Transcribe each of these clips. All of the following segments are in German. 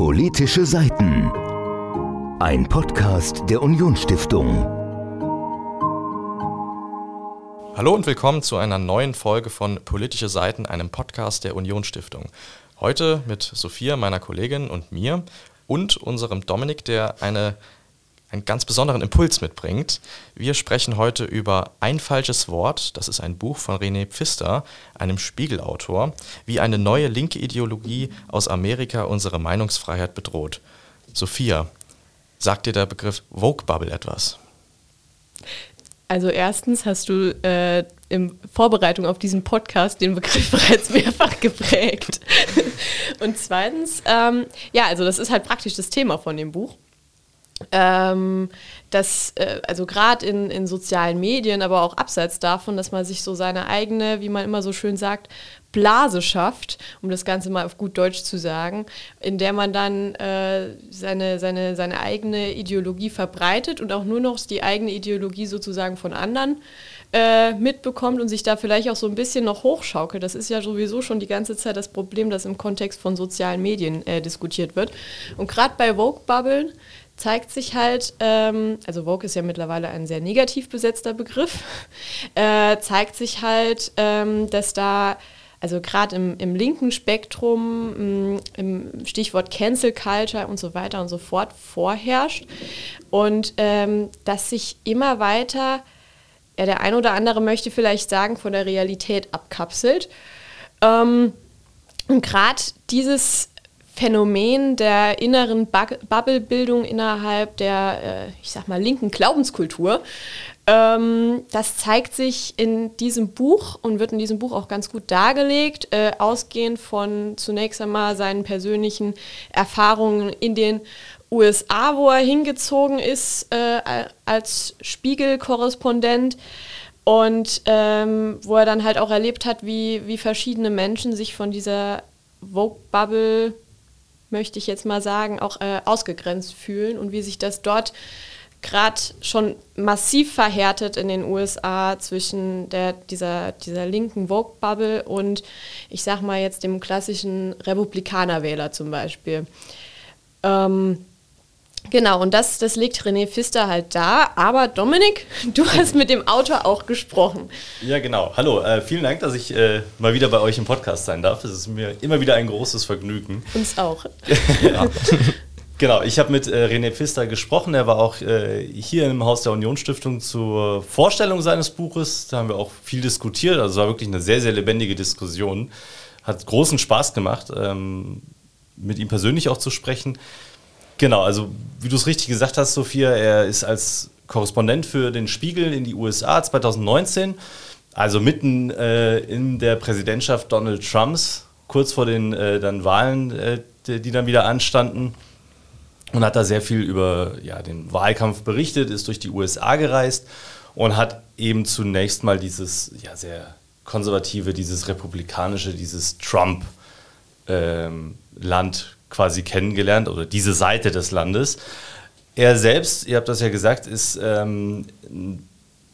Politische Seiten. Ein Podcast der Unionsstiftung. Hallo und willkommen zu einer neuen Folge von Politische Seiten, einem Podcast der Unionsstiftung. Heute mit Sophia, meiner Kollegin, und mir und unserem Dominik, der eine einen ganz besonderen Impuls mitbringt. Wir sprechen heute über Ein falsches Wort. Das ist ein Buch von René Pfister, einem Spiegelautor, wie eine neue linke Ideologie aus Amerika unsere Meinungsfreiheit bedroht. Sophia, sagt dir der Begriff Vogue Bubble etwas? Also erstens hast du äh, in Vorbereitung auf diesen Podcast den Begriff bereits mehrfach geprägt. Und zweitens, ähm, ja, also das ist halt praktisch das Thema von dem Buch ähm, dass, äh, also gerade in, in sozialen Medien, aber auch abseits davon, dass man sich so seine eigene, wie man immer so schön sagt, Blase schafft, um das Ganze mal auf gut Deutsch zu sagen, in der man dann äh, seine, seine, seine eigene Ideologie verbreitet und auch nur noch die eigene Ideologie sozusagen von anderen äh, mitbekommt und sich da vielleicht auch so ein bisschen noch hochschaukelt. Das ist ja sowieso schon die ganze Zeit das Problem, das im Kontext von sozialen Medien äh, diskutiert wird. Und gerade bei Vogue-Bubbeln zeigt sich halt, ähm, also Vogue ist ja mittlerweile ein sehr negativ besetzter Begriff, äh, zeigt sich halt, ähm, dass da, also gerade im, im, linken Spektrum, mh, im Stichwort Cancel Culture und so weiter und so fort vorherrscht und ähm, dass sich immer weiter, ja, der ein oder andere möchte vielleicht sagen, von der Realität abkapselt. Ähm, und gerade dieses Phänomen der inneren Bubblebildung innerhalb der, äh, ich sag mal, linken Glaubenskultur. Ähm, das zeigt sich in diesem Buch und wird in diesem Buch auch ganz gut dargelegt, äh, ausgehend von zunächst einmal seinen persönlichen Erfahrungen in den USA, wo er hingezogen ist äh, als Spiegelkorrespondent und ähm, wo er dann halt auch erlebt hat, wie, wie verschiedene Menschen sich von dieser Vogue-Bubble möchte ich jetzt mal sagen, auch äh, ausgegrenzt fühlen und wie sich das dort gerade schon massiv verhärtet in den USA zwischen der, dieser, dieser linken Vogue-Bubble und ich sag mal jetzt dem klassischen Republikanerwähler zum Beispiel. Ähm, Genau, und das, das legt René Pfister halt da. Aber Dominik, du hast mit dem Autor auch gesprochen. Ja, genau. Hallo, äh, vielen Dank, dass ich äh, mal wieder bei euch im Podcast sein darf. Es ist mir immer wieder ein großes Vergnügen. Uns auch. ja. Genau, ich habe mit äh, René Pfister gesprochen. Er war auch äh, hier im Haus der Unionsstiftung zur Vorstellung seines Buches. Da haben wir auch viel diskutiert. Also es war wirklich eine sehr, sehr lebendige Diskussion. Hat großen Spaß gemacht, ähm, mit ihm persönlich auch zu sprechen. Genau, also wie du es richtig gesagt hast, Sophia, er ist als Korrespondent für den Spiegel in die USA 2019, also mitten äh, in der Präsidentschaft Donald Trumps, kurz vor den äh, dann Wahlen, äh, die, dann wieder anstanden. Und hat da sehr viel über ja, den Wahlkampf berichtet, ist durch die USA gereist und hat eben zunächst mal dieses ja, sehr konservative, dieses republikanische, dieses Trump-Land ähm, quasi kennengelernt oder diese Seite des Landes. Er selbst, ihr habt das ja gesagt, ist ähm,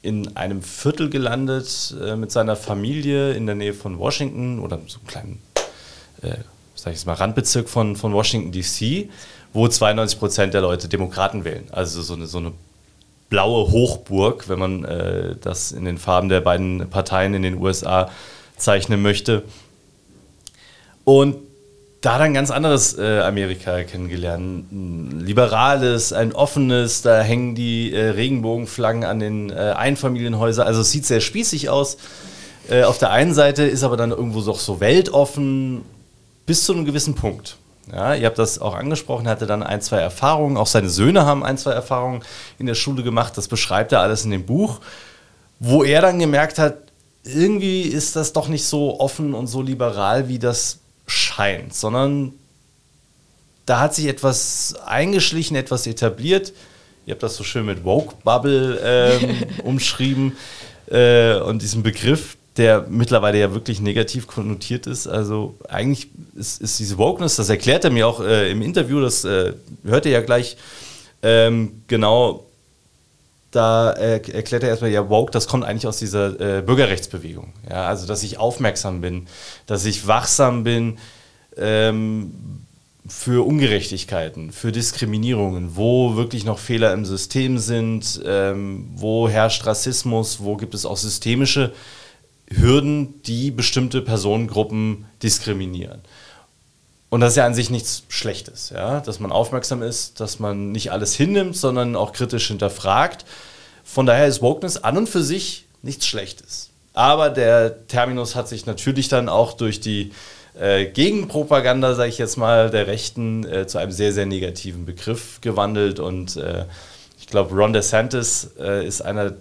in einem Viertel gelandet äh, mit seiner Familie in der Nähe von Washington oder so einem kleinen, äh, sag ich jetzt mal, Randbezirk von, von Washington DC, wo 92 Prozent der Leute Demokraten wählen. Also so eine, so eine blaue Hochburg, wenn man äh, das in den Farben der beiden Parteien in den USA zeichnen möchte. Und da dann ganz anderes äh, Amerika kennengelernt. Ein liberales, ein offenes, da hängen die äh, Regenbogenflaggen an den äh, Einfamilienhäusern. Also es sieht sehr spießig aus. Äh, auf der einen Seite ist aber dann irgendwo doch so weltoffen bis zu einem gewissen Punkt. Ja, ihr habt das auch angesprochen, hatte dann ein, zwei Erfahrungen, auch seine Söhne haben ein, zwei Erfahrungen in der Schule gemacht, das beschreibt er alles in dem Buch, wo er dann gemerkt hat, irgendwie ist das doch nicht so offen und so liberal, wie das scheint, sondern da hat sich etwas eingeschlichen, etwas etabliert. Ihr habt das so schön mit Woke-Bubble ähm, umschrieben äh, und diesen Begriff, der mittlerweile ja wirklich negativ konnotiert ist. Also eigentlich ist, ist diese Wokeness, das erklärt er mir auch äh, im Interview, das äh, hört ihr ja gleich, ähm, genau da äh, erklärt er erstmal, ja, woke, das kommt eigentlich aus dieser äh, Bürgerrechtsbewegung. Ja, also, dass ich aufmerksam bin, dass ich wachsam bin, ähm, für Ungerechtigkeiten, für Diskriminierungen, wo wirklich noch Fehler im System sind, ähm, wo herrscht Rassismus, wo gibt es auch systemische Hürden, die bestimmte Personengruppen diskriminieren. Und das ist ja an sich nichts Schlechtes, ja? dass man aufmerksam ist, dass man nicht alles hinnimmt, sondern auch kritisch hinterfragt. Von daher ist Wokeness an und für sich nichts Schlechtes. Aber der Terminus hat sich natürlich dann auch durch die äh, Gegenpropaganda, sage ich jetzt mal, der Rechten äh, zu einem sehr, sehr negativen Begriff gewandelt. Und äh, ich glaube, Ron DeSantis äh, ist einer,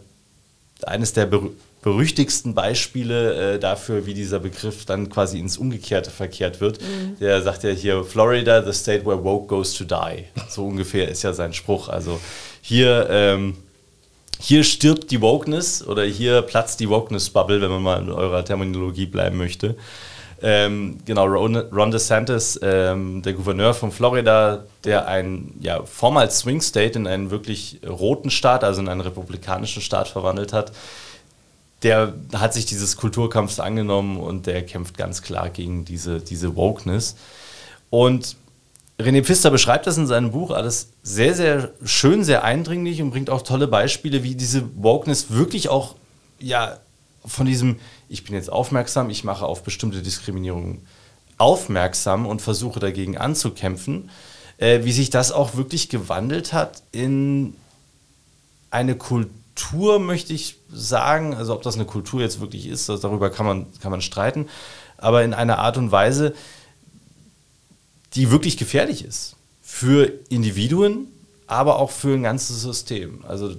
eines der ber berüchtigsten Beispiele äh, dafür, wie dieser Begriff dann quasi ins Umgekehrte verkehrt wird. Mhm. Der sagt ja hier, Florida, the state where woke goes to die. So ungefähr ist ja sein Spruch. Also hier... Ähm, hier stirbt die Wokeness oder hier platzt die Wokeness-Bubble, wenn man mal in eurer Terminologie bleiben möchte. Ähm, genau, Ron, Ron DeSantis, ähm, der Gouverneur von Florida, der ein ja, vormals Swing State in einen wirklich roten Staat, also in einen republikanischen Staat verwandelt hat, der hat sich dieses Kulturkampfs angenommen und der kämpft ganz klar gegen diese, diese Wokeness. Und René Pfister beschreibt das in seinem Buch alles sehr, sehr schön, sehr eindringlich und bringt auch tolle Beispiele, wie diese Wokeness wirklich auch ja, von diesem, ich bin jetzt aufmerksam, ich mache auf bestimmte Diskriminierungen aufmerksam und versuche dagegen anzukämpfen, äh, wie sich das auch wirklich gewandelt hat in eine Kultur, möchte ich sagen. Also ob das eine Kultur jetzt wirklich ist, darüber kann man, kann man streiten, aber in einer Art und Weise, die wirklich gefährlich ist. Für Individuen, aber auch für ein ganzes System. Also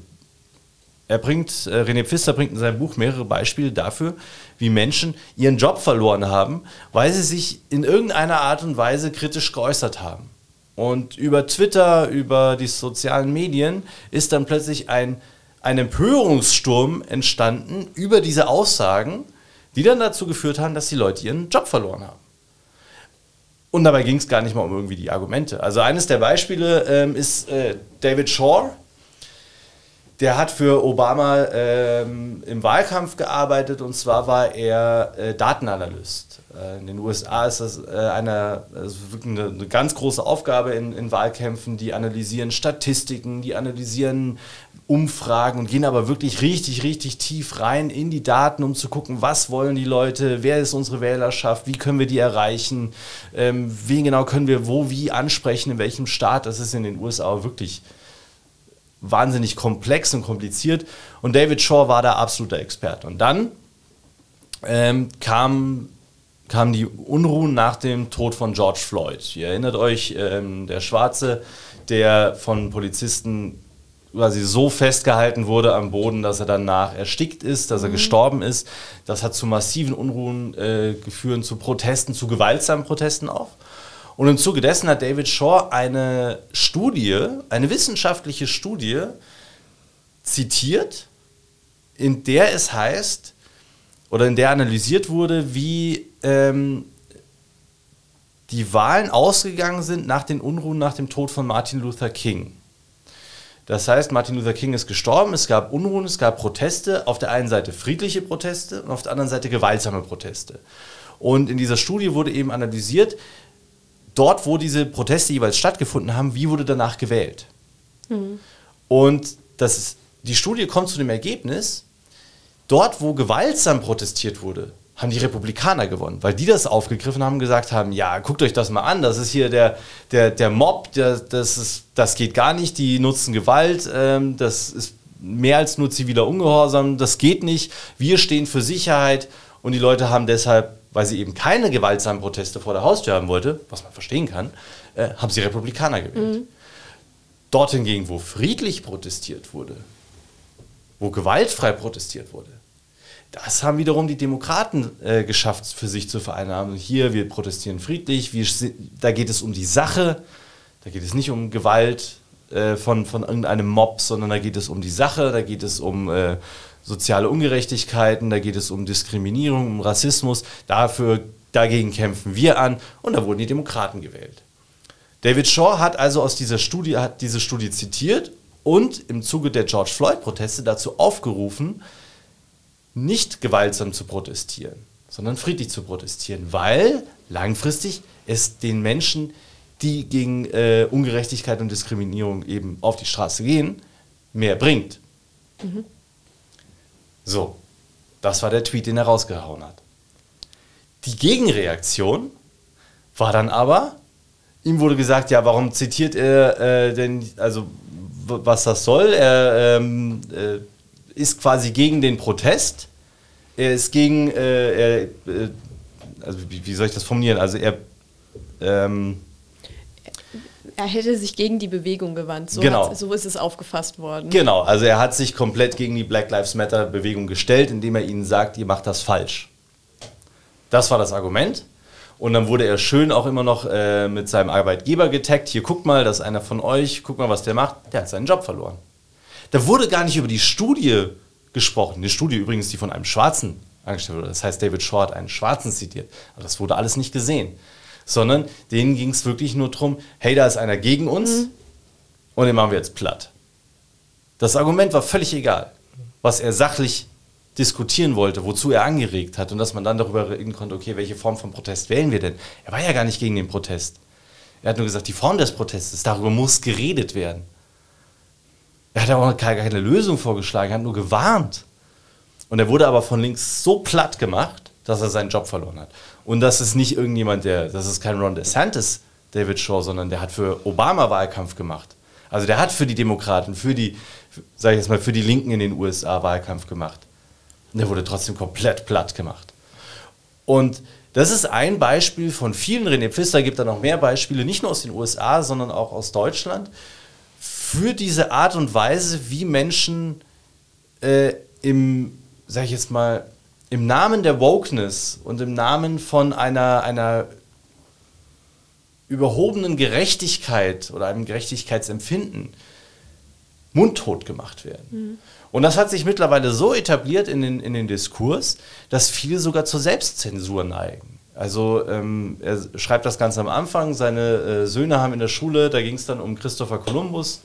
er bringt, äh, René Pfister bringt in seinem Buch mehrere Beispiele dafür, wie Menschen ihren Job verloren haben, weil sie sich in irgendeiner Art und Weise kritisch geäußert haben. Und über Twitter, über die sozialen Medien ist dann plötzlich ein, ein Empörungssturm entstanden über diese Aussagen, die dann dazu geführt haben, dass die Leute ihren Job verloren haben. Und dabei ging es gar nicht mal um irgendwie die Argumente. Also eines der Beispiele ähm, ist äh, David Shore, der hat für Obama ähm, im Wahlkampf gearbeitet und zwar war er äh, Datenanalyst. Äh, in den USA ist das äh, eine, also wirklich eine, eine, ganz große Aufgabe in, in, Wahlkämpfen. Die analysieren Statistiken, die analysieren Umfragen und gehen aber wirklich richtig, richtig tief rein in die Daten, um zu gucken, was wollen die Leute, wer ist unsere Wählerschaft, wie können wir die erreichen, ähm, wen genau können wir wo, wie ansprechen, in welchem Staat. Das ist in den USA wirklich wahnsinnig komplex und kompliziert. Und David Shaw war da absoluter Experte. Und dann ähm, kam, kamen die Unruhen nach dem Tod von George Floyd. Ihr erinnert euch, ähm, der Schwarze, der von Polizisten quasi so festgehalten wurde am Boden, dass er danach erstickt ist, dass er mhm. gestorben ist. Das hat zu massiven Unruhen äh, geführt, zu Protesten, zu gewaltsamen Protesten auch. Und im Zuge dessen hat David Shaw eine Studie, eine wissenschaftliche Studie zitiert, in der es heißt, oder in der analysiert wurde, wie ähm, die Wahlen ausgegangen sind nach den Unruhen nach dem Tod von Martin Luther King. Das heißt, Martin Luther King ist gestorben, es gab Unruhen, es gab Proteste, auf der einen Seite friedliche Proteste und auf der anderen Seite gewaltsame Proteste. Und in dieser Studie wurde eben analysiert, dort, wo diese Proteste jeweils stattgefunden haben, wie wurde danach gewählt? Mhm. Und das ist, die Studie kommt zu dem Ergebnis, dort, wo gewaltsam protestiert wurde, haben die Republikaner gewonnen, weil die das aufgegriffen haben, gesagt haben, ja, guckt euch das mal an, das ist hier der, der, der Mob, der, das, ist, das geht gar nicht, die nutzen Gewalt, ähm, das ist mehr als nur ziviler Ungehorsam, das geht nicht, wir stehen für Sicherheit und die Leute haben deshalb weil sie eben keine gewaltsamen Proteste vor der Haustür haben wollte, was man verstehen kann, äh, haben sie Republikaner gewählt. Mhm. Dort hingegen, wo friedlich protestiert wurde, wo gewaltfrei protestiert wurde, das haben wiederum die Demokraten äh, geschafft, für sich zu vereinnahmen. Hier, wir protestieren friedlich, wir, da geht es um die Sache, da geht es nicht um Gewalt äh, von, von irgendeinem Mob, sondern da geht es um die Sache, da geht es um äh, soziale Ungerechtigkeiten, da geht es um Diskriminierung, um Rassismus. Dafür, dagegen kämpfen wir an und da wurden die Demokraten gewählt. David Shaw hat also aus dieser Studie, hat diese Studie zitiert und im Zuge der George Floyd-Proteste dazu aufgerufen, nicht gewaltsam zu protestieren, sondern friedlich zu protestieren, weil langfristig es den Menschen die gegen äh, Ungerechtigkeit und Diskriminierung eben auf die Straße gehen, mehr bringt. Mhm. So, das war der Tweet, den er rausgehauen hat. Die Gegenreaktion war dann aber, ihm wurde gesagt, ja, warum zitiert er äh, denn, also was das soll? Er ähm, äh, ist quasi gegen den Protest. Er ist gegen, äh, er, äh, also wie, wie, soll ich das formulieren? Also er, ähm, er hätte sich gegen die Bewegung gewandt. So, genau. so ist es aufgefasst worden. Genau, also er hat sich komplett gegen die Black Lives Matter Bewegung gestellt, indem er ihnen sagt, ihr macht das falsch. Das war das Argument. Und dann wurde er schön auch immer noch äh, mit seinem Arbeitgeber getaggt. Hier, guckt mal, das ist einer von euch, guck mal, was der macht. Der hat seinen Job verloren. Da wurde gar nicht über die Studie gesprochen. Die Studie übrigens, die von einem Schwarzen angestellt wurde. Das heißt, David Short einen Schwarzen zitiert. Aber das wurde alles nicht gesehen. Sondern denen ging es wirklich nur darum, hey, da ist einer gegen uns mhm. und den machen wir jetzt platt. Das Argument war völlig egal, was er sachlich diskutieren wollte, wozu er angeregt hat und dass man dann darüber reden konnte, okay, welche Form von Protest wählen wir denn? Er war ja gar nicht gegen den Protest. Er hat nur gesagt, die Form des Protestes, darüber muss geredet werden. Er hat auch keine Lösung vorgeschlagen, er hat nur gewarnt. Und er wurde aber von links so platt gemacht, dass er seinen Job verloren hat. Und das ist nicht irgendjemand, der, das ist kein Ron DeSantis, David Shaw, sondern der hat für Obama Wahlkampf gemacht. Also der hat für die Demokraten, für die, sag ich jetzt mal, für die Linken in den USA Wahlkampf gemacht. Und der wurde trotzdem komplett platt gemacht. Und das ist ein Beispiel von vielen. René Pfister gibt da noch mehr Beispiele, nicht nur aus den USA, sondern auch aus Deutschland, für diese Art und Weise, wie Menschen äh, im, sag ich jetzt mal, im Namen der Wokeness und im Namen von einer, einer überhobenen Gerechtigkeit oder einem Gerechtigkeitsempfinden mundtot gemacht werden. Mhm. Und das hat sich mittlerweile so etabliert in den, in den Diskurs, dass viele sogar zur Selbstzensur neigen. Also ähm, er schreibt das ganz am Anfang, seine äh, Söhne haben in der Schule, da ging es dann um Christopher Columbus.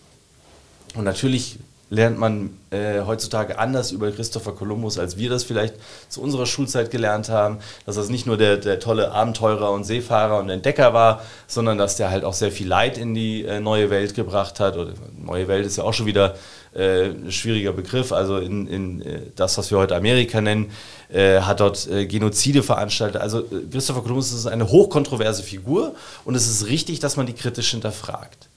Und natürlich lernt man äh, heutzutage anders über Christopher Columbus, als wir das vielleicht zu unserer Schulzeit gelernt haben. Dass das nicht nur der, der tolle Abenteurer und Seefahrer und Entdecker war, sondern dass der halt auch sehr viel Leid in die äh, neue Welt gebracht hat. Oder neue Welt ist ja auch schon wieder äh, ein schwieriger Begriff. Also in, in äh, das, was wir heute Amerika nennen, äh, hat dort äh, Genozide veranstaltet. Also Christopher Columbus ist eine hochkontroverse Figur und es ist richtig, dass man die kritisch hinterfragt.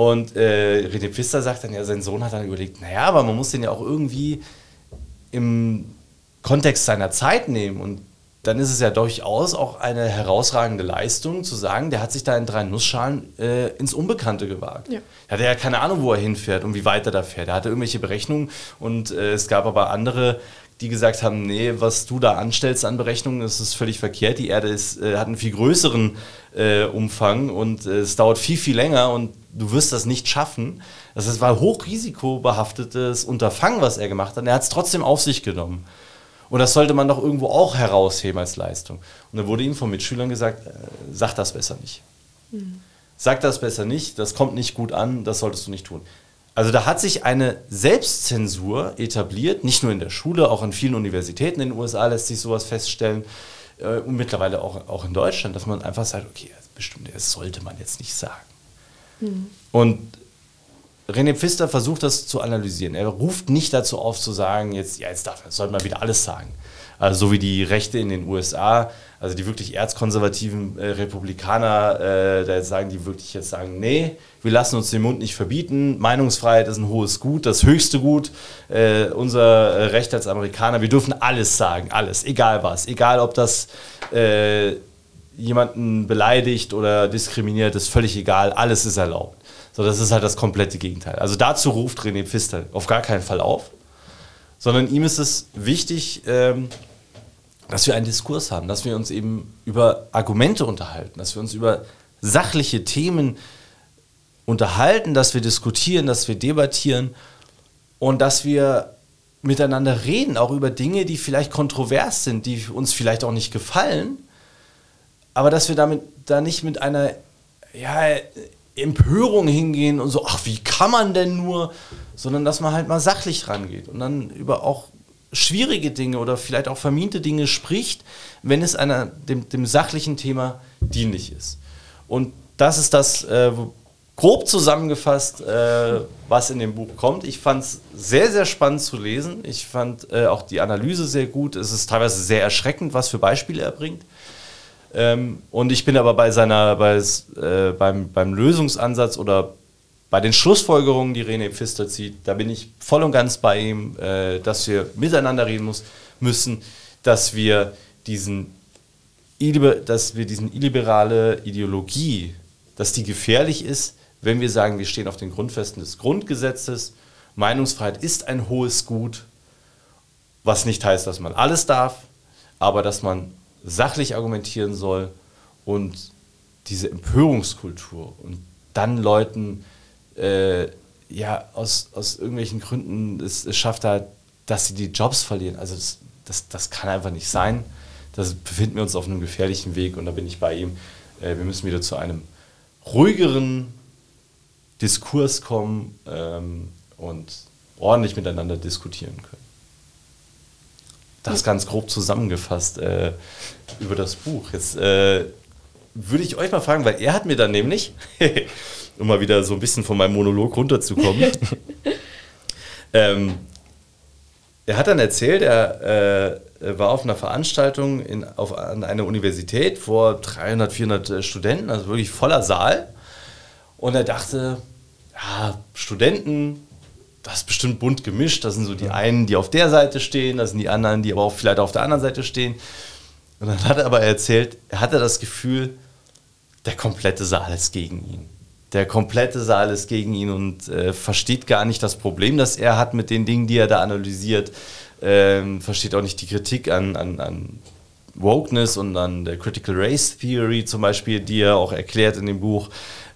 Und äh, René Pfister sagt dann, ja, sein Sohn hat dann überlegt, naja, aber man muss den ja auch irgendwie im Kontext seiner Zeit nehmen. Und dann ist es ja durchaus auch eine herausragende Leistung zu sagen, der hat sich da in drei Nussschalen äh, ins Unbekannte gewagt. Ja. Er hatte ja keine Ahnung, wo er hinfährt und wie weit er da fährt. Er hatte irgendwelche Berechnungen und äh, es gab aber andere die gesagt haben, nee, was du da anstellst an Berechnungen, das ist völlig verkehrt. Die Erde ist, äh, hat einen viel größeren äh, Umfang und äh, es dauert viel, viel länger und du wirst das nicht schaffen. Das war ein hochrisikobehaftetes Unterfangen, was er gemacht hat. er hat es trotzdem auf sich genommen. Und das sollte man doch irgendwo auch herausheben als Leistung. Und dann wurde ihm von Mitschülern gesagt, äh, sag das besser nicht. Mhm. Sag das besser nicht, das kommt nicht gut an, das solltest du nicht tun. Also da hat sich eine Selbstzensur etabliert, nicht nur in der Schule, auch an vielen Universitäten in den USA lässt sich sowas feststellen äh, und mittlerweile auch, auch in Deutschland, dass man einfach sagt, okay, bestimmt, das sollte man jetzt nicht sagen. Mhm. Und René Pfister versucht das zu analysieren. Er ruft nicht dazu auf zu sagen, jetzt, ja, jetzt darf, sollte man wieder alles sagen. Also so wie die Rechte in den USA, also die wirklich erzkonservativen äh, Republikaner, äh, da sagen die wirklich jetzt sagen, nee, wir lassen uns den Mund nicht verbieten. Meinungsfreiheit ist ein hohes Gut, das höchste Gut. Äh, unser äh, Recht als Amerikaner, wir dürfen alles sagen, alles, egal was, egal ob das äh, jemanden beleidigt oder diskriminiert, ist völlig egal, alles ist erlaubt. So, das ist halt das komplette Gegenteil. Also dazu ruft René Pfister auf gar keinen Fall auf, sondern ihm ist es wichtig, ähm, dass wir einen Diskurs haben, dass wir uns eben über Argumente unterhalten, dass wir uns über sachliche Themen unterhalten, dass wir diskutieren, dass wir debattieren und dass wir miteinander reden, auch über Dinge, die vielleicht kontrovers sind, die uns vielleicht auch nicht gefallen, aber dass wir damit da nicht mit einer ja, Empörung hingehen und so, ach, wie kann man denn nur, sondern dass man halt mal sachlich rangeht und dann über auch schwierige Dinge oder vielleicht auch vermiente Dinge spricht, wenn es einer, dem, dem sachlichen Thema dienlich ist. Und das ist das, äh, grob zusammengefasst, äh, was in dem Buch kommt. Ich fand es sehr, sehr spannend zu lesen. Ich fand äh, auch die Analyse sehr gut. Es ist teilweise sehr erschreckend, was für Beispiele er bringt. Ähm, und ich bin aber bei seiner, bei, äh, beim, beim Lösungsansatz oder bei den Schlussfolgerungen, die René Pfister zieht, da bin ich voll und ganz bei ihm, äh, dass wir miteinander reden muss, müssen, dass wir diesen dass wir diesen illiberale Ideologie, dass die gefährlich ist, wenn wir sagen, wir stehen auf den Grundfesten des Grundgesetzes. Meinungsfreiheit ist ein hohes Gut, was nicht heißt, dass man alles darf, aber dass man sachlich argumentieren soll und diese Empörungskultur und dann Leuten äh, ja aus, aus irgendwelchen Gründen es, es schafft halt, dass sie die Jobs verlieren. Also das, das, das kann einfach nicht sein. Da befinden wir uns auf einem gefährlichen Weg und da bin ich bei ihm. Äh, wir müssen wieder zu einem ruhigeren Diskurs kommen ähm, und ordentlich miteinander diskutieren können. Das ganz grob zusammengefasst äh, über das Buch. Jetzt äh, würde ich euch mal fragen, weil er hat mir dann nämlich, um mal wieder so ein bisschen von meinem Monolog runterzukommen, ähm, er hat dann erzählt, er äh, war auf einer Veranstaltung in, auf, an einer Universität vor 300, 400 äh, Studenten, also wirklich voller Saal. Und er dachte, ja, Studenten, das ist bestimmt bunt gemischt. Das sind so die einen, die auf der Seite stehen, das sind die anderen, die aber auch vielleicht auf der anderen Seite stehen. Und dann hat er aber erzählt, er hatte das Gefühl, der komplette Saal ist gegen ihn. Der komplette Saal ist gegen ihn und äh, versteht gar nicht das Problem, das er hat mit den Dingen, die er da analysiert. Ähm, versteht auch nicht die Kritik an, an, an Wokeness und an der Critical Race Theory zum Beispiel, die er auch erklärt in dem Buch.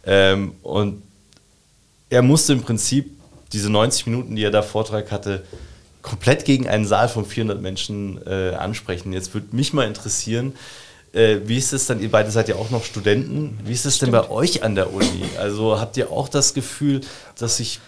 Ähm, und er musste im Prinzip diese 90 Minuten, die er da Vortrag hatte, komplett gegen einen Saal von 400 Menschen äh, ansprechen. Jetzt würde mich mal interessieren, äh, wie ist es dann, ihr beide seid ja auch noch Studenten, wie ist es denn bei euch an der Uni? Also habt ihr auch das Gefühl, dass sich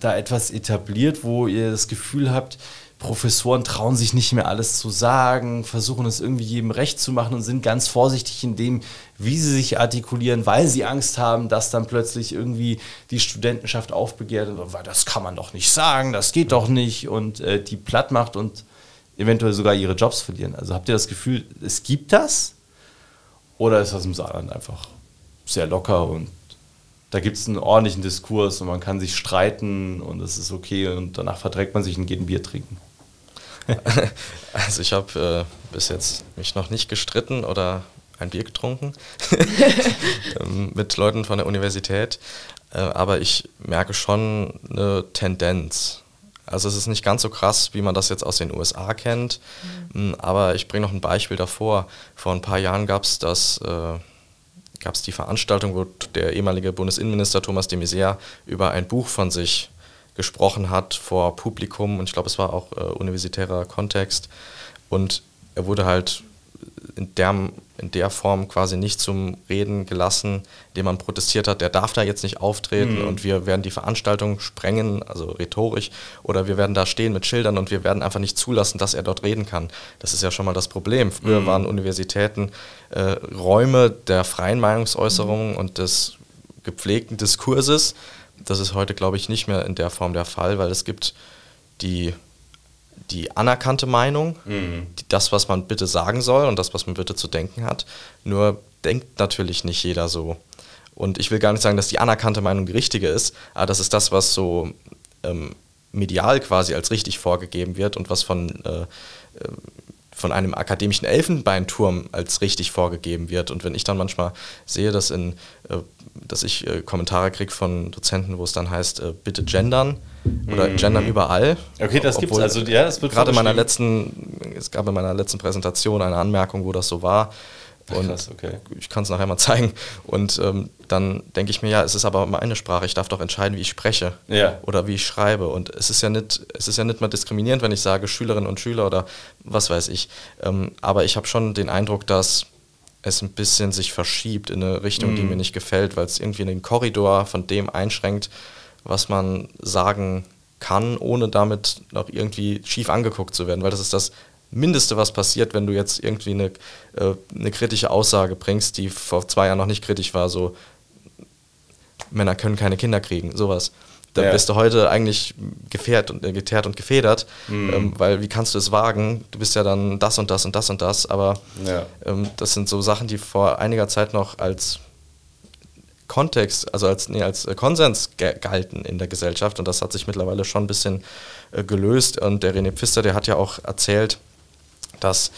da etwas etabliert, wo ihr das Gefühl habt, Professoren trauen sich nicht mehr alles zu sagen, versuchen es irgendwie jedem recht zu machen und sind ganz vorsichtig in dem, wie sie sich artikulieren, weil sie Angst haben, dass dann plötzlich irgendwie die Studentenschaft aufbegehrt das kann man doch nicht sagen, das geht doch nicht und äh, die platt macht und eventuell sogar ihre Jobs verlieren. Also habt ihr das Gefühl, es gibt das? Oder ist das im Saarland einfach sehr locker und da gibt es einen ordentlichen Diskurs und man kann sich streiten und es ist okay und danach verträgt man sich und geht ein Bier trinken? Also ich habe äh, bis jetzt mich noch nicht gestritten oder ein Bier getrunken ähm, mit Leuten von der Universität, äh, aber ich merke schon eine Tendenz. Also es ist nicht ganz so krass, wie man das jetzt aus den USA kennt, mhm. aber ich bringe noch ein Beispiel davor. Vor ein paar Jahren gab es das... Äh, gab es die Veranstaltung, wo der ehemalige Bundesinnenminister Thomas de Maizière über ein Buch von sich gesprochen hat vor Publikum und ich glaube, es war auch äh, universitärer Kontext und er wurde halt in der, in der Form quasi nicht zum Reden gelassen, indem man protestiert hat, der darf da jetzt nicht auftreten mhm. und wir werden die Veranstaltung sprengen, also rhetorisch, oder wir werden da stehen mit Schildern und wir werden einfach nicht zulassen, dass er dort reden kann. Das ist ja schon mal das Problem. Früher mhm. waren Universitäten äh, Räume der freien Meinungsäußerung mhm. und des gepflegten Diskurses das ist heute, glaube ich, nicht mehr in der Form der Fall, weil es gibt die, die anerkannte Meinung, mhm. die, das, was man bitte sagen soll und das, was man bitte zu denken hat. Nur denkt natürlich nicht jeder so. Und ich will gar nicht sagen, dass die anerkannte Meinung die richtige ist, aber das ist das, was so ähm, medial quasi als richtig vorgegeben wird und was von äh, äh von einem akademischen Elfenbeinturm als richtig vorgegeben wird. Und wenn ich dann manchmal sehe, dass, in, äh, dass ich äh, Kommentare kriege von Dozenten, wo es dann heißt, äh, bitte gendern oder mhm. gendern überall. Okay, das gibt es also, ja, das wird Gerade in meiner letzten, es gab in meiner letzten Präsentation eine Anmerkung, wo das so war. Und Krass, okay. ich kann es nachher mal zeigen. Und ähm, dann denke ich mir, ja, es ist aber meine Sprache. Ich darf doch entscheiden, wie ich spreche ja. oder wie ich schreibe. Und es ist ja nicht, es ist ja nicht mal diskriminierend, wenn ich sage Schülerinnen und Schüler oder was weiß ich. Ähm, aber ich habe schon den Eindruck, dass es ein bisschen sich verschiebt in eine Richtung, mhm. die mir nicht gefällt, weil es irgendwie den Korridor von dem einschränkt, was man sagen kann, ohne damit noch irgendwie schief angeguckt zu werden. Weil das ist das Mindeste, was passiert, wenn du jetzt irgendwie eine, äh, eine kritische Aussage bringst, die vor zwei Jahren noch nicht kritisch war, so Männer können keine Kinder kriegen, sowas. Da Ja. bist du heute eigentlich gefährt und, äh, geteert und gefedert, Mhm. ähm, weil wie kannst du es wagen? Du bist ja dann das und das und das und das, aber Ja. ähm, das sind so Sachen, die vor einiger Zeit noch als Kontext, also als, nee, als äh, Konsens galten in der Gesellschaft und das hat sich mittlerweile schon ein bisschen äh, gelöst und der René Pfister, der hat ja auch erzählt, dass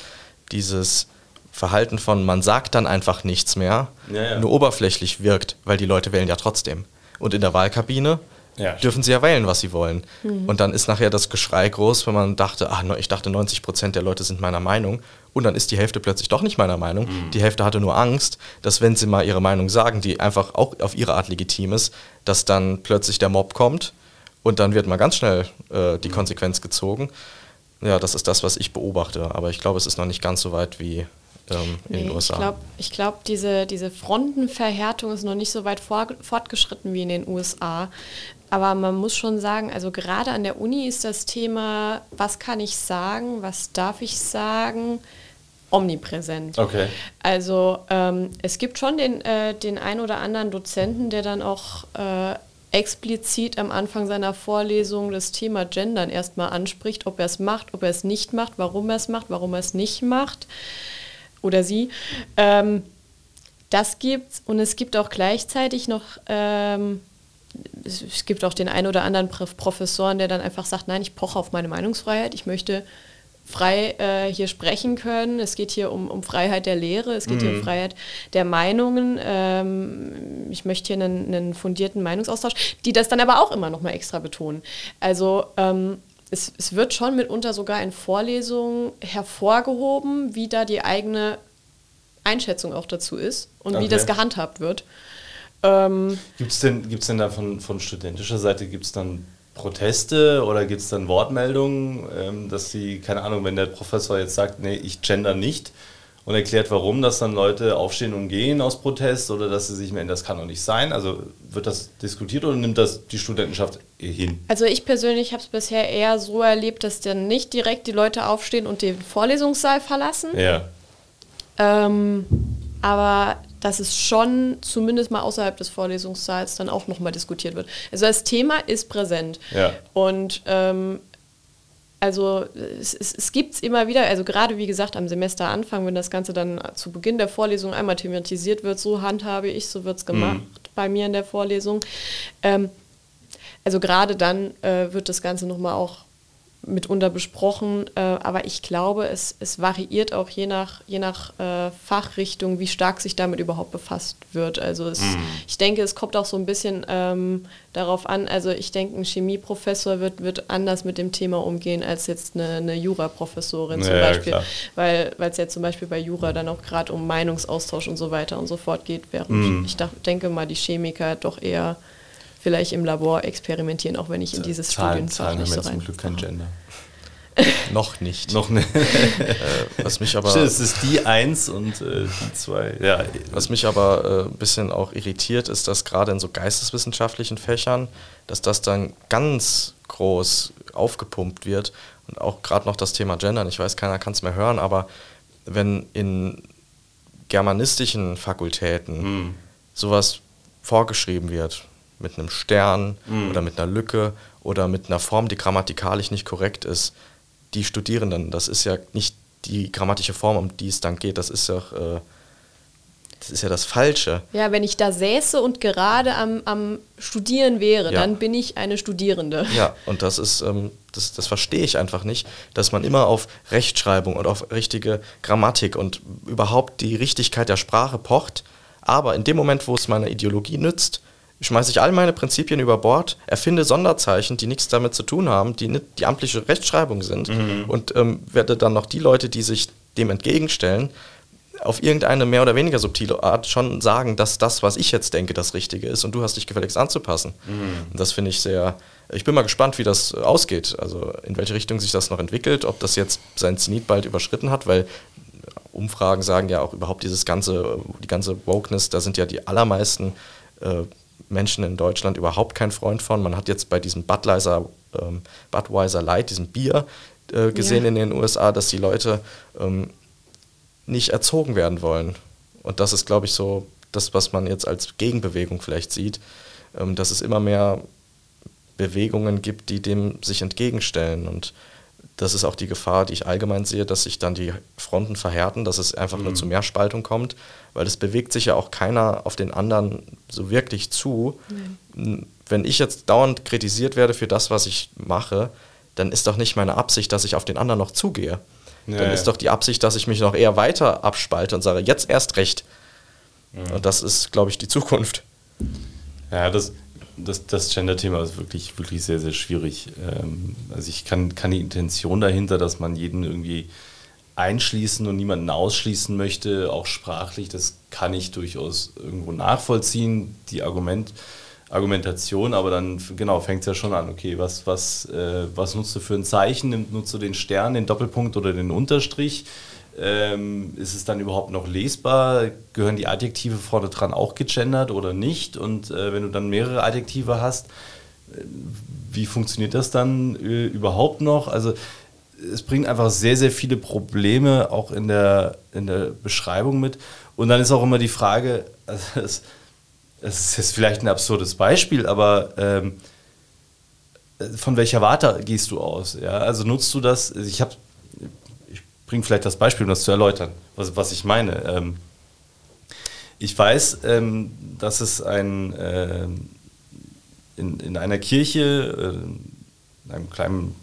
dieses Verhalten von man sagt dann einfach nichts mehr Ja, ja. nur oberflächlich wirkt, weil die Leute wählen ja trotzdem. Und in der Wahlkabine Ja, dürfen sie ja wählen, was sie wollen. Und dann ist nachher das Geschrei groß, wenn man dachte, ach, ne, ich dachte 90 Prozent der Leute sind meiner Meinung. Und dann ist die Hälfte plötzlich doch nicht meiner Meinung. Die Hälfte hatte nur Angst, dass wenn sie mal ihre Meinung sagen, die einfach auch auf ihre Art legitim ist, dass dann plötzlich der Mob kommt und dann wird mal ganz schnell äh, die Konsequenz gezogen. Ja, das ist das, was ich beobachte. Aber ich glaube, es ist noch nicht ganz so weit wie ähm, in Nee, den USA. Ich glaube, ich glaub, diese, diese Frontenverhärtung ist noch nicht so weit vor, fortgeschritten wie in den USA. Aber man muss schon sagen, also gerade an der Uni ist das Thema, was kann ich sagen, was darf ich sagen, omnipräsent. Okay. Also ähm, es gibt schon den, äh, den ein oder anderen Dozenten, der dann auch äh, explizit am Anfang seiner Vorlesung das Thema Gendern erstmal anspricht, ob er es macht, ob er es nicht macht, warum er es macht, warum er es nicht macht oder sie. Ähm, das gibt's und es gibt auch gleichzeitig noch ähm, es, gibt auch den einen oder anderen Prof- Professoren, der dann einfach sagt, nein, ich poche auf meine Meinungsfreiheit, ich möchte frei äh, hier sprechen können. Es geht hier um, um Freiheit der Lehre, es geht hier um Freiheit der Meinungen. Ähm, ich möchte hier einen, einen fundierten Meinungsaustausch, die das dann aber auch immer noch mal extra betonen. Also ähm, es, es wird schon mitunter sogar in Vorlesungen hervorgehoben, wie da die eigene Einschätzung auch dazu ist und Okay. wie das gehandhabt wird. Ähm, Gibt es denn, gibt's denn da von, von studentischer Seite, gibt es dann Proteste oder gibt es dann Wortmeldungen, ähm, dass sie, keine Ahnung, wenn der Professor jetzt sagt, nee, ich gender nicht und erklärt, warum, dass dann Leute aufstehen und gehen aus Protest oder dass sie sich meinen, das kann doch nicht sein. Also wird das diskutiert oder nimmt das die Studentenschaft hin? Also ich persönlich habe es bisher eher so erlebt, dass dann nicht direkt die Leute aufstehen und den Vorlesungssaal verlassen. Ja. Ähm, aber dass es schon zumindest mal außerhalb des Vorlesungssaals dann auch nochmal diskutiert wird. Also das Thema ist präsent. Ja. Und ähm, also es, es, es gibt es immer wieder, also gerade wie gesagt am Semesteranfang, wenn das Ganze dann zu Beginn der Vorlesung einmal thematisiert wird, so handhabe ich, so wird es gemacht bei mir in der Vorlesung. Ähm, also gerade dann äh, wird das Ganze nochmal auch mitunter besprochen, äh, aber ich glaube, es, es variiert auch je nach, je nach äh, Fachrichtung, wie stark sich damit überhaupt befasst wird. Also es, ich denke, es kommt auch so ein bisschen ähm, darauf an, also ich denke, ein Chemieprofessor wird, wird anders mit dem Thema umgehen als jetzt eine, eine Juraprofessorin zum Ja, ja, Beispiel, klar. weil weil es ja zum Beispiel bei Jura dann auch gerade um Meinungsaustausch und so weiter und so fort geht, während ich dach, denke mal, die Chemiker doch eher vielleicht im Labor experimentieren, auch wenn ich in dieses Zahlen, Studienfach Zahlen haben nicht so jetzt zum rein. Glück kein Gender. Noch nicht. Noch ne. Was mich aber Stimmt, es ist die Eins und äh, die Zwei. Ja, Was mich aber äh, ein bisschen auch irritiert, ist, dass gerade in so geisteswissenschaftlichen Fächern, dass das dann ganz groß aufgepumpt wird. Und auch gerade noch das Thema Gendern. Ich weiß, keiner kann es mehr hören, aber wenn in germanistischen Fakultäten sowas vorgeschrieben wird, mit einem Stern oder mit einer Lücke oder mit einer Form, die grammatikalisch nicht korrekt ist, die Studierenden, das ist ja nicht die grammatische Form, um die es dann geht, das ist ja, äh, das ist ja das Falsche. Ja, wenn ich da säße und gerade am, am Studieren wäre, Ja. dann bin ich eine Studierende. Ja, und das ist, ähm, das, das verstehe ich einfach nicht, dass man immer auf Rechtschreibung und auf richtige Grammatik und überhaupt die Richtigkeit der Sprache pocht, aber in dem Moment, wo es meiner Ideologie nützt, schmeiße ich all meine Prinzipien über Bord, erfinde Sonderzeichen, die nichts damit zu tun haben, die nicht die amtliche Rechtschreibung sind und ähm, werde dann noch die Leute, die sich dem entgegenstellen, auf irgendeine mehr oder weniger subtile Art schon sagen, dass das, was ich jetzt denke, das Richtige ist und du hast dich gefälligst anzupassen. Und das finde ich sehr, ich bin mal gespannt, wie das ausgeht, also in welche Richtung sich das noch entwickelt, ob das jetzt seinen Zenit bald überschritten hat, weil Umfragen sagen ja auch überhaupt dieses ganze, die ganze Wokeness, da sind ja die allermeisten äh, Menschen in Deutschland überhaupt kein Freund von. Man hat jetzt bei diesem Budweiser, ähm, Budweiser Light, diesem Bier, äh, gesehen Ja. in den USA, dass die Leute ähm, nicht erzogen werden wollen. Und das ist, glaube ich, so das, was man jetzt als Gegenbewegung vielleicht sieht, ähm, dass es immer mehr Bewegungen gibt, die dem sich entgegenstellen. Und das ist auch die Gefahr, die ich allgemein sehe, dass sich dann die Fronten verhärten, dass es einfach mhm. nur zu mehr Spaltung kommt, weil es bewegt sich ja auch keiner auf den anderen so wirklich zu. Nee. Wenn ich jetzt dauernd kritisiert werde für das, was ich mache, dann ist doch nicht meine Absicht, dass ich auf den anderen noch zugehe. Ja, dann ist doch die Absicht, dass ich mich noch eher weiter abspalte und sage, jetzt erst recht. Mhm. Und das ist, glaube ich, die Zukunft. Ja, das, das, das Gender-Thema ist wirklich, wirklich sehr, sehr schwierig. Ähm, also ich kann, kann die Intention dahinter, dass man jeden irgendwie einschließen und niemanden ausschließen möchte, auch sprachlich, das kann ich durchaus irgendwo nachvollziehen, die Argument, Argumentation, aber dann genau fängt es ja schon an, okay, was, was, äh, was nutzt du für ein Zeichen? Nutzt du den Stern, den Doppelpunkt oder den Unterstrich? Ähm, ist es dann überhaupt noch lesbar? Gehören die Adjektive vorne dran auch gegendert oder nicht? Und äh, wenn du dann mehrere Adjektive hast, äh, wie funktioniert das dann äh, überhaupt noch? Also es bringt einfach sehr, sehr viele Probleme auch in der, in der Beschreibung mit. Und dann ist auch immer die Frage, also es, es ist jetzt vielleicht ein absurdes Beispiel, aber ähm, von welcher Warte gehst du aus? Ja? Also nutzt du das? Ich habe bringe vielleicht das Beispiel, um das zu erläutern, was, was ich meine. Ähm, ich weiß, ähm, dass es ein, äh, in, in einer Kirche, äh, in, einem kleinen,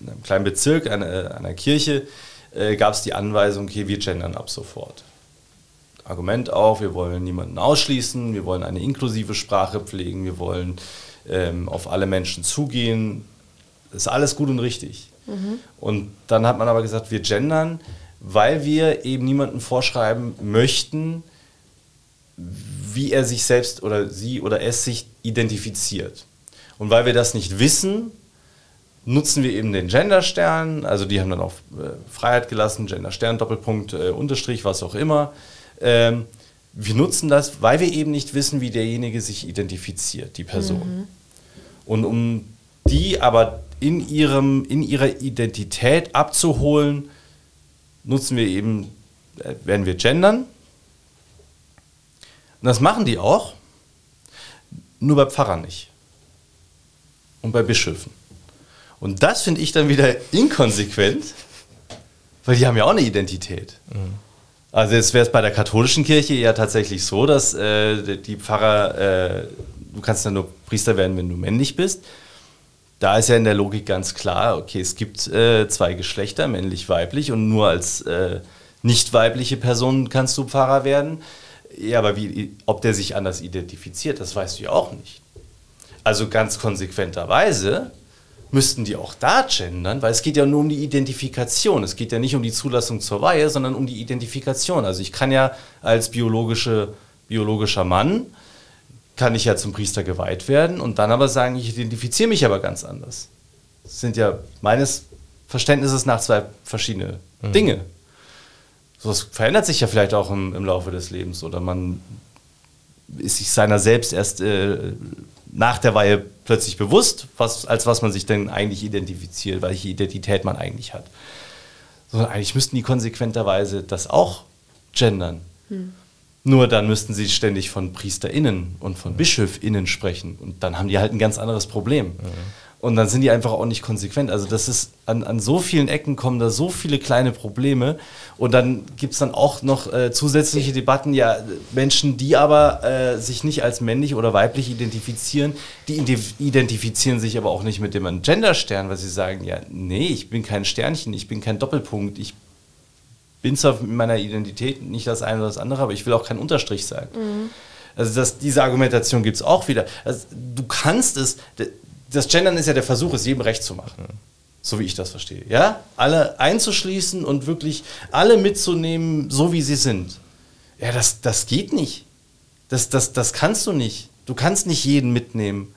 in einem kleinen Bezirk einer, einer Kirche, äh, gab es die Anweisung, okay, wir gendern ab sofort. Argument auch, wir wollen niemanden ausschließen, wir wollen eine inklusive Sprache pflegen, wir wollen ähm, auf alle Menschen zugehen. Ist alles gut und richtig. Und dann hat man aber gesagt, wir gendern, weil wir eben niemandem vorschreiben möchten, wie er sich selbst oder sie oder es sich identifiziert. Und weil wir das nicht wissen, nutzen wir eben den Genderstern, also die haben dann auch äh, Freiheit gelassen, Genderstern, Doppelpunkt, äh, Unterstrich, was auch immer. Ähm, wir nutzen das, weil wir eben nicht wissen, wie derjenige sich identifiziert, die Person. Mhm. Und um die aber in, ihrem, in ihrer Identität abzuholen, nutzen wir eben, äh, werden wir gendern. Und das machen die auch, nur bei Pfarrern nicht. Und bei Bischöfen. Und das finde ich dann wieder inkonsequent, weil die haben ja auch eine Identität. Mhm. Also jetzt wäre es bei der katholischen Kirche ja tatsächlich so, dass äh, die Pfarrer, äh, du kannst ja nur Priester werden, wenn du männlich bist da ist ja in der Logik ganz klar, okay, es gibt äh, zwei Geschlechter, männlich, weiblich, und nur als äh, nicht weibliche Person kannst du Pfarrer werden. Ja, aber wie, ob der sich anders identifiziert, das weißt du ja auch nicht. Also ganz konsequenterweise müssten die auch da gendern, weil es geht ja nur um die Identifikation. Es geht ja nicht um die Zulassung zur Weihe, sondern um die Identifikation. Also ich kann ja als biologische, biologischer Mann kann ich ja zum Priester geweiht werden und dann aber sagen, ich identifiziere mich aber ganz anders. Das sind ja meines Verständnisses nach zwei verschiedene mhm. Dinge. So, das verändert sich ja vielleicht auch im, im, Laufe des Lebens oder man ist sich seiner selbst erst äh, nach der Weihe plötzlich bewusst, was, als was man sich denn eigentlich identifiziert, welche Identität man eigentlich hat. Sondern eigentlich müssten die konsequenterweise das auch gendern. Mhm. Nur dann müssten sie ständig von PriesterInnen und von BischöfInnen sprechen. Und dann haben die halt ein ganz anderes Problem. Mhm. Und dann sind die einfach auch nicht konsequent. Also das ist, an, an so vielen Ecken kommen da so viele kleine Probleme. Und dann gibt es dann auch noch äh, zusätzliche Debatten, ja, Menschen, die aber äh, sich nicht als männlich oder weiblich identifizieren, die identifizieren sich aber auch nicht mit dem Genderstern, weil sie sagen, ja, nee, ich bin kein Sternchen, ich bin kein Doppelpunkt, ich bin zwar in meiner Identität nicht das eine oder das andere, aber ich will auch kein Unterstrich sein. Mhm. Also das, diese Argumentation gibt es auch wieder. Also du kannst es, das Gendern ist ja der Versuch, es jedem recht zu machen. So wie ich das verstehe. Ja? Alle einzuschließen und wirklich alle mitzunehmen, so wie sie sind. Ja, das, das geht nicht. Das, das, das kannst du nicht. Du kannst nicht jeden mitnehmen.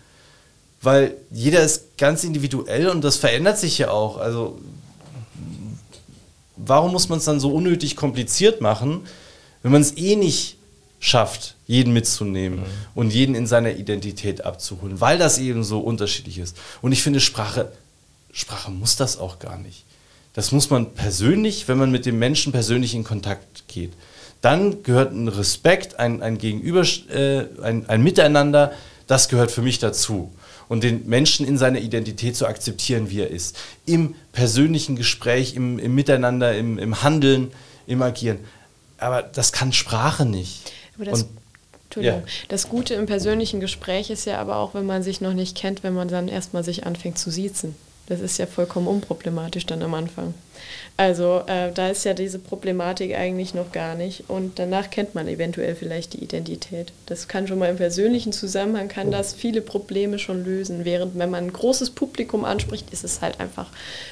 Weil jeder ist ganz individuell und das verändert sich ja auch. Also warum muss man es dann so unnötig kompliziert machen, wenn man es eh nicht schafft, jeden mitzunehmen mhm. und jeden in seiner Identität abzuholen, weil das eben so unterschiedlich ist. Und ich finde, Sprache, Sprache muss das auch gar nicht. Das muss man persönlich, wenn man mit dem Menschen persönlich in Kontakt geht. dann gehört ein Respekt, ein, ein Gegenüber, äh, ein, ein Miteinander, das gehört für mich dazu. Und den Menschen in seiner Identität zu akzeptieren, wie er ist. Im persönlichen Gespräch, im, im Miteinander, im, im Handeln, im Agieren. Aber das kann Sprache nicht. Aber das, Und Entschuldigung. Ja. Das Gute im persönlichen Gespräch ist ja aber auch, wenn man sich noch nicht kennt, wenn man dann erstmal sich anfängt zu siezen. Das ist ja vollkommen unproblematisch dann am Anfang. Also äh, da ist ja diese Problematik eigentlich noch gar nicht. Und danach kennt man eventuell vielleicht die Identität. Das kann schon mal im persönlichen Zusammenhang, kann das viele Probleme schon lösen. Während wenn man ein großes Publikum anspricht, ist es halt einfach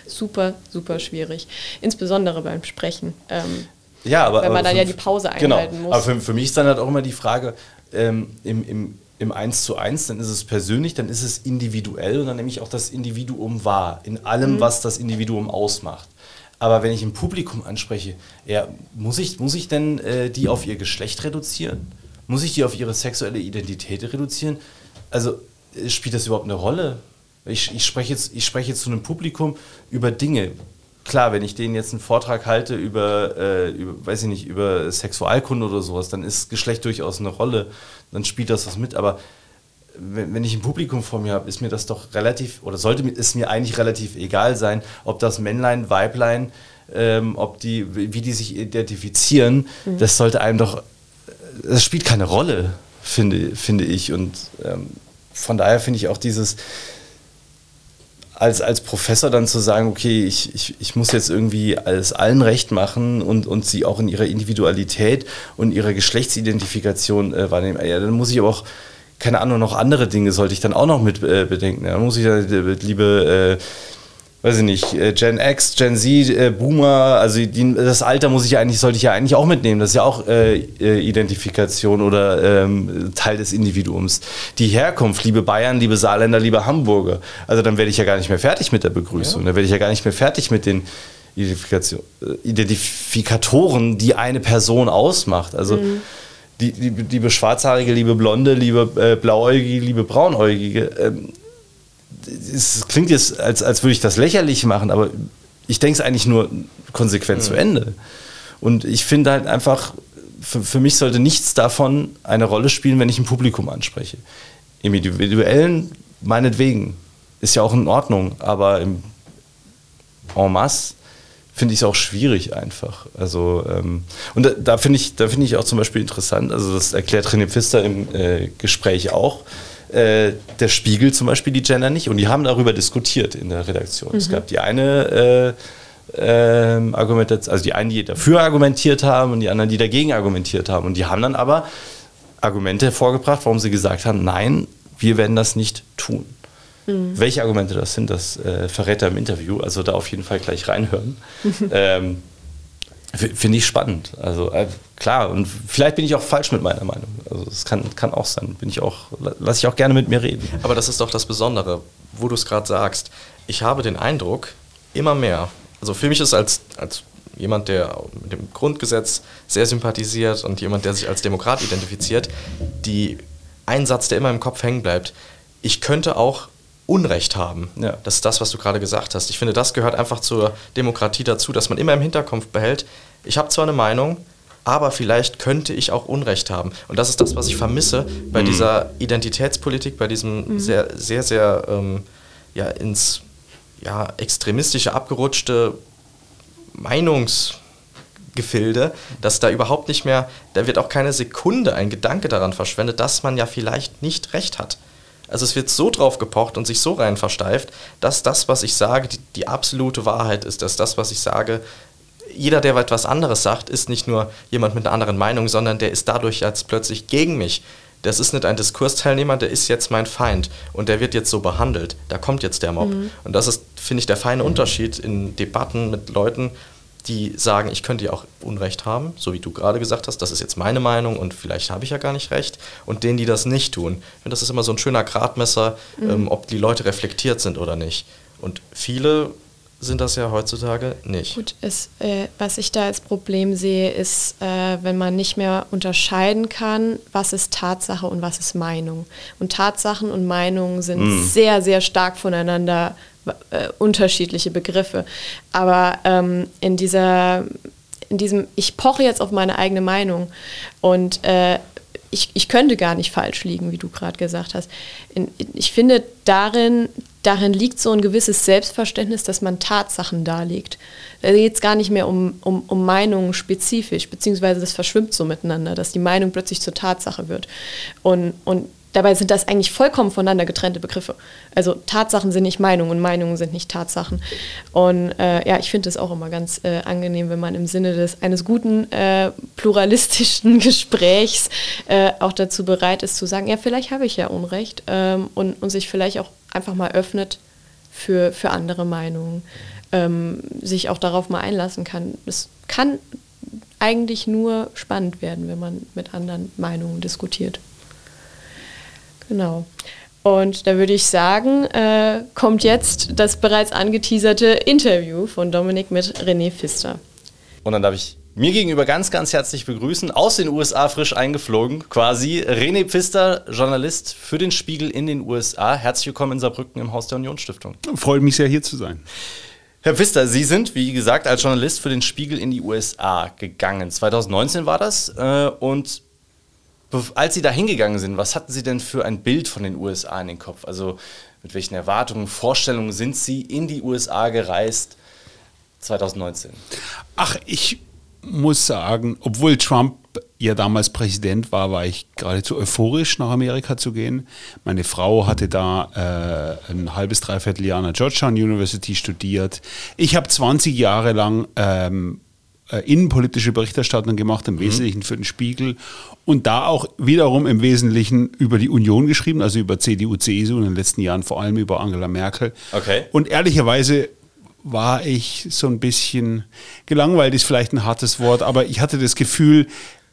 super, super schwierig. Insbesondere beim Sprechen. Ähm, Ja, aber, Wenn man aber dann für- ja die Pause einhalten genau. muss. Aber für, für mich ist dann halt auch immer die Frage, ähm, im, im, im 1 zu 1, dann ist es persönlich, dann ist es individuell und dann nehme ich auch das Individuum wahr, in allem, Mhm. was das Individuum ausmacht. Aber wenn ich ein Publikum anspreche, ja, muss, ich, muss ich denn äh, die auf ihr Geschlecht reduzieren? Muss ich die auf ihre sexuelle Identität reduzieren? Also äh, spielt das überhaupt eine Rolle? Ich, ich, spreche jetzt, ich spreche jetzt zu einem Publikum über Dinge. Klar, wenn ich denen jetzt einen Vortrag halte über, äh, über, weiß ich nicht, über Sexualkunde oder sowas, dann ist Geschlecht durchaus eine Rolle, dann spielt das was mit. Aber wenn, wenn ich ein Publikum vor mir habe, ist mir das doch relativ, oder sollte es mir eigentlich relativ egal sein, ob das Männlein, Weiblein, ähm, ob die, wie die sich identifizieren, das sollte einem doch, das spielt keine Rolle, finde, finde ich. Und ähm, von daher finde ich auch dieses, als, als Professor dann zu sagen, okay, ich, ich, ich muss jetzt irgendwie alles allen recht machen und, und sie auch in ihrer Individualität und ihrer Geschlechtsidentifikation äh, wahrnehmen, ja, dann muss ich aber auch, keine Ahnung, noch andere Dinge sollte ich dann auch noch mit äh, bedenken. Dann muss ich äh, liebe, äh, weiß ich nicht, äh, Gen X, Gen Z, äh, Boomer, also die, das Alter muss ich ja eigentlich, sollte ich ja eigentlich auch mitnehmen. Das ist ja auch äh, äh, Identifikation oder ähm, Teil des Individuums. Die Herkunft, liebe Bayern, liebe Saarländer, liebe Hamburger. Also dann werde ich ja gar nicht mehr fertig mit der Begrüßung. Dann werde ich ja gar nicht mehr fertig mit den Identifikation, Identifikatoren, die eine Person ausmacht. Also die, die, liebe Schwarzhaarige, liebe Blonde, liebe äh, Blauäugige, liebe Braunäugige. Ähm, es klingt jetzt, als, als würde ich das lächerlich machen, aber ich denke es eigentlich nur konsequent zu Ende. Und ich finde halt einfach, für, für mich sollte nichts davon eine Rolle spielen, wenn ich ein Publikum anspreche. Im Individuellen, meinetwegen, ist ja auch in Ordnung, aber im en masse finde ich es auch schwierig einfach. Also, ähm, und da, da finde ich, da finde ich auch zum Beispiel interessant, also das erklärt René Pfister im äh, Gespräch auch, äh, der Spiegel zum Beispiel die Gender nicht und die haben darüber diskutiert in der Redaktion. Es gab die eine äh, ähm, Argumentation, also die einen, die dafür argumentiert haben und die anderen, die dagegen argumentiert haben. Und die haben dann aber Argumente hervorgebracht, warum sie gesagt haben, nein, wir werden das nicht tun. Welche Argumente das sind, das äh, verrät er im Interview. Also da auf jeden Fall gleich reinhören. ähm, Finde ich spannend. Also äh, klar, und vielleicht bin ich auch falsch mit meiner Meinung. Also das kann, kann auch sein. Bin ich auch, lasse ich auch gerne mit mir reden. Aber das ist doch das Besondere, wo du es gerade sagst. Ich habe den Eindruck, immer mehr, also für mich ist als, als jemand, der mit dem Grundgesetz sehr sympathisiert und jemand, der sich als Demokrat identifiziert, die ein Satz, der immer im Kopf hängen bleibt, ich könnte auch Unrecht haben. Ja. Das ist das, was du gerade gesagt hast. Ich finde, das gehört einfach zur Demokratie dazu, dass man immer im Hinterkopf behält, ich habe zwar eine Meinung, aber vielleicht könnte ich auch Unrecht haben. Und das ist das, was ich vermisse bei dieser Identitätspolitik, bei diesem sehr, sehr, sehr ähm, ja, ins ja, extremistische, abgerutschte Meinungsgefilde, dass da überhaupt nicht mehr, da wird auch keine Sekunde ein Gedanke daran verschwendet, dass man ja vielleicht nicht recht hat. Also es wird so drauf gepocht und sich so rein versteift, dass das, was ich sage, die, die absolute Wahrheit ist, dass das, was ich sage, jeder, der etwas anderes sagt, ist nicht nur jemand mit einer anderen Meinung, sondern der ist dadurch jetzt plötzlich gegen mich. Das ist nicht ein Diskursteilnehmer, der ist jetzt mein Feind und der wird jetzt so behandelt. Da kommt jetzt der Mob. Und das ist, finde ich, der feine Unterschied in Debatten mit Leuten, die sagen, ich könnte ja auch Unrecht haben, so wie du gerade gesagt hast, das ist jetzt meine Meinung und vielleicht habe ich ja gar nicht recht. Und denen, die das nicht tun. Und das ist immer so ein schöner Gradmesser, ähm, ob die Leute reflektiert sind oder nicht. Und viele sind das ja heutzutage nicht. Gut, es, äh, was ich da als Problem sehe, ist, äh, wenn man nicht mehr unterscheiden kann, was ist Tatsache und was ist Meinung. Und Tatsachen und Meinungen sind sehr, sehr stark voneinander äh, unterschiedliche Begriffe. Aber ähm, in dieser in diesem, ich poche jetzt auf meine eigene Meinung und äh, ich, ich könnte gar nicht falsch liegen, wie du gerade gesagt hast. In, ich finde, darin, darin liegt so ein gewisses Selbstverständnis, dass man Tatsachen darlegt. Da geht es gar nicht mehr um, um, um Meinungen spezifisch, beziehungsweise das verschwimmt so miteinander, dass die Meinung plötzlich zur Tatsache wird. Und, und Dabei sind das eigentlich vollkommen voneinander getrennte Begriffe. Also Tatsachen sind nicht Meinungen und Meinungen sind nicht Tatsachen. Und äh, ja, ich finde es auch immer ganz äh, angenehm, wenn man im Sinne des eines guten äh, pluralistischen Gesprächs äh, auch dazu bereit ist zu sagen, ja, vielleicht habe ich ja Unrecht ähm, und, und sich vielleicht auch einfach mal öffnet für, für andere Meinungen, ähm, sich auch darauf mal einlassen kann. Es kann eigentlich nur spannend werden, wenn man mit anderen Meinungen diskutiert. Genau. Und da würde ich sagen, äh, kommt jetzt das bereits angeteaserte Interview von Dominik mit René Pfister. Und dann darf ich mir gegenüber ganz, ganz herzlich begrüßen, aus den USA frisch eingeflogen, quasi René Pfister, Journalist für den Spiegel in den USA. Herzlich willkommen in Saarbrücken im Haus der Unionsstiftung. Freut mich sehr, hier zu sein. Herr Pfister, Sie sind, wie gesagt, als Journalist für den Spiegel in die USA gegangen. 2019 war das. Äh, und als Sie da hingegangen sind, was hatten Sie denn für ein Bild von den USA in den Kopf? Also mit welchen Erwartungen, Vorstellungen sind Sie in die USA gereist 2019? Ach, ich muss sagen, obwohl Trump ja damals Präsident war, war ich geradezu euphorisch, nach Amerika zu gehen. Meine Frau hatte da äh, ein halbes, dreiviertel Jahr an der Georgetown University studiert. Ich habe 20 Jahre lang ähm, äh, innenpolitische Berichterstattung gemacht, im mhm. Wesentlichen für den Spiegel und da auch wiederum im Wesentlichen über die Union geschrieben, also über CDU, CSU in den letzten Jahren vor allem über Angela Merkel. Okay. Und ehrlicherweise war ich so ein bisschen gelangweilt, ist vielleicht ein hartes Wort, aber ich hatte das Gefühl,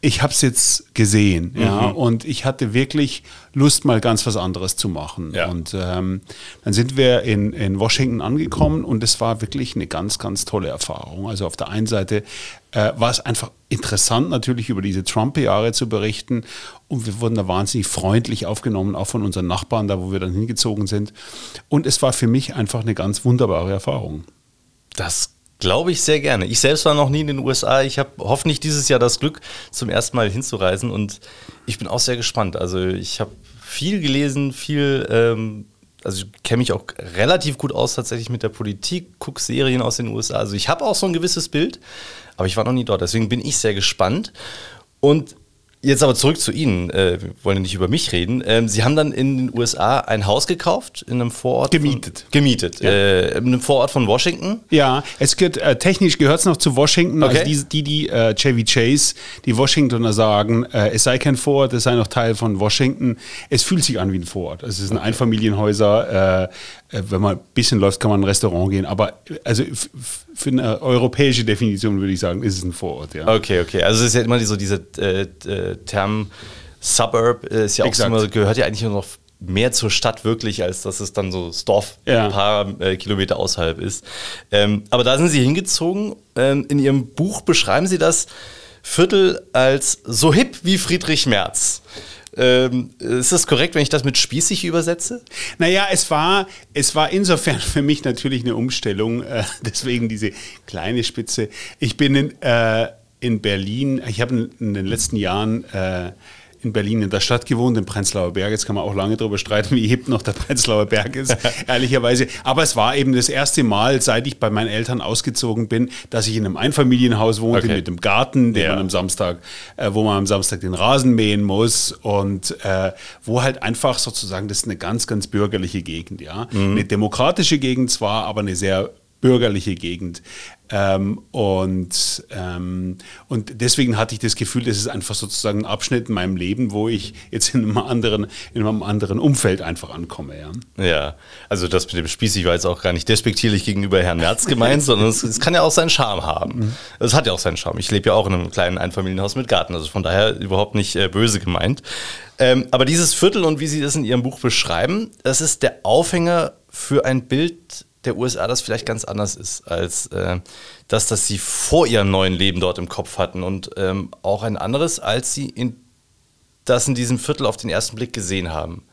ich habe es jetzt gesehen, mhm. ja, und ich hatte wirklich Lust, mal ganz was anderes zu machen. Ja. Und ähm, dann sind wir in, in Washington angekommen und es war wirklich eine ganz, ganz tolle Erfahrung. Also auf der einen Seite äh, war es einfach interessant, natürlich über diese Trump-Jahre zu berichten und wir wurden da wahnsinnig freundlich aufgenommen, auch von unseren Nachbarn, da wo wir dann hingezogen sind. Und es war für mich einfach eine ganz wunderbare Erfahrung. Das Glaube ich sehr gerne. Ich selbst war noch nie in den USA. Ich habe hoffentlich dieses Jahr das Glück, zum ersten Mal hinzureisen und ich bin auch sehr gespannt. Also ich habe viel gelesen, viel, ähm, also ich kenne mich auch relativ gut aus tatsächlich mit der Politik, gucke Serien aus den USA. Also ich habe auch so ein gewisses Bild, aber ich war noch nie dort. Deswegen bin ich sehr gespannt. Und Jetzt aber zurück zu Ihnen. Äh, wir wollen ja nicht über mich reden. Ähm, Sie haben dann in den USA ein Haus gekauft, in einem Vorort. Gemietet. Von, gemietet. Ja. Äh, in einem Vorort von Washington. Ja, es gehört, äh, technisch gehört es noch zu Washington. Also okay. Also die, die, die äh, Chevy Chase, die Washingtoner sagen, äh, es sei kein Vorort, es sei noch Teil von Washington. Es fühlt sich an wie ein Vorort. Es sind okay. Einfamilienhäuser. Äh, wenn man ein bisschen läuft, kann man in ein Restaurant gehen. Aber also für eine europäische Definition würde ich sagen, ist es ein Vorort. Ja. Okay, okay. Also es ist ja immer so diese Term Suburb ist ja auch so immer, gehört ja eigentlich nur noch mehr zur Stadt wirklich, als dass es dann so das Dorf ja. ein paar äh, Kilometer außerhalb ist. Ähm, aber da sind Sie hingezogen. Ähm, in Ihrem Buch beschreiben Sie das Viertel als so hip wie Friedrich Merz. Ähm, ist das korrekt, wenn ich das mit spießig übersetze? Naja, es war, es war insofern für mich natürlich eine Umstellung, äh, deswegen diese kleine Spitze. Ich bin in, äh, in Berlin, ich habe in den letzten Jahren äh, in Berlin in der Stadt gewohnt, im Prenzlauer Berg. Jetzt kann man auch lange darüber streiten, wie hip noch der Prenzlauer Berg ist, ehrlicherweise. Aber es war eben das erste Mal, seit ich bei meinen Eltern ausgezogen bin, dass ich in einem Einfamilienhaus wohnte okay. mit dem Garten, den ja. man am Samstag, äh, wo man am Samstag den Rasen mähen muss und äh, wo halt einfach sozusagen, das ist eine ganz, ganz bürgerliche Gegend, ja. Mhm. Eine demokratische Gegend zwar, aber eine sehr bürgerliche Gegend. Ähm, und, ähm, und deswegen hatte ich das Gefühl, das ist einfach sozusagen ein Abschnitt in meinem Leben, wo ich jetzt in einem anderen, in einem anderen Umfeld einfach ankomme. Ja, ja also das mit dem Spießig war jetzt auch gar nicht despektierlich gegenüber Herrn Merz gemeint, sondern es, es, kann ja auch seinen Charme haben. Mhm. Es hat ja auch seinen Charme. Ich lebe ja auch in einem kleinen Einfamilienhaus mit Garten, also von daher überhaupt nicht äh, böse gemeint. Ähm, aber dieses Viertel und wie Sie das in Ihrem Buch beschreiben, das ist der Aufhänger für ein Bild der USA das vielleicht ganz anders ist, als äh, das, das sie vor ihrem neuen Leben dort im Kopf hatten und ähm, auch ein anderes, als sie in, das in diesem Viertel auf den ersten Blick gesehen haben.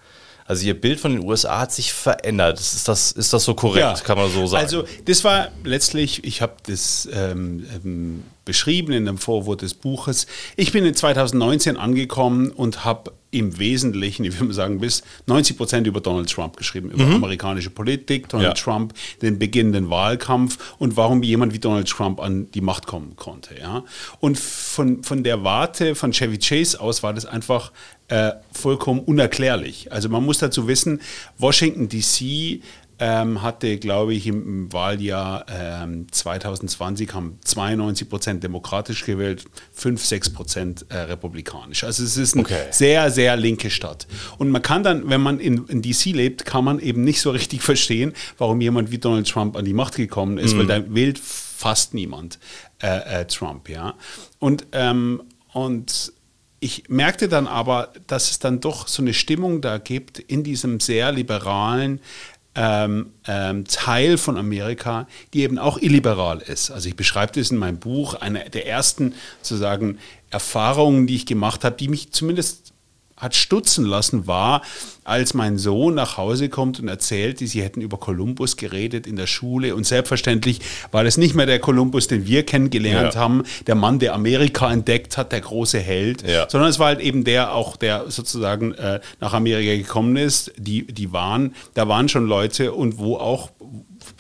Also Ihr Bild von den USA hat sich verändert. Ist das, ist das so korrekt, kann man so sagen? Also das war letztlich, ich habe das ähm, ähm, beschrieben in dem Vorwort des Buches. Ich bin in 2019 angekommen und habe im Wesentlichen, ich würde sagen, bis 90 Prozent über Donald Trump geschrieben, über amerikanische Politik, Donald Ja. Trump, den beginnenden Wahlkampf und warum jemand wie Donald Trump an die Macht kommen konnte. Ja? Und von, von der Warte von Chevy Chase aus war das einfach äh, vollkommen unerklärlich. Also man muss dazu wissen, Washington DC ähm, hatte, glaube ich, im, Wahljahr ähm, 2020 haben 92 Prozent demokratisch gewählt, 5, 6 Prozent äh, republikanisch. Also es ist eine Okay. sehr, sehr linke Stadt. Und man kann dann, wenn man in, in DC lebt, kann man eben nicht so richtig verstehen, warum jemand wie Donald Trump an die Macht gekommen ist, weil da wählt fast niemand äh, äh, Trump, ja. Und, ähm, und ich merkte dann aber, dass es dann doch so eine Stimmung da gibt in diesem sehr liberalen ähm, ähm, Teil von Amerika, die eben auch illiberal ist. Also ich beschreibe das in meinem Buch, eine der ersten sozusagen Erfahrungen, die ich gemacht habe, die mich zumindest hat stutzen lassen, war, als mein Sohn nach Hause kommt und erzählte, sie hätten über Kolumbus geredet in der Schule und selbstverständlich war das nicht mehr der Kolumbus, den wir kennengelernt Ja. haben, der Mann, der Amerika entdeckt hat, der große Held, Ja. sondern es war halt eben der auch, der sozusagen äh, nach Amerika gekommen ist. Die, die waren, da waren schon Leute und wo auch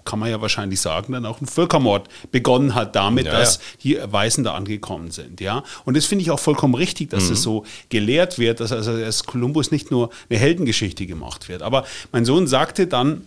kann man ja wahrscheinlich sagen, dann auch ein Völkermord begonnen hat damit, Ja, dass ja. die Weißen da angekommen sind. Ja? Und das finde ich auch vollkommen richtig, dass es so gelehrt wird, dass also als Kolumbus nicht nur eine Heldengeschichte gemacht wird. Aber mein Sohn sagte dann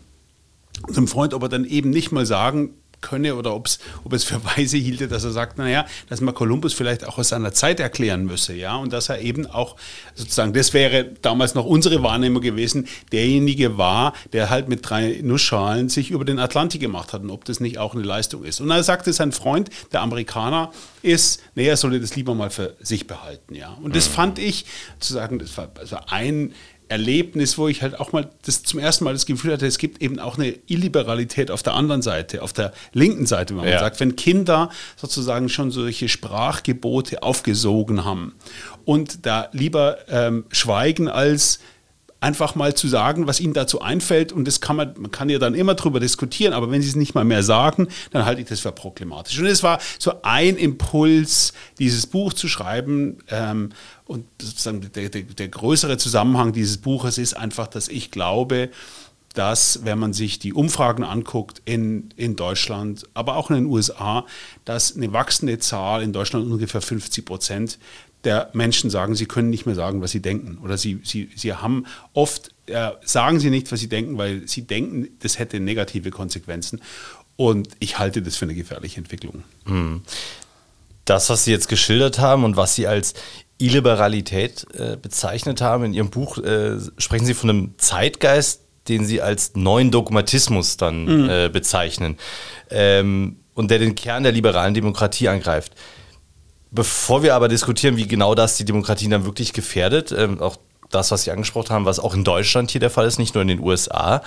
unserem Freund, ob er dann eben nicht mal sagen könne oder ob's, ob es für weise hielte, dass er sagt, naja, dass man Kolumbus vielleicht auch aus seiner Zeit erklären müsse, ja, und dass er eben auch sozusagen, das wäre damals noch unsere Wahrnehmung gewesen, derjenige war, der halt mit drei Nussschalen sich über den Atlantik gemacht hat und ob das nicht auch eine Leistung ist. Und dann sagte sein Freund, der Amerikaner, ist, nee, er solle das lieber mal für sich behalten, ja. Und das fand ich, zu sagen, das war also ein Erlebnis, wo ich halt auch mal das zum ersten Mal das Gefühl hatte, es gibt eben auch eine Illiberalität auf der anderen Seite, auf der linken Seite, wenn man Ja. sagt, wenn Kinder sozusagen schon solche Sprachgebote aufgesogen haben und da lieber ähm, schweigen als einfach mal zu sagen, was ihnen dazu einfällt und das kann man, man kann ja dann immer drüber diskutieren, aber wenn sie es nicht mal mehr sagen, dann halte ich das für problematisch. Und es war so ein Impuls, dieses Buch zu schreiben ähm, und sozusagen der, der, der größere Zusammenhang dieses Buches ist einfach, dass ich glaube, dass, wenn man sich die Umfragen anguckt in, in Deutschland, aber auch in den USA, dass eine wachsende Zahl in Deutschland ungefähr 50 Prozent der Menschen sagen, sie können nicht mehr sagen, was sie denken. Oder sie, sie, sie haben oft, äh, sagen sie nicht, was sie denken, weil sie denken, das hätte negative Konsequenzen. Und ich halte das für eine gefährliche Entwicklung. das, was Sie jetzt geschildert haben und was Sie als Illiberalität äh, bezeichnet haben in Ihrem Buch, äh, sprechen Sie von einem Zeitgeist, den Sie als neuen Dogmatismus dann äh, bezeichnen ähm, und der den Kern der liberalen Demokratie angreift. Bevor wir aber diskutieren, wie genau das die Demokratie dann wirklich gefährdet, ähm, auch das, was Sie angesprochen haben, was auch in Deutschland hier der Fall ist, nicht nur in den USA,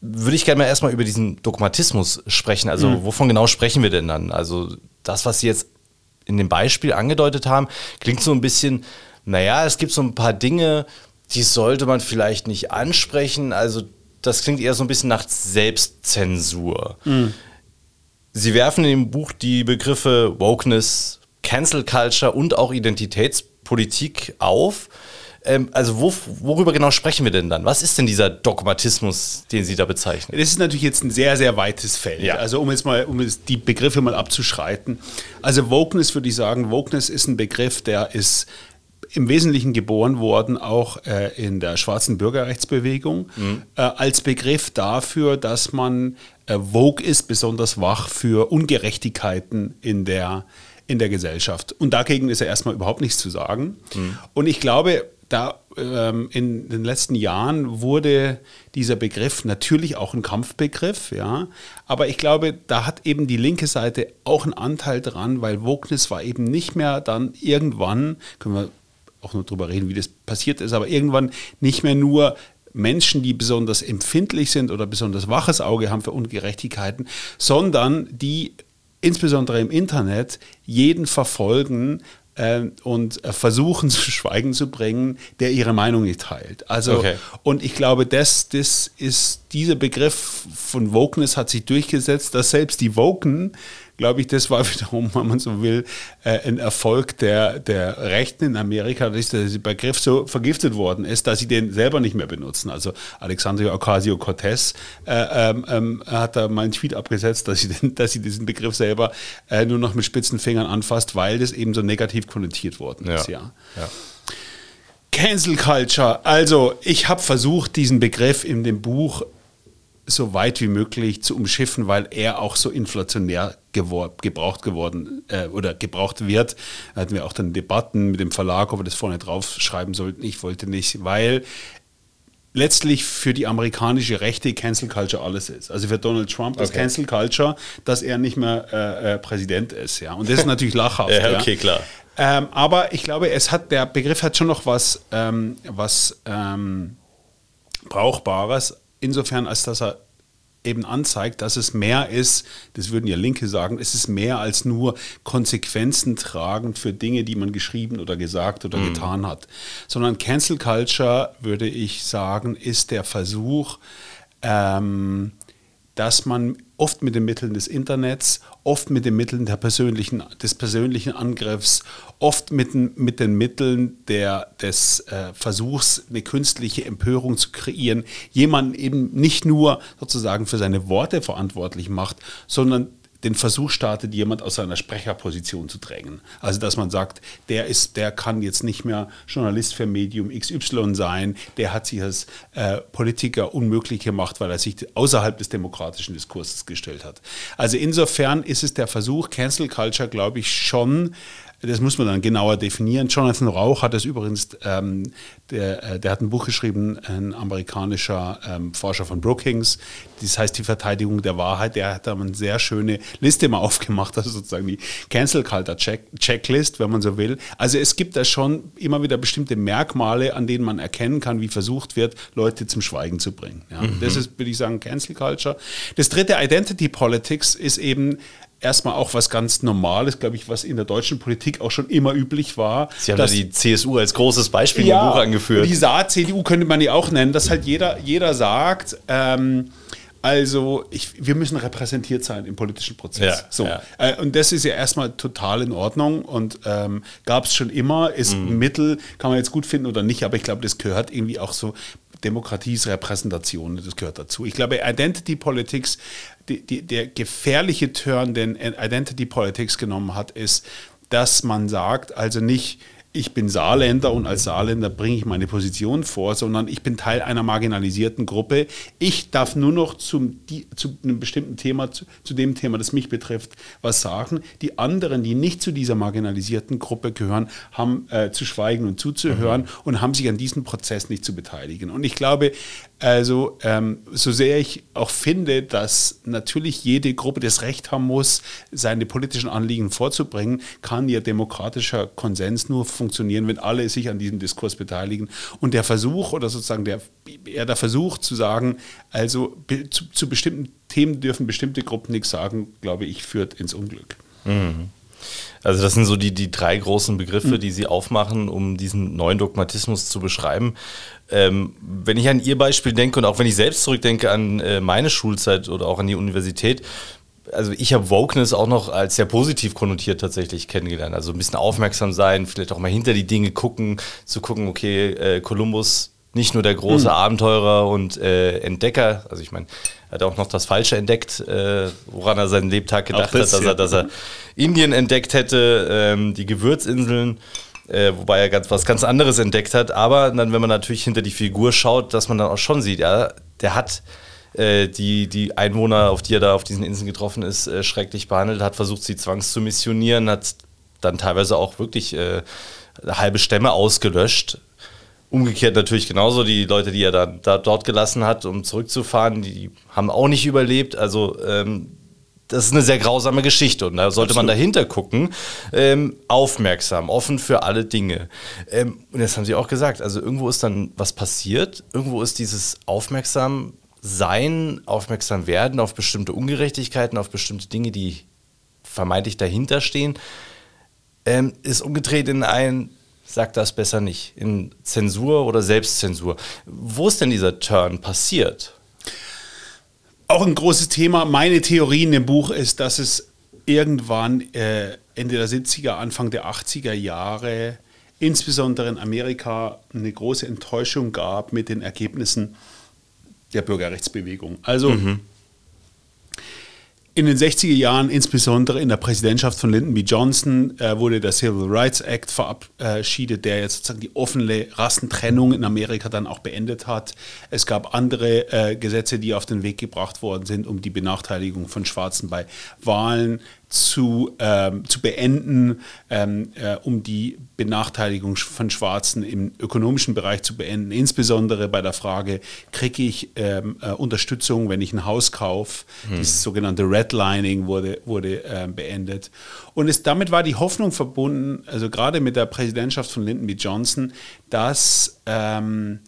würde ich gerne mal erstmal über diesen Dogmatismus sprechen. Also, wovon genau sprechen wir denn dann? Also, das, was Sie jetzt in dem Beispiel angedeutet haben, klingt so ein bisschen, naja, es gibt so ein paar Dinge, die sollte man vielleicht nicht ansprechen. Also, das klingt eher so ein bisschen nach Selbstzensur. Sie werfen in dem Buch die Begriffe Wokeness, Cancel Culture und auch Identitätspolitik auf. Ähm, also wo, worüber genau sprechen wir denn dann? Was ist denn dieser Dogmatismus, den Sie da bezeichnen? Das ist natürlich jetzt ein sehr, sehr weites Feld. Ja. Also um jetzt mal, um jetzt die Begriffe mal abzuschreiten. Also Wokeness würde ich sagen, Wokeness ist ein Begriff, der ist im Wesentlichen geboren worden, auch äh, in der schwarzen Bürgerrechtsbewegung, äh, als Begriff dafür, dass man äh, Vogue ist, besonders wach für Ungerechtigkeiten in der, in der Gesellschaft. Und dagegen ist ja erstmal überhaupt nichts zu sagen. Und ich glaube, da ähm, in den letzten Jahren wurde dieser Begriff natürlich auch ein Kampfbegriff, ja. Aber ich glaube, da hat eben die linke Seite auch einen Anteil dran, weil Wokeness war eben nicht mehr dann irgendwann, können wir auch nur drüber reden, wie das passiert ist, aber irgendwann nicht mehr nur Menschen, die besonders empfindlich sind oder besonders waches Auge haben für Ungerechtigkeiten, sondern die insbesondere im Internet jeden verfolgen, und äh, versuchen zu Schweigen zu bringen, der ihre Meinung nicht teilt. Also, Okay. und ich glaube, das, das ist, dieser Begriff von Wokeness hat sich durchgesetzt, dass selbst die Woken, glaube ich, das war wiederum, wenn man so will, äh, ein Erfolg der, der Rechten in Amerika, dass dieser Begriff so vergiftet worden ist, dass sie den selber nicht mehr benutzen. Also Alexandria Ocasio-Cortez äh, ähm, ähm, hat da mal einen Tweet abgesetzt, dass sie, den, dass sie diesen Begriff selber äh, nur noch mit spitzen Fingern anfasst, weil das eben so negativ konnotiert worden ist. Ja. ja. Cancel Culture. Also, ich habe versucht, diesen Begriff in dem Buch so weit wie möglich zu umschiffen, weil er auch so inflationär gewor gebraucht geworden äh, oder gebraucht wird. Da hatten wir auch dann Debatten mit dem Verlag, ob wir das vorne drauf schreiben sollten. Ich wollte nicht, weil letztlich für die amerikanische Rechte Cancel Culture alles ist. Also für Donald Trump ist Okay. Cancel Culture, dass er nicht mehr äh, äh, Präsident ist. Ja. Und das ist natürlich lachhaft. Ja, okay, klar. Ähm, aber ich glaube, es hat, der Begriff hat schon noch was, ähm, was ähm, Brauchbares, insofern als dass er eben anzeigt, dass es mehr ist, das würden ja Linke sagen, es ist mehr als nur Konsequenzen tragen für Dinge, die man geschrieben oder gesagt oder getan hat. Sondern Cancel Culture, würde ich sagen, ist der Versuch, ähm, dass man oft mit den Mitteln des Internets, oft mit den Mitteln der persönlichen, des persönlichen Angriffs, oft mit, den- mit den Mitteln der, des äh, Versuchs, eine künstliche Empörung zu kreieren, jemanden eben nicht nur sozusagen für seine Worte verantwortlich macht, sondern den Versuch startet, jemand aus seiner Sprecherposition zu drängen. Also dass man sagt, der ist, der kann jetzt nicht mehr Journalist für Medium XY sein, der hat sich als äh, Politiker unmöglich gemacht, weil er sich außerhalb des demokratischen Diskurses gestellt hat. Also insofern ist es der Versuch, Cancel Culture, glaube ich, schon das muss man dann genauer definieren. Jonathan Rauch hat das übrigens, ähm, der, äh, der hat ein Buch geschrieben, ein amerikanischer ähm, Forscher von Brookings, das heißt die Verteidigung der Wahrheit. Der hat da eine sehr schöne Liste mal aufgemacht, also sozusagen die Cancel Culture Check Checklist, wenn man so will. Also es gibt da schon immer wieder bestimmte Merkmale, an denen man erkennen kann, wie versucht wird, Leute zum Schweigen zu bringen. Ja, Das ist, würde ich sagen, Cancel Culture. Das dritte, Identity Politics, ist eben erstmal auch was ganz Normales, glaube ich, was in der deutschen Politik auch schon immer üblich war. Sie haben da dass- die CSU als großes Beispiel ja, im Buch angeführt. Die Saat-CDU könnte man die auch nennen, dass halt jeder, jeder sagt, ähm, also ich, wir müssen repräsentiert sein im politischen Prozess. Ja, so. ja. Äh, und das ist ja erstmal total in Ordnung und ähm, gab es schon immer, ist Mhm. ein Mittel, kann man jetzt gut finden oder nicht, aber ich glaube, das gehört irgendwie auch so, Demokratie ist Repräsentation, das gehört dazu. Ich glaube, Identity Politics, die, die, der gefährliche Turn, den Identity Politics genommen hat, ist, dass man sagt, also nicht, ich bin Saarländer und als Saarländer bringe ich meine Position vor, sondern ich bin Teil einer marginalisierten Gruppe. Ich darf nur noch zum, die, zu einem bestimmten Thema, zu, zu dem Thema, das mich betrifft, was sagen. Die anderen, die nicht zu dieser marginalisierten Gruppe gehören, haben äh, zu schweigen und zuzuhören und haben sich an diesem Prozess nicht zu beteiligen. Und ich glaube, also ähm, so sehr ich auch finde, dass natürlich jede Gruppe das Recht haben muss, seine politischen Anliegen vorzubringen, kann ja demokratischer Konsens nur funktionieren, wenn alle sich an diesem Diskurs beteiligen. Und der Versuch oder sozusagen der, eher der Versuch zu sagen, also zu, zu bestimmten Themen dürfen bestimmte Gruppen nichts sagen, glaube ich, führt ins Unglück. Also das sind so die, die drei großen Mhm. Begriffe, die Sie aufmachen, um diesen neuen Dogmatismus zu beschreiben. Ähm, wenn ich an Ihr Beispiel denke und auch wenn ich selbst zurückdenke an äh, meine Schulzeit oder auch an die Universität, also ich habe Wokeness auch noch als sehr positiv konnotiert tatsächlich kennengelernt. Also ein bisschen aufmerksam sein, vielleicht auch mal hinter die Dinge gucken, zu gucken, okay, äh, Kolumbus nicht nur der große Abenteurer und äh, Entdecker, also ich meine, er hat auch noch das Falsche entdeckt, äh, woran er seinen Lebtag gedacht das, hat, dass ja. er, dass er Indien entdeckt hätte, ähm, die Gewürzinseln, äh, wobei er ganz, was ganz anderes entdeckt hat. Aber dann, wenn man natürlich hinter die Figur schaut, dass man dann auch schon sieht, ja, der hat äh, die, die Einwohner, auf die er da auf diesen Inseln getroffen ist, äh, schrecklich behandelt, hat versucht, sie zwangs zu missionieren, hat dann teilweise auch wirklich äh, halbe Stämme ausgelöscht. Umgekehrt natürlich genauso. Die Leute, die er dann da, dort gelassen hat, um zurückzufahren, die haben auch nicht überlebt. Also ähm, das ist eine sehr grausame Geschichte und da sollte man dahinter gucken. Ähm, aufmerksam, offen für alle Dinge. Ähm, und das haben Sie auch gesagt. Also irgendwo ist dann was passiert. Irgendwo ist dieses aufmerksam sein, aufmerksam werden auf bestimmte Ungerechtigkeiten, auf bestimmte Dinge, die vermeintlich dahinter stehen, ähm, ist umgedreht in ein, sag das besser nicht, in Zensur oder Selbstzensur. Wo ist denn dieser Turn passiert? Auch ein großes Thema. Meine Theorie in dem Buch ist, dass es irgendwann äh, Ende der 70er, Anfang der 80er Jahre, insbesondere in Amerika, eine große Enttäuschung gab mit den Ergebnissen der Bürgerrechtsbewegung. Also mhm. In den 60er Jahren, insbesondere in der Präsidentschaft von Lyndon B. Johnson, äh, wurde der Civil Rights Act verabschiedet, der jetzt sozusagen die offene Rassentrennung in Amerika dann auch beendet hat. Es gab andere äh, Gesetze, die auf den Weg gebracht worden sind, um die Benachteiligung von Schwarzen bei Wahlen zu, ähm, zu beenden, ähm, äh, um die Benachteiligung von Schwarzen im ökonomischen Bereich zu beenden, insbesondere bei der Frage, kriege ich ähm, äh, Unterstützung, wenn ich ein Haus kaufe. Hm. Dieses sogenannte Redlining wurde, wurde äh, beendet. Und es, damit war die Hoffnung verbunden, also gerade mit der Präsidentschaft von Lyndon B. Johnson, dass ähm,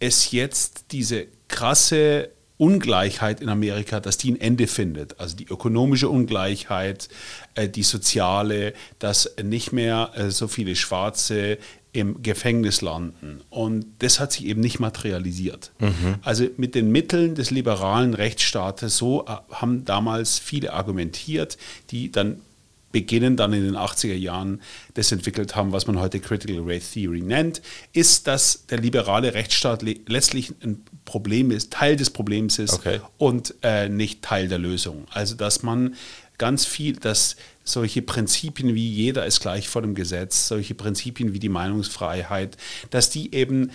es jetzt diese krasse Ungleichheit in Amerika, dass die ein Ende findet. Also die ökonomische Ungleichheit, äh, die soziale, dass nicht mehr äh, so viele Schwarze im Gefängnis landen. Und das hat sich eben nicht materialisiert. Mhm. Also mit den Mitteln des liberalen Rechtsstaates, so äh, haben damals viele argumentiert, die dann beginnen dann in den 80er Jahren das entwickelt haben, was man heute Critical Race Theory nennt, ist, dass der liberale Rechtsstaat letztlich ein Problem ist, Teil des Problems ist okay. und äh, nicht Teil der Lösung. Also dass man ganz viel, dass solche Prinzipien wie jeder ist gleich vor dem Gesetz, solche Prinzipien wie die Meinungsfreiheit, dass die eben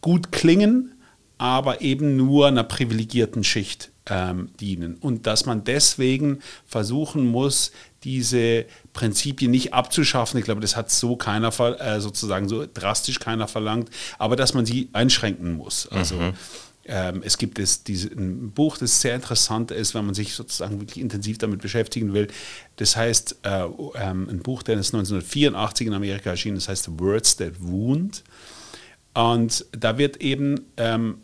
gut klingen, aber eben nur einer privilegierten Schicht ähm, dienen. Und dass man deswegen versuchen muss, diese Prinzipien nicht abzuschaffen. Ich glaube, das hat so keiner äh, sozusagen so drastisch keiner verlangt, aber dass man sie einschränken muss. Also mhm. ähm, es gibt es diese, ein Buch, das sehr interessant ist, wenn man sich sozusagen wirklich intensiv damit beschäftigen will. Das heißt, äh, ähm, ein Buch, das ist 1984 in Amerika erschienen, das heißt Words That Wound. Und da wird eben ähm,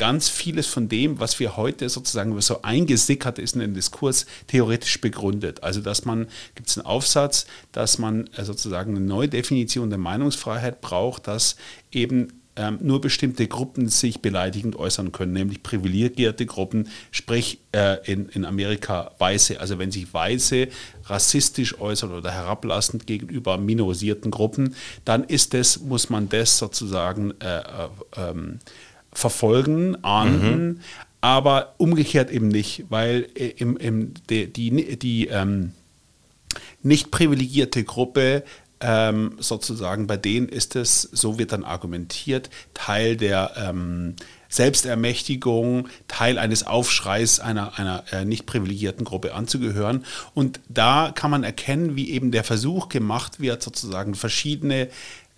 ganz vieles von dem, was wir heute sozusagen so eingesickert ist in den Diskurs, theoretisch begründet. Also dass man, gibt es einen Aufsatz, dass man äh, sozusagen eine neue Definition der Meinungsfreiheit braucht, dass eben ähm, nur bestimmte Gruppen sich beleidigend äußern können, nämlich privilegierte Gruppen, sprich äh, in, in Amerika Weiße. Also wenn sich Weiße rassistisch äußern oder herablassend gegenüber minorisierten Gruppen, dann ist das, muss man das sozusagen äh, äh, ähm, verfolgen, ahnden, mhm. aber umgekehrt eben nicht, weil äh, im, im, die, die, die ähm, nicht privilegierte Gruppe ähm, sozusagen, bei denen ist es, so wird dann argumentiert, Teil der ähm, Selbstermächtigung, Teil eines Aufschreis einer, einer äh, nicht privilegierten Gruppe anzugehören. Und da kann man erkennen, wie eben der Versuch gemacht wird, sozusagen verschiedene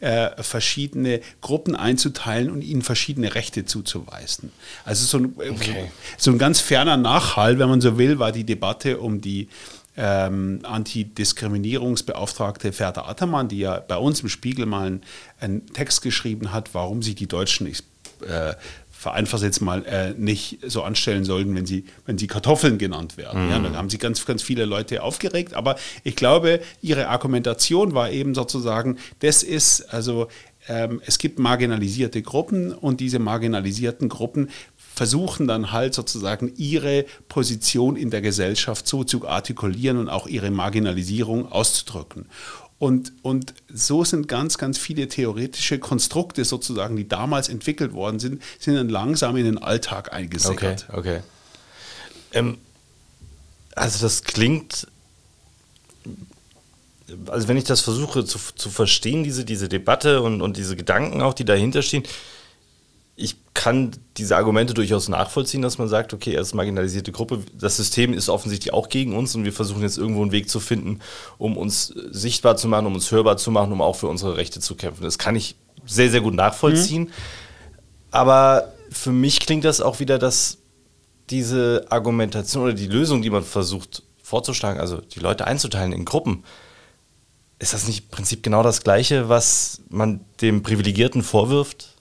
äh, verschiedene Gruppen einzuteilen und ihnen verschiedene Rechte zuzuweisen. Also so ein, okay. so ein ganz ferner Nachhall, wenn man so will, war die Debatte um die ähm, Antidiskriminierungsbeauftragte Ferda Attermann, die ja bei uns im Spiegel mal einen, einen Text geschrieben hat, warum sie die Deutschen nicht äh, vereinfacht jetzt mal, äh, nicht so anstellen sollten, wenn sie, wenn sie Kartoffeln genannt werden. Mhm. Ja, dann haben sie ganz, ganz viele Leute aufgeregt. Aber ich glaube, ihre Argumentation war eben sozusagen, das ist, also ähm, es gibt marginalisierte Gruppen und diese marginalisierten Gruppen versuchen dann halt sozusagen ihre Position in der Gesellschaft so zu artikulieren und auch ihre Marginalisierung auszudrücken. Und, und so sind ganz, ganz viele theoretische Konstrukte sozusagen, die damals entwickelt worden sind, sind dann langsam in den Alltag eingesickert. Okay, okay. Ähm, also das klingt, also wenn ich das versuche zu, zu verstehen, diese, diese Debatte und, und diese Gedanken auch, die dahinter stehen, ich kann diese Argumente durchaus nachvollziehen, dass man sagt, okay, er ist marginalisierte Gruppe, das System ist offensichtlich auch gegen uns und wir versuchen jetzt irgendwo einen Weg zu finden, um uns sichtbar zu machen, um uns hörbar zu machen, um auch für unsere Rechte zu kämpfen. Das kann ich sehr, sehr gut nachvollziehen. Mhm. Aber für mich klingt das auch wieder, dass diese Argumentation oder die Lösung, die man versucht vorzuschlagen, also die Leute einzuteilen in Gruppen, ist das nicht im Prinzip genau das Gleiche, was man dem Privilegierten vorwirft?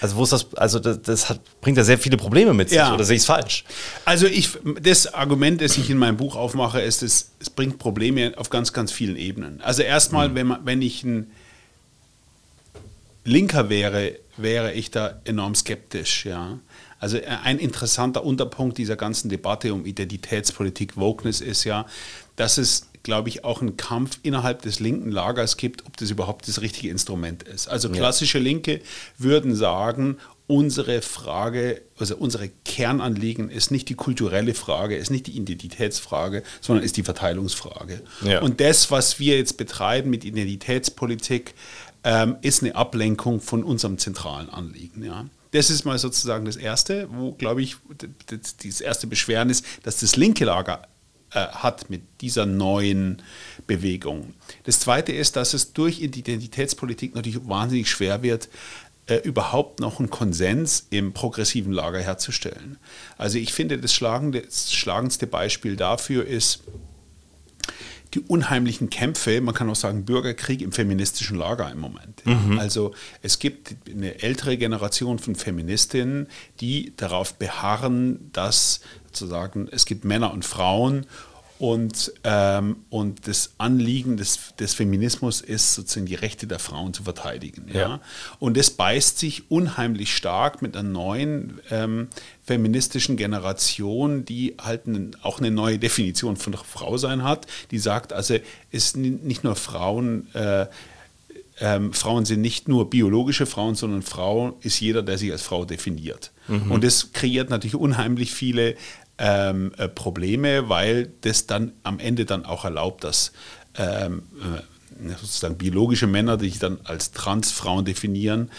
Also wo ist das, also das, das hat, bringt ja sehr viele Probleme mit sich, Ja. oder sehe ich es falsch? Also ich, das Argument, das ich in meinem Buch aufmache, ist, es, es bringt Probleme auf ganz, ganz vielen Ebenen. Also erstmal, wenn, man, wenn ich ein Linker wäre, wäre ich da enorm skeptisch. Ja. Also ein interessanter Unterpunkt dieser ganzen Debatte um Identitätspolitik, Wokeness ist ja, dass es, glaube ich, auch einen Kampf innerhalb des linken Lagers gibt, ob das überhaupt das richtige Instrument ist. Also klassische Linke würden sagen, unsere Frage, also unsere Kernanliegen ist nicht die kulturelle Frage, ist nicht die Identitätsfrage, sondern ist die Verteilungsfrage. Ja. Und das, was wir jetzt betreiben mit Identitätspolitik, ähm, ist eine Ablenkung von unserem zentralen Anliegen. Ja. Das ist mal sozusagen das Erste, wo, glaube ich, das erste Beschweren ist, dass das linke Lager äh, hat mit dieser neuen Bewegung. Das Zweite ist, dass es durch die Identitätspolitik natürlich wahnsinnig schwer wird, äh, überhaupt noch einen Konsens im progressiven Lager herzustellen. Also ich finde, das, schlagende, das schlagendste Beispiel dafür ist, die unheimlichen Kämpfe, man kann auch sagen Bürgerkrieg im feministischen Lager im Moment. Ja. Also es gibt eine ältere Generation von Feministinnen, die darauf beharren, dass sozusagen es gibt Männer und Frauen und, ähm, und das Anliegen des, des Feminismus ist, sozusagen die Rechte der Frauen zu verteidigen. Ja? Ja. Und das beißt sich unheimlich stark mit einer neuen ähm, feministischen Generation, die halt auch eine neue Definition von Frau sein hat, die sagt, also es sind nicht nur Frauen, äh, ähm, Frauen sind nicht nur biologische Frauen, sondern Frau ist jeder, der sich als Frau definiert. Und das kreiert natürlich unheimlich viele ähm, äh, Probleme, weil das dann am Ende dann auch erlaubt, dass ähm, äh, sozusagen biologische Männer, die sich dann als Transfrauen definieren,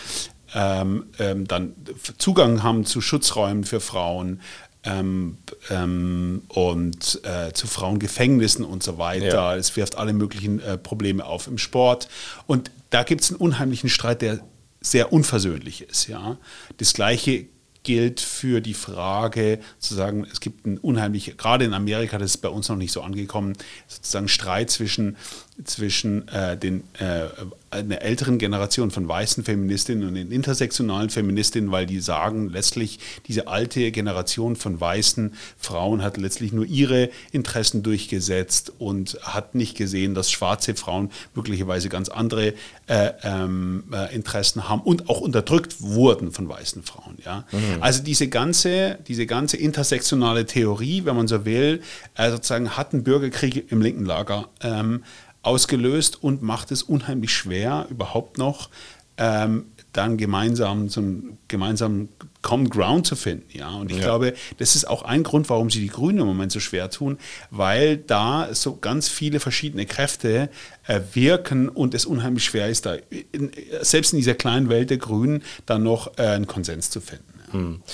ähm, ähm, dann Zugang haben zu Schutzräumen für Frauen ähm, ähm, und äh, zu Frauengefängnissen und so weiter. Ja. Es wirft alle möglichen äh, Probleme auf im Sport. Und da gibt es einen unheimlichen Streit, der sehr unversöhnlich ist. Ja? Das Gleiche gilt für die Frage, sozusagen, es gibt einen unheimlich, gerade in Amerika, das ist bei uns noch nicht so angekommen, sozusagen Streit zwischen, zwischen äh, den, äh, einer älteren Generation von weißen Feministinnen und den intersektionalen Feministinnen, weil die sagen, letztlich diese alte Generation von weißen Frauen hat letztlich nur ihre Interessen durchgesetzt und hat nicht gesehen, dass schwarze Frauen möglicherweise ganz andere äh, ähm, äh, Interessen haben und auch unterdrückt wurden von weißen Frauen. Ja? Also diese ganze, diese ganze intersektionale Theorie, wenn man so will, äh, sozusagen hat einen Bürgerkrieg im linken Lager ähm, ausgelöst und macht es unheimlich schwer, überhaupt noch ähm, dann gemeinsam zum gemeinsamen Common Ground zu finden. Ja? Und ich Ja. glaube, das ist auch ein Grund, warum sie die Grünen im Moment so schwer tun, weil da so ganz viele verschiedene Kräfte äh, wirken und es unheimlich schwer ist, da in, selbst in dieser kleinen Welt der Grünen dann noch äh, einen Konsens zu finden. Ja.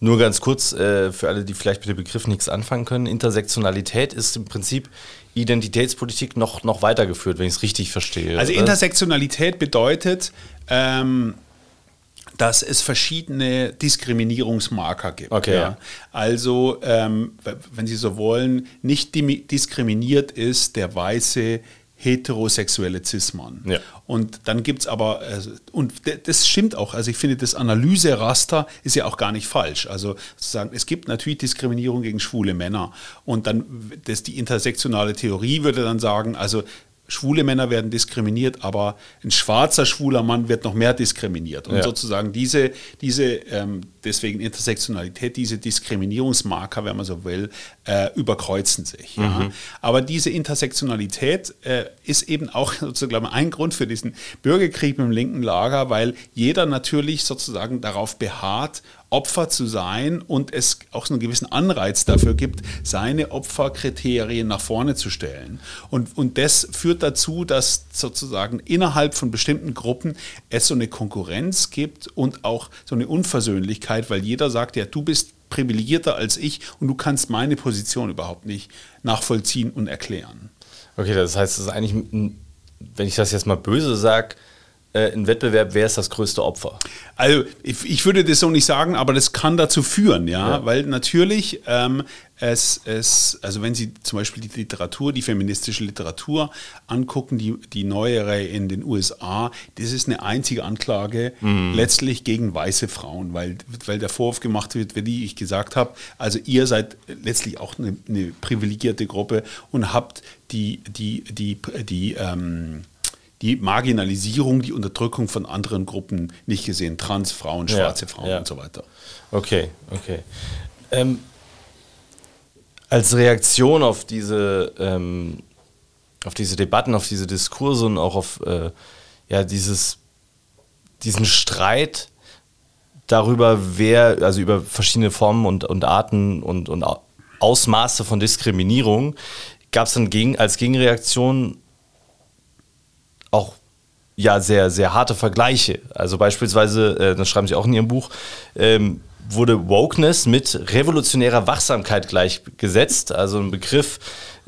Nur ganz kurz, äh, für alle, die vielleicht mit dem Begriff nichts anfangen können, Intersektionalität ist im Prinzip Identitätspolitik noch, noch weitergeführt, wenn ich es richtig verstehe. Also? Intersektionalität bedeutet, ähm, dass es verschiedene Diskriminierungsmarker gibt. Okay, ja. Also, ähm, wenn Sie so wollen, nicht diskriminiert ist der weiße heterosexuelle Cis-Mann. Ja. Und dann gibt es aber, also, und das stimmt auch, also ich finde, das Analyseraster ist ja auch gar nicht falsch. Also sozusagen, es gibt natürlich Diskriminierung gegen schwule Männer. Und dann, das, die intersektionale Theorie würde dann sagen, also schwule Männer werden diskriminiert, aber ein schwarzer schwuler Mann wird noch mehr diskriminiert. Und Ja. sozusagen diese, diese ähm, deswegen Intersektionalität, diese Diskriminierungsmarker, wenn man so will, äh, überkreuzen sich. Ja. Aber diese Intersektionalität äh, ist eben auch sozusagen ein Grund für diesen Bürgerkrieg im linken Lager, weil jeder natürlich sozusagen darauf beharrt, Opfer zu sein und es auch so einen gewissen Anreiz dafür gibt, seine Opferkriterien nach vorne zu stellen. Und, und das führt dazu, dass sozusagen innerhalb von bestimmten Gruppen es so eine Konkurrenz gibt und auch so eine Unversöhnlichkeit, weil jeder sagt, ja, du bist privilegierter als ich und du kannst meine Position überhaupt nicht nachvollziehen und erklären. Okay, das heißt, es ist eigentlich, wenn ich das jetzt mal böse sage, äh, ein Wettbewerb, wer ist das größte Opfer? Also ich, ich würde das so nicht sagen, aber das kann dazu führen, ja, Ja. weil natürlich ähm, es, es, also wenn Sie zum Beispiel die Literatur, die feministische Literatur angucken, die, die neuere in den USA, das ist eine einzige Anklage letztlich gegen weiße Frauen, weil, weil der Vorwurf gemacht wird, wie ich gesagt habe, also ihr seid letztlich auch eine, eine privilegierte Gruppe und habt die, die, die, die, ähm, die Marginalisierung, die Unterdrückung von anderen Gruppen nicht gesehen. Transfrauen, Ja, schwarze Frauen ja. und so weiter. Okay, okay. Ähm, als Reaktion auf diese, ähm, auf diese Debatten, auf diese Diskurse und auch auf äh, ja, dieses, diesen Streit darüber, wer, also über verschiedene Formen und, und Arten und, und Au- Ausmaße von Diskriminierung, gab es dann gegen, als Gegenreaktion auch ja sehr, sehr harte Vergleiche. Also beispielsweise, äh, das schreiben Sie auch in Ihrem Buch, ähm, wurde Wokeness mit revolutionärer Wachsamkeit gleichgesetzt. Also ein Begriff,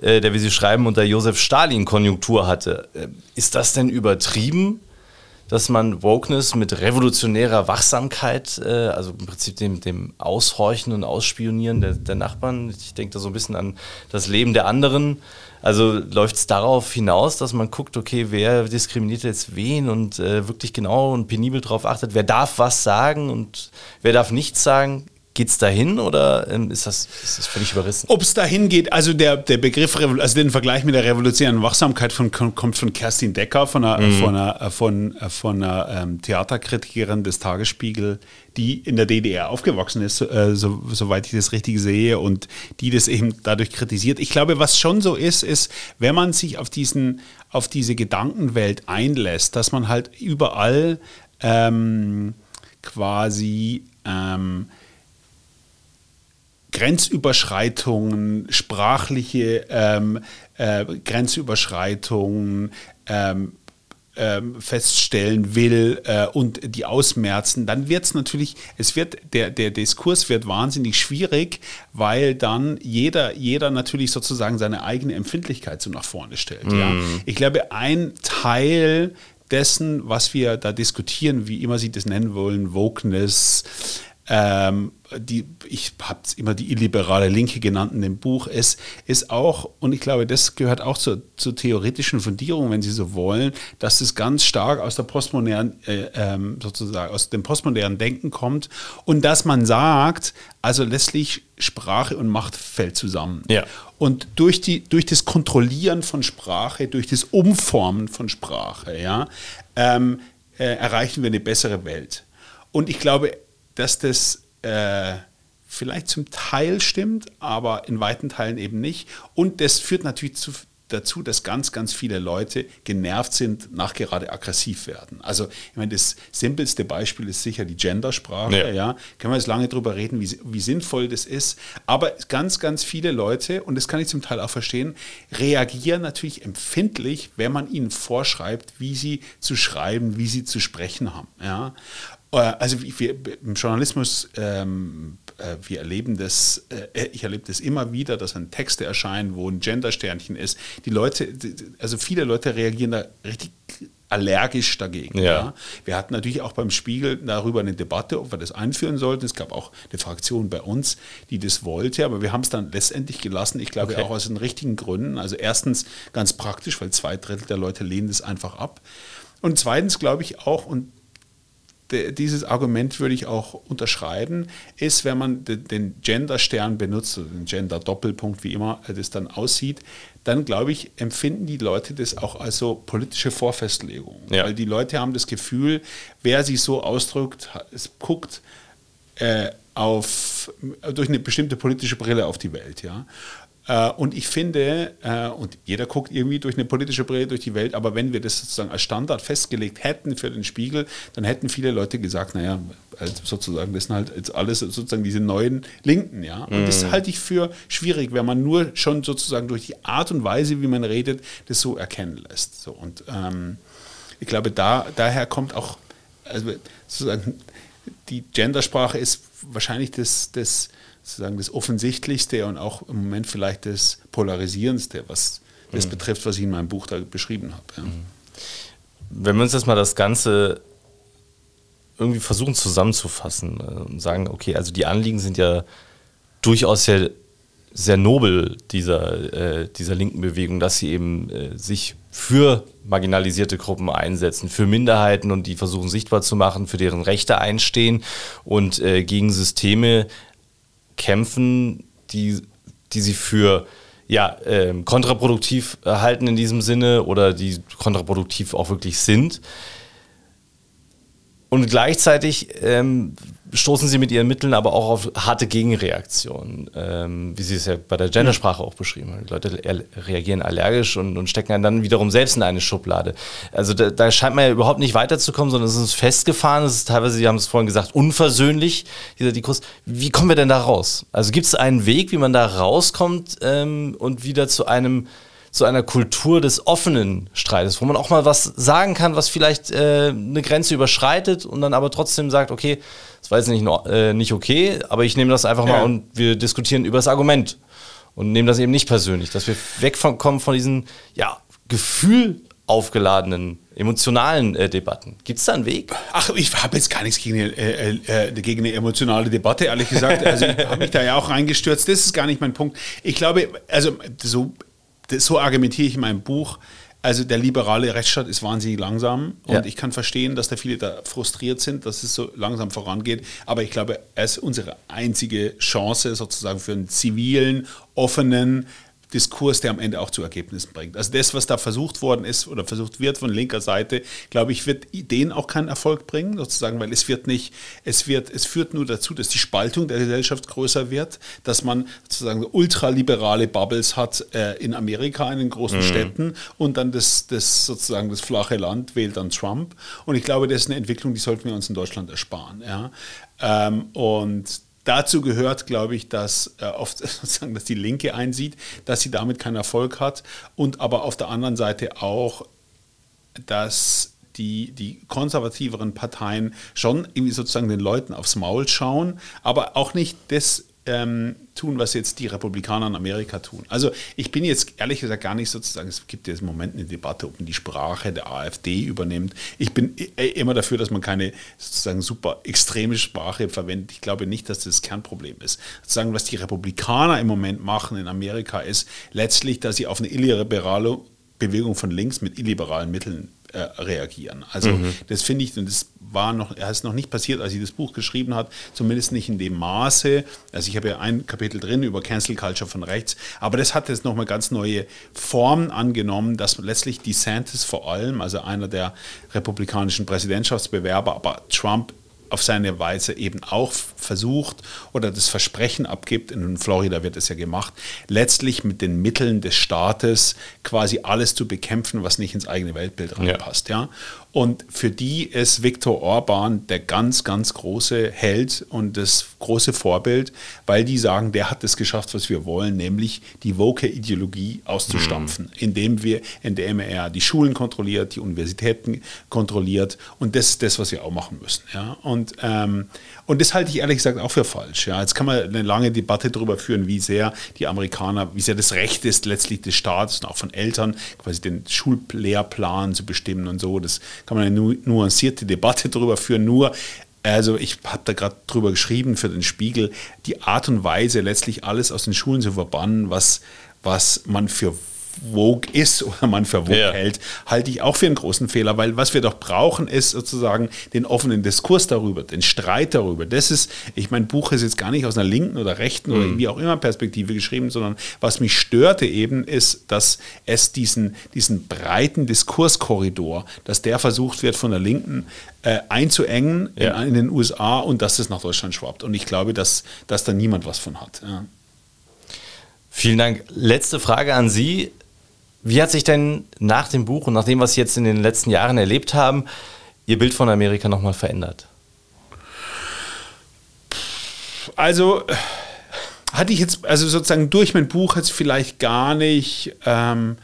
äh, der, wie Sie schreiben, unter Josef Stalin Konjunktur hatte. Äh, ist das denn übertrieben, dass man Wokeness mit revolutionärer Wachsamkeit, äh, also im Prinzip dem, dem Aushorchen und Ausspionieren der, der Nachbarn, ich denke da so ein bisschen an das Leben der anderen, also läuft es darauf hinaus, dass man guckt, okay, wer diskriminiert jetzt wen und äh, wirklich genau und penibel darauf achtet, wer darf was sagen und wer darf nichts sagen. Geht es dahin oder ähm, ist, das, ist das völlig überrissen? Ob es dahin geht, also der, der Begriff, also den Vergleich mit der revolutionären Wachsamkeit von, kommt von Kerstin Decker, von einer, von einer, von, von einer ähm, Theaterkritikerin des Tagesspiegel, die in der DDR aufgewachsen ist, äh, so, soweit ich das richtig sehe, und die das eben dadurch kritisiert. Ich glaube, was schon so ist, ist, wenn man sich auf, diesen, auf diese Gedankenwelt einlässt, dass man halt überall ähm, quasi ähm, Grenzüberschreitungen, sprachliche ähm, äh, Grenzüberschreitungen ähm, ähm, feststellen will äh, und die ausmerzen, dann wird es natürlich, es wird, der, der Diskurs wird wahnsinnig schwierig, weil dann jeder, jeder natürlich sozusagen seine eigene Empfindlichkeit so nach vorne stellt. Ja? Ich glaube, ein Teil dessen, was wir da diskutieren, wie immer Sie das nennen wollen, Wokeness, ähm, die, ich habe es immer die illiberale Linke genannt in dem Buch, ist, ist auch, und ich glaube, das gehört auch zur, zur theoretischen Fundierung, wenn Sie so wollen, dass es ganz stark aus der postmodernen, äh, ähm, sozusagen aus dem postmodernen Denken kommt und dass man sagt, also letztlich Sprache und Macht fällt zusammen. Ja. Und durch, die, durch das Kontrollieren von Sprache, durch das Umformen von Sprache, ja, ähm, äh, erreichen wir eine bessere Welt. Und ich glaube, dass das äh, vielleicht zum Teil stimmt, aber in weiten Teilen eben nicht. Und das führt natürlich zu, dazu, dass ganz, ganz viele Leute genervt sind, nachgerade aggressiv werden. Also, ich meine, das simpelste Beispiel ist sicher die Gendersprache. Ja. Ja. Können wir jetzt lange drüber reden, wie, wie sinnvoll das ist. Aber ganz, ganz viele Leute, und das kann ich zum Teil auch verstehen, reagieren natürlich empfindlich, wenn man ihnen vorschreibt, wie sie zu schreiben, wie sie zu sprechen haben. Ja. Äh, Also wir, im Journalismus, ähm, äh, wir erleben das, äh, ich erlebe das immer wieder, dass dann Texte erscheinen, wo ein Gendersternchen ist. Die Leute, also viele Leute reagieren da richtig allergisch dagegen. Ja. Wir hatten natürlich auch beim Spiegel darüber eine Debatte, ob wir das einführen sollten. Es gab auch eine Fraktion bei uns, die das wollte, aber wir haben es dann letztendlich gelassen. Ich glaube Okay. auch aus den richtigen Gründen. Also erstens ganz praktisch, weil zwei Drittel der Leute lehnen das einfach ab. Und zweitens glaube ich auch, und de- dieses Argument würde ich auch unterschreiben, ist, wenn man de- den Gender-Stern benutzt, oder den Gender-Doppelpunkt, wie immer das dann aussieht, dann glaube ich, empfinden die Leute das auch als so politische Vorfestlegung. Ja. Weil die Leute haben das Gefühl, wer sich so ausdrückt, es guckt äh, auf, durch eine bestimmte politische Brille auf die Welt. Ja? Äh, und ich finde, äh, und jeder guckt irgendwie durch eine politische Brille durch die Welt, aber wenn wir das sozusagen als Standard festgelegt hätten für den Spiegel, dann hätten viele Leute gesagt, naja, also sozusagen, das sind halt jetzt alles sozusagen diese neuen Linken. Ja? Und das halte ich für schwierig, wenn man nur schon sozusagen durch die Art und Weise, wie man redet, das so erkennen lässt. So, und ähm, ich glaube, da, daher kommt auch, also sozusagen, die Gendersprache ist wahrscheinlich das, das, sozusagen das Offensichtlichste und auch im Moment vielleicht das Polarisierendste, was das betrifft, was ich in meinem Buch da beschrieben habe. Ja. wenn wir uns jetzt mal das Ganze irgendwie versuchen zusammenzufassen äh, und sagen, okay, also die Anliegen sind ja durchaus sehr, sehr nobel dieser, äh, dieser linken Bewegung, dass sie eben äh, sich für marginalisierte Gruppen einsetzen, für Minderheiten und die versuchen sichtbar zu machen, für deren Rechte einstehen und äh, gegen Systeme kämpfen, die, die sie für ja, äh, kontraproduktiv halten in diesem Sinne oder die kontraproduktiv auch wirklich sind. Und gleichzeitig ähm, stoßen sie mit ihren Mitteln aber auch auf harte Gegenreaktionen, ähm, wie sie es ja bei der Gendersprache auch beschrieben haben. Die Leute reagieren allergisch und, und, stecken dann wiederum selbst in eine Schublade. Also da, da, scheint man ja überhaupt nicht weiterzukommen, sondern es ist festgefahren, es ist teilweise, Sie haben es vorhin gesagt, unversöhnlich, dieser Diskurs. Wie kommen wir denn da raus? Also gibt es einen Weg, wie man da rauskommt ähm, und wieder zu einem zu einer Kultur des offenen Streites, wo man auch mal was sagen kann, was vielleicht äh, eine Grenze überschreitet und dann aber trotzdem sagt, okay, das war jetzt nicht, äh, nicht okay, aber ich nehme das einfach ja. mal und wir diskutieren über das Argument und nehmen das eben nicht persönlich, dass wir wegkommen von diesen ja, Gefühl aufgeladenen, emotionalen äh, Debatten. Gibt es da einen Weg? Ach, ich habe jetzt gar nichts gegen, äh, äh, gegen eine emotionale Debatte, ehrlich gesagt. Also ich habe mich da ja auch reingestürzt. Das ist gar nicht mein Punkt. Ich glaube, also so so argumentiere ich in meinem Buch. Also der liberale Rechtsstaat ist wahnsinnig langsam und ja. ich kann verstehen, dass da viele da frustriert sind, dass es so langsam vorangeht. Aber ich glaube, es ist unsere einzige Chance sozusagen für einen zivilen, offenen, Diskurs, der am Ende auch zu Ergebnissen bringt. Also das, was da versucht worden ist oder versucht wird von linker Seite, glaube ich, wird Ideen auch keinen Erfolg bringen, sozusagen, weil es wird nicht, es wird, es führt nur dazu, dass die Spaltung der Gesellschaft größer wird, dass man sozusagen ultraliberale Bubbles hat äh, in Amerika, in den großen mhm. Städten und dann das, das sozusagen das flache Land wählt dann Trump. Und ich glaube, das ist eine Entwicklung, die sollten wir uns in Deutschland ersparen. Ja? Ähm, und Dazu gehört, glaube ich, dass äh, oft sozusagen, dass die Linke einsieht, dass sie damit keinen Erfolg hat und aber auf der anderen Seite auch, dass die, die konservativeren Parteien schon irgendwie sozusagen den Leuten aufs Maul schauen, aber auch nicht das ähm, tun, was jetzt die Republikaner in Amerika tun. Also ich bin jetzt ehrlich gesagt gar nicht sozusagen, es gibt jetzt im Moment eine Debatte, ob man die Sprache der AfD übernimmt. Ich bin immer dafür, dass man keine sozusagen super extreme Sprache verwendet. Ich glaube nicht, dass das, das Kernproblem ist. Sozusagen, was die Republikaner im Moment machen in Amerika, ist letztlich, dass sie auf eine illiberale Bewegung von links mit illiberalen Mitteln äh, reagieren. Also mhm. das finde ich, und das war noch, ist noch nicht passiert, als ich das Buch geschrieben habe, zumindest nicht in dem Maße. Also ich habe ja ein Kapitel drin über Cancel Culture von rechts, aber das hat jetzt nochmal ganz neue Formen angenommen, dass letztlich DeSantis vor allem, also einer der republikanischen Präsidentschaftsbewerber, aber Trump auf seine Weise eben auch versucht oder das Versprechen abgibt, in Florida wird es ja gemacht, letztlich mit den Mitteln des Staates quasi alles zu bekämpfen, was nicht ins eigene Weltbild reinpasst. Ja. ja? Und für die ist Viktor Orban der ganz, ganz große Held und das große Vorbild, weil die sagen, der hat es geschafft, was wir wollen, nämlich die Woke-Ideologie auszustampfen, mhm. indem, wir, indem er die Schulen kontrolliert, die Universitäten kontrolliert. Und das ist das, was wir auch machen müssen. Ja? Und, ähm, und das halte ich ehrlich gesagt auch für falsch. Ja? Jetzt kann man eine lange Debatte darüber führen, wie sehr die Amerikaner, wie sehr das Recht ist, letztlich des Staates und auch von Eltern, quasi den Schullehrplan zu bestimmen und so. Das kann man eine nu nuancierte Debatte darüber führen. Nur also ich habe da gerade drüber geschrieben für den Spiegel, die Art und Weise, letztlich alles aus den Schulen zu verbannen, was, was man für Vogue ist oder man für Vogue ja. hält, halte ich auch für einen großen Fehler, weil was wir doch brauchen, ist sozusagen den offenen Diskurs darüber, den Streit darüber. Das ist, ich mein Buch ist jetzt gar nicht aus einer linken oder rechten mhm. oder wie auch immer Perspektive geschrieben, sondern was mich störte eben ist, dass es diesen, diesen breiten Diskurskorridor, dass der versucht wird von der Linken äh, einzuengen ja. in, in, den USA und dass es nach Deutschland schwappt. Und ich glaube, dass, dass da niemand was von hat. Ja. Vielen Dank. Letzte Frage an Sie. Wie hat sich denn nach dem Buch und nach dem, was Sie jetzt in den letzten Jahren erlebt haben, Ihr Bild von Amerika nochmal verändert? Also hatte ich jetzt, also sozusagen durch mein Buch jetzt vielleicht gar nicht, ähm,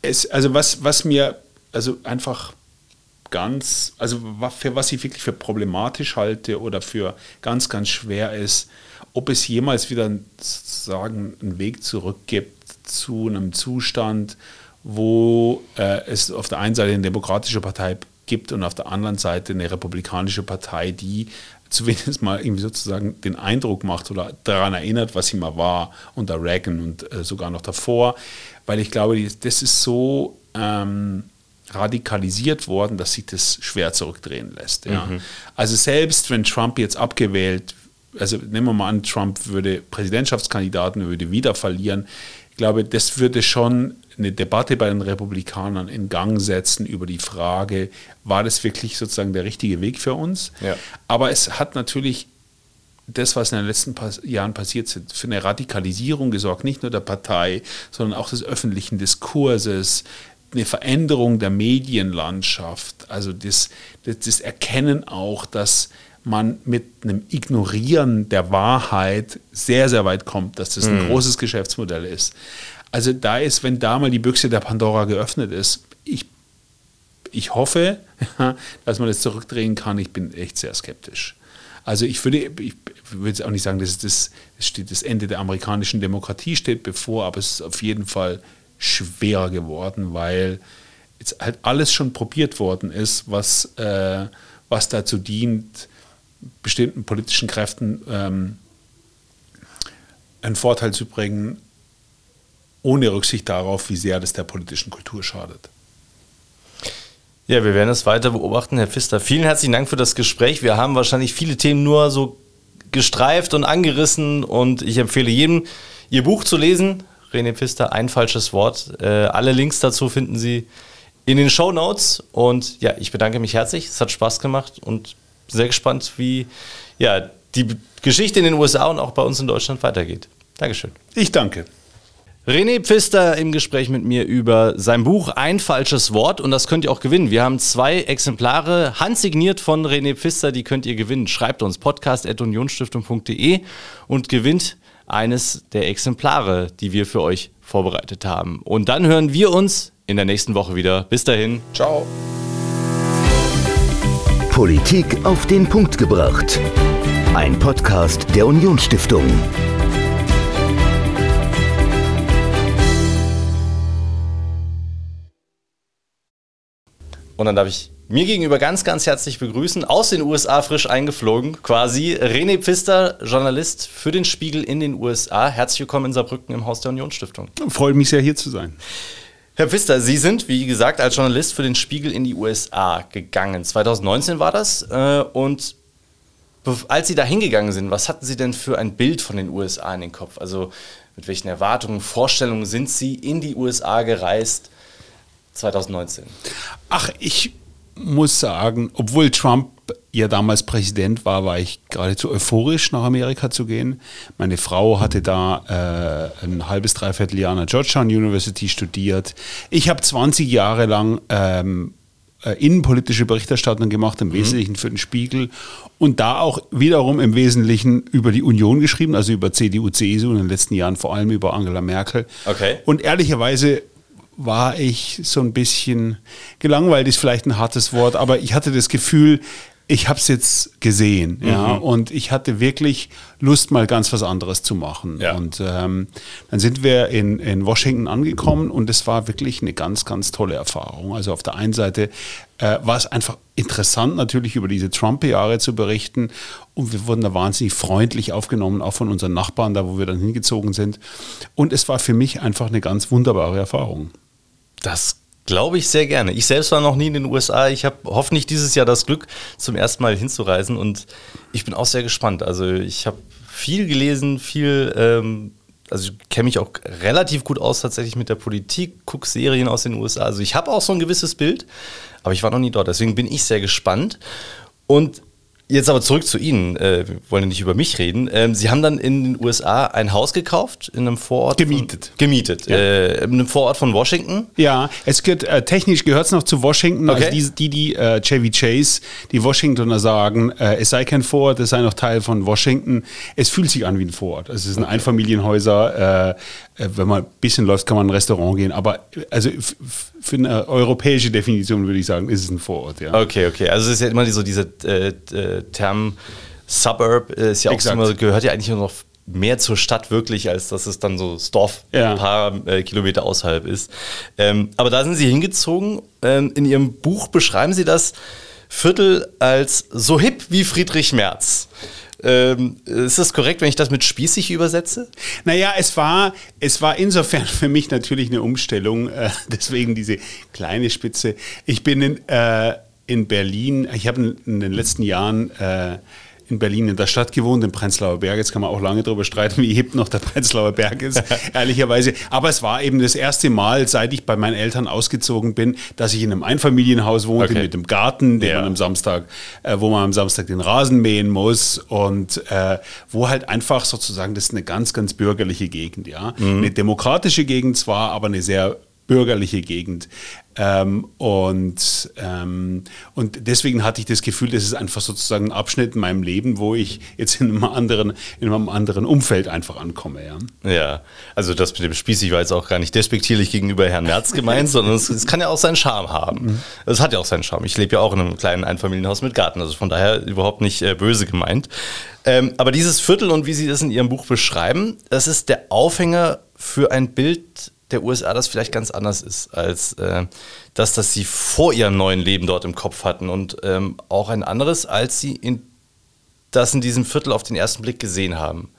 es, also was, was mir, also einfach ganz, also für was ich wirklich für problematisch halte oder für ganz, ganz schwer ist, ob es jemals wieder sozusagen einen Weg zurück gibt zu einem Zustand, wo äh, es auf der einen Seite eine demokratische Partei gibt und auf der anderen Seite eine republikanische Partei, die zumindest mal irgendwie sozusagen den Eindruck macht oder daran erinnert, was sie mal war unter Reagan und äh, sogar noch davor, weil ich glaube, das ist so ähm, radikalisiert worden, dass sich das schwer zurückdrehen lässt. Ja. Mhm. Also selbst wenn Trump jetzt abgewählt, also nehmen wir mal an, Trump würde Präsidentschaftskandidaten würde wieder verlieren, glaube, das würde schon eine Debatte bei den Republikanern in Gang setzen über die Frage, war das wirklich sozusagen der richtige Weg für uns? Ja. Aber es hat natürlich das, was in den letzten Jahren passiert ist, für eine Radikalisierung gesorgt, nicht nur der Partei, sondern auch des öffentlichen Diskurses, eine Veränderung der Medienlandschaft, also das, das, das Erkennen auch, dass man mit einem Ignorieren der Wahrheit sehr, sehr weit kommt, dass das ein mhm. großes Geschäftsmodell ist. Also da ist, wenn da mal die Büchse der Pandora geöffnet ist, ich, ich hoffe, dass man das zurückdrehen kann. Ich bin echt sehr skeptisch. Also ich würde, ich würde jetzt auch nicht sagen, dass das, das, steht, das Ende der amerikanischen Demokratie steht bevor, aber es ist auf jeden Fall schwerer geworden, weil jetzt halt alles schon probiert worden ist, was, äh, was dazu dient, bestimmten politischen Kräften ähm, einen Vorteil zu bringen, ohne Rücksicht darauf, wie sehr das der politischen Kultur schadet. Ja, wir werden es weiter beobachten, Herr Pfister. Vielen herzlichen Dank für das Gespräch. Wir haben wahrscheinlich viele Themen nur so gestreift und angerissen und ich empfehle jedem, Ihr Buch zu lesen. René Pfister, ein falsches Wort. Äh, alle Links dazu finden Sie in den Show Notes. Und ja, ich bedanke mich herzlich. Es hat Spaß gemacht und sehr gespannt, wie ja, die Geschichte in den USA und auch bei uns in Deutschland weitergeht. Dankeschön. Ich danke. René Pfister im Gespräch mit mir über sein Buch Ein falsches Wort und das könnt ihr auch gewinnen. Wir haben zwei Exemplare handsigniert von René Pfister, die könnt ihr gewinnen. Schreibt uns podcast.unionstiftung.de und gewinnt eines der Exemplare, die wir für euch vorbereitet haben. Und dann hören wir uns in der nächsten Woche wieder. Bis dahin. Ciao. Politik auf den Punkt gebracht. Ein Podcast der Unionsstiftung. Und dann darf ich mir gegenüber ganz, ganz herzlich begrüßen, aus den USA frisch eingeflogen, quasi René Pfister, Journalist für den Spiegel in den USA. Herzlich willkommen in Saarbrücken im Haus der Unionsstiftung. Freut mich sehr, hier zu sein. Herr Pfister, Sie sind, wie gesagt, als Journalist für den Spiegel in die USA gegangen. 2019 war das. Äh, und als Sie da hingegangen sind, was hatten Sie denn für ein Bild von den USA in den Kopf? Also mit welchen Erwartungen, Vorstellungen sind Sie in die USA gereist 2019? Ach, ich muss sagen, obwohl Trump ja damals Präsident war, war ich geradezu euphorisch, nach Amerika zu gehen. Meine Frau hatte da äh, ein halbes, dreiviertel Jahr an der Georgetown University studiert. Ich habe 20 Jahre lang ähm, äh, innenpolitische Berichterstattung gemacht, im mhm. Wesentlichen für den Spiegel und da auch wiederum im Wesentlichen über die Union geschrieben, also über CDU, CSU in den letzten Jahren vor allem über Angela Merkel. Okay. Und ehrlicherweise war ich so ein bisschen gelangweilt, ist vielleicht ein hartes Wort, aber ich hatte das Gefühl, ich habe es jetzt gesehen, mhm. ja, und ich hatte wirklich Lust, mal ganz was anderes zu machen. Ja. Und ähm, dann sind wir in, in Washington angekommen und es war wirklich eine ganz, ganz tolle Erfahrung. Also auf der einen Seite äh, war es einfach interessant, natürlich über diese Trump-Jahre zu berichten und wir wurden da wahnsinnig freundlich aufgenommen, auch von unseren Nachbarn, da wo wir dann hingezogen sind. Und es war für mich einfach eine ganz wunderbare Erfahrung. Das Glaube ich sehr gerne. Ich selbst war noch nie in den USA. Ich habe hoffentlich dieses Jahr das Glück, zum ersten Mal hinzureisen und ich bin auch sehr gespannt. Also ich habe viel gelesen, viel, ähm, also ich kenne mich auch relativ gut aus tatsächlich mit der Politik, gucke Serien aus den USA. Also ich habe auch so ein gewisses Bild, aber ich war noch nie dort. Deswegen bin ich sehr gespannt. Und Jetzt aber zurück zu Ihnen. Äh, wir wollen ja nicht über mich reden. Ähm, Sie haben dann in den USA ein Haus gekauft, in einem Vorort. Gemietet. Von, gemietet. Ja. Äh, in einem Vorort von Washington. Ja, es gehört, äh, technisch gehört es noch zu Washington. Also okay. Also die, die, die äh, Chevy Chase, die Washingtoner sagen, äh, es sei kein Vorort, es sei noch Teil von Washington. Es fühlt sich an wie ein Vorort. Also es sind okay. Einfamilienhäuser. Äh, wenn man ein bisschen läuft, kann man in ein Restaurant gehen. Aber also für eine europäische Definition würde ich sagen, ist es ein Vorort. Ja. Okay, okay. Also es ist ja immer so dieser Term Suburb ist ja auch immer, gehört ja eigentlich nur noch mehr zur Stadt wirklich, als dass es dann so das Dorf Ja. ein paar äh, Kilometer außerhalb ist. Ähm, aber da sind Sie hingezogen. Ähm, in Ihrem Buch beschreiben Sie das Viertel als so hip wie Friedrich Merz. Ähm, ist das korrekt, wenn ich das mit spießig übersetze? Naja, es war, es war insofern für mich natürlich eine Umstellung, äh, deswegen diese kleine Spitze. Ich bin in, äh, in Berlin, ich habe in, den letzten Jahren äh, in Berlin in der Stadt gewohnt, im Prenzlauer Berg. Jetzt kann man auch lange darüber streiten, wie hip noch der Prenzlauer Berg ist, ehrlicherweise. Aber es war eben das erste Mal, seit ich bei meinen Eltern ausgezogen bin, dass ich in einem Einfamilienhaus wohnte Okay. mit einem Garten, den Ja. man am Samstag, äh, wo man am Samstag den Rasen mähen muss und äh, wo halt einfach sozusagen, das ist eine ganz, ganz bürgerliche Gegend, ja. Eine demokratische Gegend zwar, aber eine sehr bürgerliche Gegend. Ähm, und, ähm, und deswegen hatte ich das Gefühl, das ist einfach sozusagen ein Abschnitt in meinem Leben, wo ich jetzt in einem anderen, in einem anderen Umfeld einfach ankomme. Ja. Ja, also das mit dem spießig war jetzt auch gar nicht despektierlich gegenüber Herrn Merz gemeint, sondern es, es kann ja auch seinen Charme haben. Es hat ja auch seinen Charme. Ich lebe ja auch in einem kleinen Einfamilienhaus mit Garten, also von daher überhaupt nicht äh, böse gemeint. Ähm, aber dieses Viertel und wie Sie das in Ihrem Buch beschreiben, das ist der Aufhänger für ein Bild der USA, das vielleicht ganz anders ist als äh, das, das Sie vor Ihrem neuen Leben dort im Kopf hatten und ähm, auch ein anderes, als Sie in das in diesem Viertel auf den ersten Blick gesehen haben.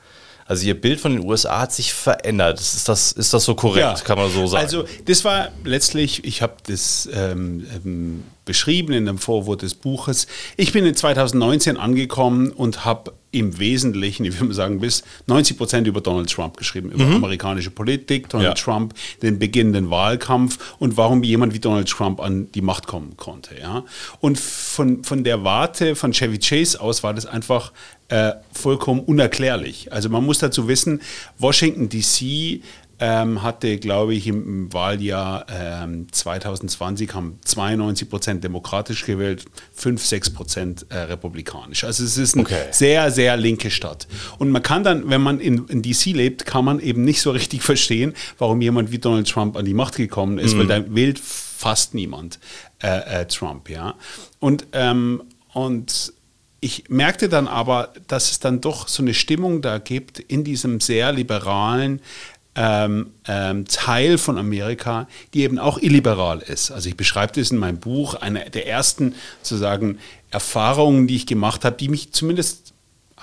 Also ihr Bild von den USA hat sich verändert. Ist das, ist das so korrekt, kann man so sagen? Also das war letztlich, ich habe das ähm, ähm, beschrieben in dem Vorwort des Buches. Ich bin in 2019 angekommen und habe im Wesentlichen, ich würde mal sagen, bis 90 Prozent über Donald Trump geschrieben, über amerikanische Politik, Donald Ja. Trump, den beginnenden Wahlkampf und warum jemand wie Donald Trump an die Macht kommen konnte. Ja? Und von, von der Warte von Chevy Chase aus war das einfach äh, vollkommen unerklärlich. Also man muss dazu wissen, Washington DC ähm, hatte, glaube ich, im, Wahljahr ähm, 2020 haben 92 Prozent demokratisch gewählt, 5, 6 Prozent äh, republikanisch. Also es ist eine Okay. sehr, sehr linke Stadt. Und man kann dann, wenn man in, in DC lebt, kann man eben nicht so richtig verstehen, warum jemand wie Donald Trump an die Macht gekommen ist, weil da wählt fast niemand äh, äh, Trump, ja. Und, ähm, und ich merkte dann aber, dass es dann doch so eine Stimmung da gibt in diesem sehr liberalen ähm, ähm, Teil von Amerika, die eben auch illiberal ist. Also ich beschreibe das in meinem Buch, eine der ersten sozusagen Erfahrungen, die ich gemacht habe, die mich zumindest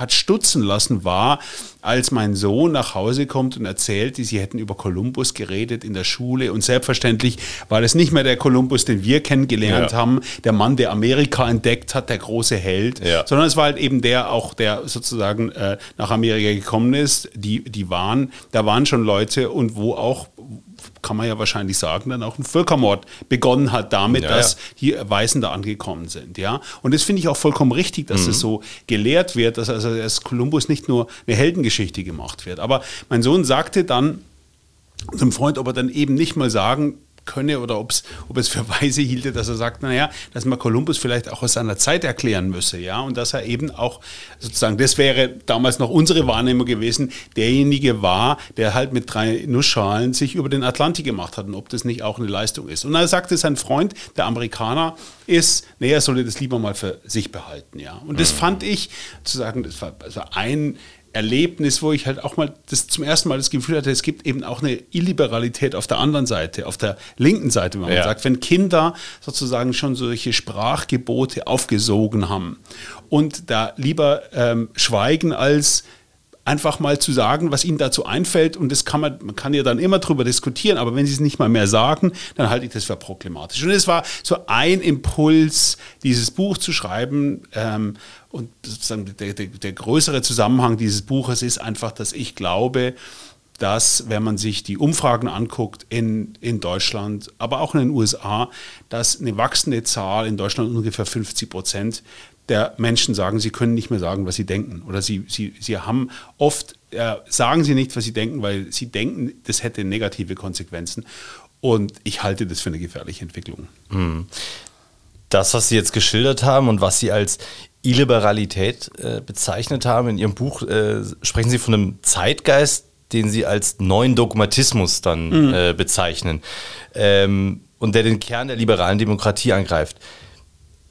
hat stutzen lassen, war, als mein Sohn nach Hause kommt und erzählte, sie hätten über Kolumbus geredet in der Schule. Und selbstverständlich war das nicht mehr der Kolumbus, den wir kennengelernt Ja. haben, der Mann, der Amerika entdeckt hat, der große Held, Ja. sondern es war halt eben der auch, der sozusagen äh, nach Amerika gekommen ist. Die, die waren, da waren schon Leute und wo auch, kann man ja wahrscheinlich sagen, dann auch ein Völkermord begonnen hat damit, Ja, dass ja. die Weißen da angekommen sind. Ja? Und das finde ich auch vollkommen richtig, dass das so gelehrt wird, dass also als Kolumbus nicht nur eine Heldengeschichte gemacht wird. Aber mein Sohn sagte dann zum Freund, ob er dann eben nicht mal sagen könne oder ob's, ob es für weise hielte, dass er sagt, naja, dass man Kolumbus vielleicht auch aus seiner Zeit erklären müsse, ja, und dass er eben auch sozusagen, das wäre damals noch unsere Wahrnehmung gewesen, derjenige war, der halt mit drei Nussschalen sich über den Atlantik gemacht hat und ob das nicht auch eine Leistung ist. Und dann sagte sein Freund, der Amerikaner, ist, naja, er solle das lieber mal für sich behalten, ja. Und das fand ich, zu sagen, das war, das war ein Erlebnis, wo ich halt auch mal das zum ersten Mal das Gefühl hatte, es gibt eben auch eine Illiberalität auf der anderen Seite, auf der linken Seite, wenn man Ja. sagt, wenn Kinder sozusagen schon solche Sprachgebote aufgesogen haben und da lieber ähm, schweigen als einfach mal zu sagen, was ihnen dazu einfällt und das kann man, man kann ja dann immer drüber diskutieren, aber wenn sie es nicht mal mehr sagen, dann halte ich das für problematisch. Und es war so ein Impuls, dieses Buch zu schreiben ähm, und der, der, der größere Zusammenhang dieses Buches ist einfach, dass ich glaube, dass, wenn man sich die Umfragen anguckt in, in Deutschland, aber auch in den USA, dass eine wachsende Zahl in Deutschland ungefähr 50 Prozent der Menschen sagen, sie können nicht mehr sagen, was sie denken. Oder sie, sie, sie haben oft, äh, sagen sie nicht, was sie denken, weil sie denken, das hätte negative Konsequenzen. Und ich halte das für eine gefährliche Entwicklung. das, was Sie jetzt geschildert haben und was Sie als Illiberalität äh, bezeichnet haben in Ihrem Buch, äh, sprechen Sie von einem Zeitgeist, den Sie als neuen Dogmatismus dann äh, bezeichnen ähm, und der den Kern der liberalen Demokratie angreift.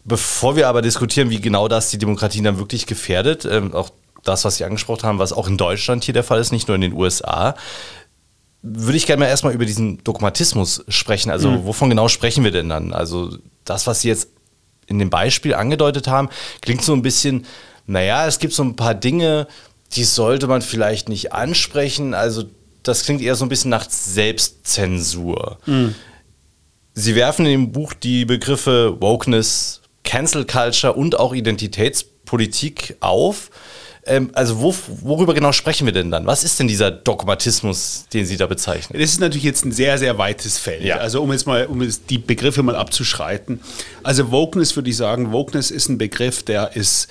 Bevor wir aber diskutieren, wie genau das die Demokratie dann wirklich gefährdet, ähm, auch das, was Sie angesprochen haben, was auch in Deutschland hier der Fall ist, nicht nur in den USA. Würde ich gerne mal erstmal über diesen Dogmatismus sprechen. Also, mhm. wovon genau sprechen wir denn dann? Also, das, was Sie jetzt in dem Beispiel angedeutet haben, klingt so ein bisschen, naja, es gibt so ein paar Dinge, die sollte man vielleicht nicht ansprechen. Also, das klingt eher so ein bisschen nach Selbstzensur. Mhm. Sie werfen in dem Buch die Begriffe Wokeness, Cancel Culture und auch Identitätspolitik auf. Ähm, also wo, worüber genau sprechen wir denn dann? Was ist denn dieser Dogmatismus, den Sie da bezeichnen? Das ist natürlich jetzt ein sehr, sehr weites Feld. Ja. Also um jetzt mal, um jetzt die Begriffe mal abzuschreiten. Also Wokeness würde ich sagen, Wokeness ist ein Begriff, der ist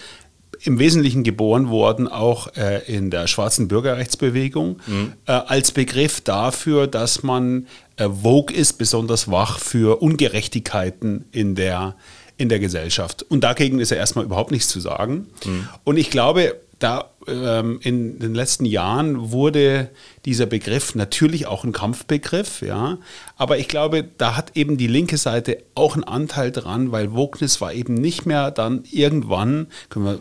im Wesentlichen geboren worden, auch äh, in der schwarzen Bürgerrechtsbewegung, mhm. äh, als Begriff dafür, dass man äh, Vogue ist, besonders wach für Ungerechtigkeiten in der, in der Gesellschaft. Und dagegen ist ja erstmal überhaupt nichts zu sagen. Mhm. Und ich glaube, da ähm, in den letzten Jahren wurde dieser Begriff natürlich auch ein Kampfbegriff, ja. Aber ich glaube, da hat eben die linke Seite auch einen Anteil dran, weil Wokeness war eben nicht mehr dann irgendwann, können wir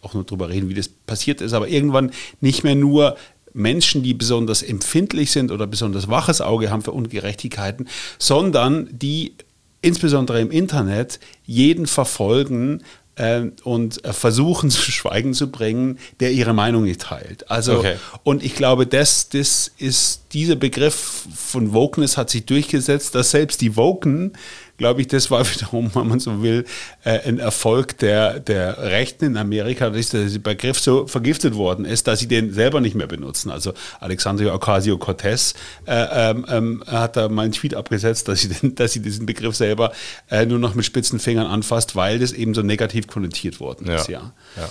auch nur darüber reden, wie das passiert ist, aber irgendwann nicht mehr nur Menschen, die besonders empfindlich sind oder besonders waches Auge haben für Ungerechtigkeiten, sondern die insbesondere im Internet jeden verfolgen, äh, und äh, versuchen zu Schweigen zu bringen, der ihre Meinung nicht teilt. Also, okay. und ich glaube, das, das ist, dieser Begriff von Wokeness hat sich durchgesetzt, dass selbst die Woken glaube ich, das war wiederum, wenn man so will, äh, ein Erfolg der, der Rechten in Amerika, dass der Begriff so vergiftet worden ist, dass sie den selber nicht mehr benutzen. Also Alexandria Ocasio-Cortez äh, ähm, ähm, hat da mal einen Tweet abgesetzt, dass sie, den, dass sie diesen Begriff selber äh, nur noch mit spitzen Fingern anfasst, weil das eben so negativ konnotiert worden ist. Ja. ja.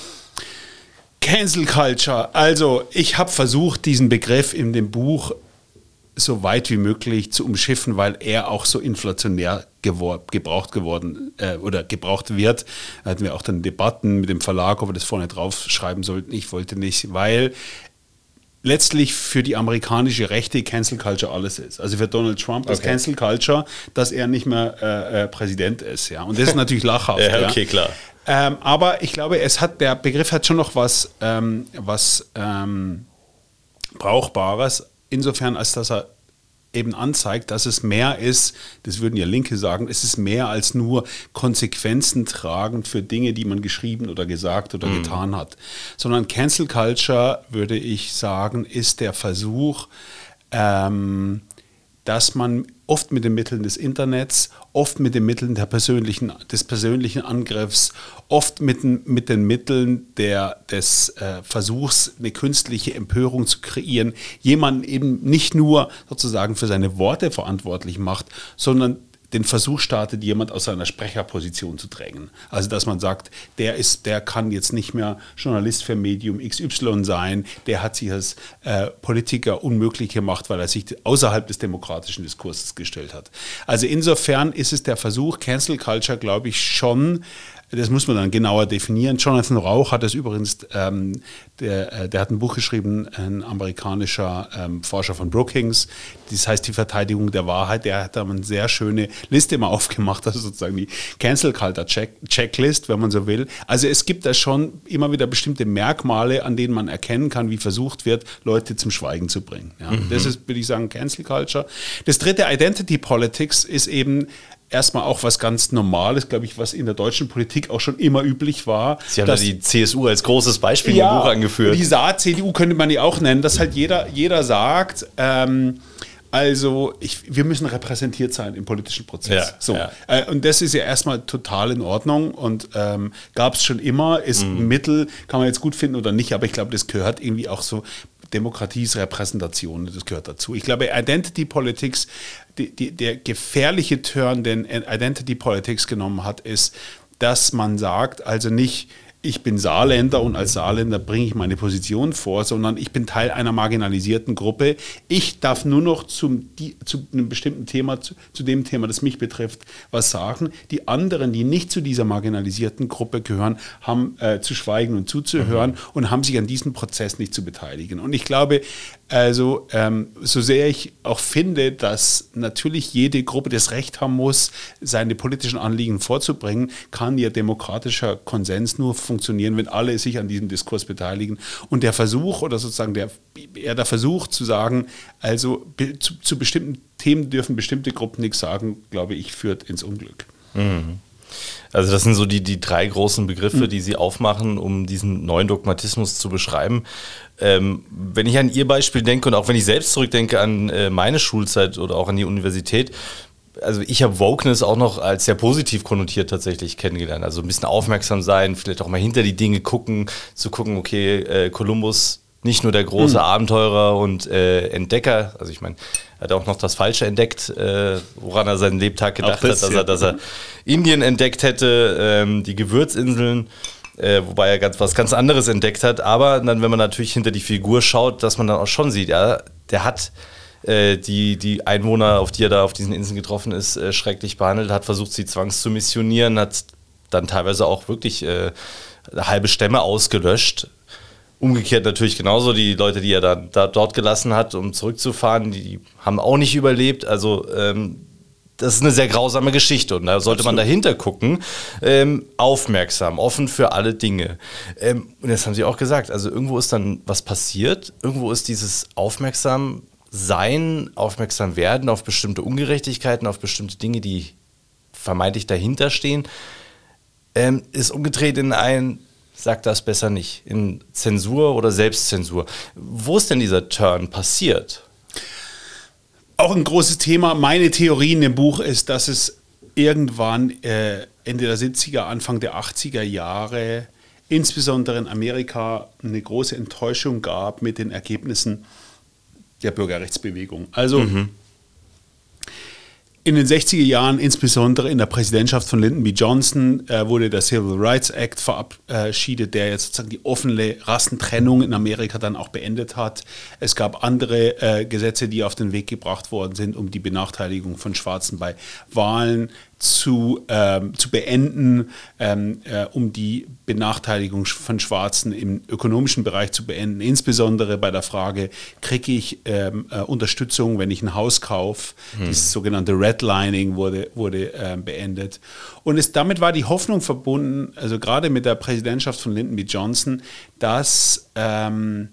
Cancel Culture. Also, ich habe versucht, diesen Begriff in dem Buch so weit wie möglich zu umschiffen, weil er auch so inflationär gebraucht geworden äh, oder gebraucht wird. Da hatten wir auch dann Debatten mit dem Verlag, ob wir das vorne draufschreiben sollten. Ich wollte nicht, weil letztlich für die amerikanische Rechte Cancel Culture alles ist. Also für Donald Trump ist Cancel Culture, dass er nicht mehr äh, äh, Präsident ist. Ja. Und das ist natürlich lachhaft. ja, okay, klar. Ähm, aber ich glaube, es hat, der Begriff hat schon noch was, ähm, was ähm, Brauchbares insofern, als dass er eben anzeigt, dass es mehr ist, das würden ja Linke sagen, es ist mehr als nur Konsequenzen tragen für Dinge, die man geschrieben oder gesagt oder mhm. getan hat, sondern Cancel Culture, würde ich sagen, ist der Versuch, ähm, dass man oft mit den Mitteln des Internets, oft mit den Mitteln der persönlichen, des persönlichen Angriffs, oft mit, mit den Mitteln der, des äh, Versuchs, eine künstliche Empörung zu kreieren, jemanden eben nicht nur sozusagen für seine Worte verantwortlich macht, sondern den Versuch startet, jemand aus seiner Sprecherposition zu drängen. Also dass man sagt, der ist, der kann jetzt nicht mehr Journalist für Medium XY sein, der hat sich als äh, Politiker unmöglich gemacht, weil er sich außerhalb des demokratischen Diskurses gestellt hat. Also insofern ist es der Versuch, Cancel Culture, glaube ich, schon das muss man dann genauer definieren. Jonathan Rauch hat das übrigens, ähm, der, äh, der hat ein Buch geschrieben, ein amerikanischer ähm, Forscher von Brookings, das heißt die Verteidigung der Wahrheit. Der hat da eine sehr schöne Liste mal aufgemacht, also sozusagen die Cancel Culture Check Checklist, wenn man so will. Also es gibt da schon immer wieder bestimmte Merkmale, an denen man erkennen kann, wie versucht wird, Leute zum Schweigen zu bringen. Ja. Mhm. Das ist, würde ich sagen, Cancel Culture. Das dritte, Identity Politics, ist eben erstmal auch was ganz Normales, glaube ich, was in der deutschen Politik auch schon immer üblich war. Sie haben ja die CSU als großes Beispiel ja, im Buch angeführt. Die Saar-CDU könnte man die auch nennen, dass halt jeder, jeder sagt, ähm, also ich, wir müssen repräsentiert sein im politischen Prozess. Ja, so. Ja. Äh, und das ist ja erstmal total in Ordnung und ähm, gab es schon immer, ist mhm. ein Mittel, kann man jetzt gut finden oder nicht, aber ich glaube, das gehört irgendwie auch so Demokratie ist Repräsentation, das gehört dazu. Ich glaube, Identity Politics, die, die, der gefährliche Turn, den Identity Politics genommen hat, ist, dass man sagt, also nicht, ich bin Saarländer und als Saarländer bringe ich meine Position vor, sondern ich bin Teil einer marginalisierten Gruppe. Ich darf nur noch zum, die, zu einem bestimmten Thema, zu, zu, dem Thema, das mich betrifft, was sagen. Die anderen, die nicht zu dieser marginalisierten Gruppe gehören, haben äh, zu schweigen und zuzuhören mhm. und haben sich an diesem Prozess nicht zu beteiligen. Und ich glaube, also, ähm, so sehr ich auch finde, dass natürlich jede Gruppe das Recht haben muss, seine politischen Anliegen vorzubringen, kann ihr demokratischer Konsens nur funktionieren wenn alle sich an diesem Diskurs beteiligen. Und der Versuch oder sozusagen der, eher der Versuch zu sagen, also zu, zu bestimmten Themen dürfen bestimmte Gruppen nichts sagen, glaube ich, führt ins Unglück. Mhm. Also das sind so die, die drei großen Begriffe, mhm. die Sie aufmachen, um diesen neuen Dogmatismus zu beschreiben. Ähm, wenn ich an Ihr Beispiel denke und auch wenn ich selbst zurückdenke an äh, meine Schulzeit oder auch an die Universität, also ich habe Wokeness auch noch als sehr positiv konnotiert tatsächlich kennengelernt. Also ein bisschen aufmerksam sein, vielleicht auch mal hinter die Dinge gucken, zu gucken, okay, äh, Kolumbus nicht nur der große mhm. Abenteurer und äh, Entdecker, also ich meine, er hat auch noch das Falsche entdeckt, äh, woran er seinen Lebtag gedacht das, hat, dass er, dass er Indien entdeckt hätte, ähm, die Gewürzinseln. Äh, wobei er ganz, was ganz anderes entdeckt hat. Aber dann, wenn man natürlich hinter die Figur schaut, dass man dann auch schon sieht, ja, der hat äh, die, die Einwohner, auf die er da auf diesen Inseln getroffen ist, äh, schrecklich behandelt, hat versucht, sie zwangs zu missionieren, hat dann teilweise auch wirklich äh, halbe Stämme ausgelöscht. Umgekehrt natürlich genauso, die Leute, die er dann da dort gelassen hat, um zurückzufahren, die haben auch nicht überlebt. Also ähm, das ist eine sehr grausame Geschichte und da sollte Absolut. man dahinter gucken. Ähm, aufmerksam, offen für alle Dinge. Ähm, und das haben Sie auch gesagt, also irgendwo ist dann was passiert, irgendwo ist dieses aufmerksam sein, aufmerksam werden auf bestimmte Ungerechtigkeiten, auf bestimmte Dinge, die vermeintlich dahinter stehen, ähm, ist umgedreht in ein, sag das besser nicht, in Zensur oder Selbstzensur. Wo ist denn dieser Turn passiert? Auch ein großes Thema. Meine Theorie in dem Buch ist, dass es irgendwann äh, Ende der 70er, Anfang der 80er Jahre, insbesondere in Amerika, eine große Enttäuschung gab mit den Ergebnissen der Bürgerrechtsbewegung. Also mhm in den 60er Jahren, insbesondere in der Präsidentschaft von Lyndon B. Johnson, äh, wurde der Civil Rights Act verabschiedet, der jetzt sozusagen die offene Rassentrennung in Amerika dann auch beendet hat. Es gab andere äh, Gesetze, die auf den Weg gebracht worden sind, um die Benachteiligung von Schwarzen bei Wahlen zu, ähm, zu beenden, ähm, äh, um die Benachteiligung von Schwarzen im ökonomischen Bereich zu beenden, insbesondere bei der Frage, kriege ich ähm, äh, Unterstützung, wenn ich ein Haus kaufe. Hm. Dieses sogenannte Redlining wurde, wurde äh, beendet. Und es, damit war die Hoffnung verbunden, also gerade mit der Präsidentschaft von Lyndon B. Johnson, dass ähm,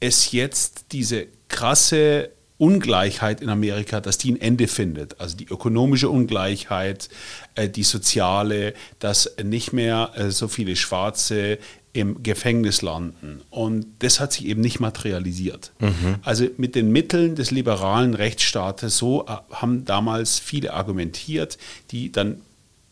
es jetzt diese krasse Ungleichheit in Amerika, dass die ein Ende findet. Also die ökonomische Ungleichheit, äh, die soziale, dass nicht mehr äh, so viele Schwarze im Gefängnis landen. Und das hat sich eben nicht materialisiert. Mhm. Also mit den Mitteln des liberalen Rechtsstaates, so äh, haben damals viele argumentiert, die dann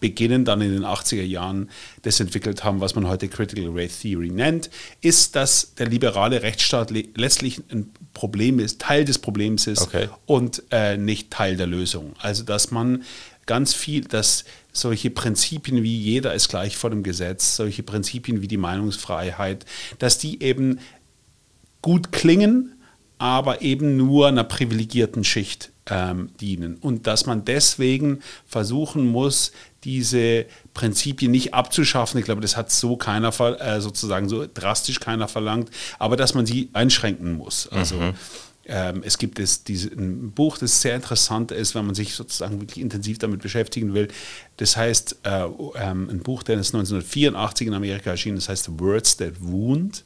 beginnen dann in den 80er Jahren das entwickelt haben, was man heute Critical Race Theory nennt, ist, dass der liberale Rechtsstaat letztlich ein Problem ist, Teil des Problems ist okay. und äh, nicht Teil der Lösung. Also dass man ganz viel, dass solche Prinzipien wie jeder ist gleich vor dem Gesetz, solche Prinzipien wie die Meinungsfreiheit, dass die eben gut klingen, aber eben nur einer privilegierten Schicht ähm, dienen. Und dass man deswegen versuchen muss, diese Prinzipien nicht abzuschaffen. Ich glaube, das hat so keiner äh, sozusagen so drastisch keiner verlangt, aber dass man sie einschränken muss. Also mhm. ähm, es gibt es diese, ein Buch, das sehr interessant ist, wenn man sich sozusagen wirklich intensiv damit beschäftigen will. Das heißt, äh, ähm, ein Buch, das 1984 in Amerika erschien, das heißt Words That Wound.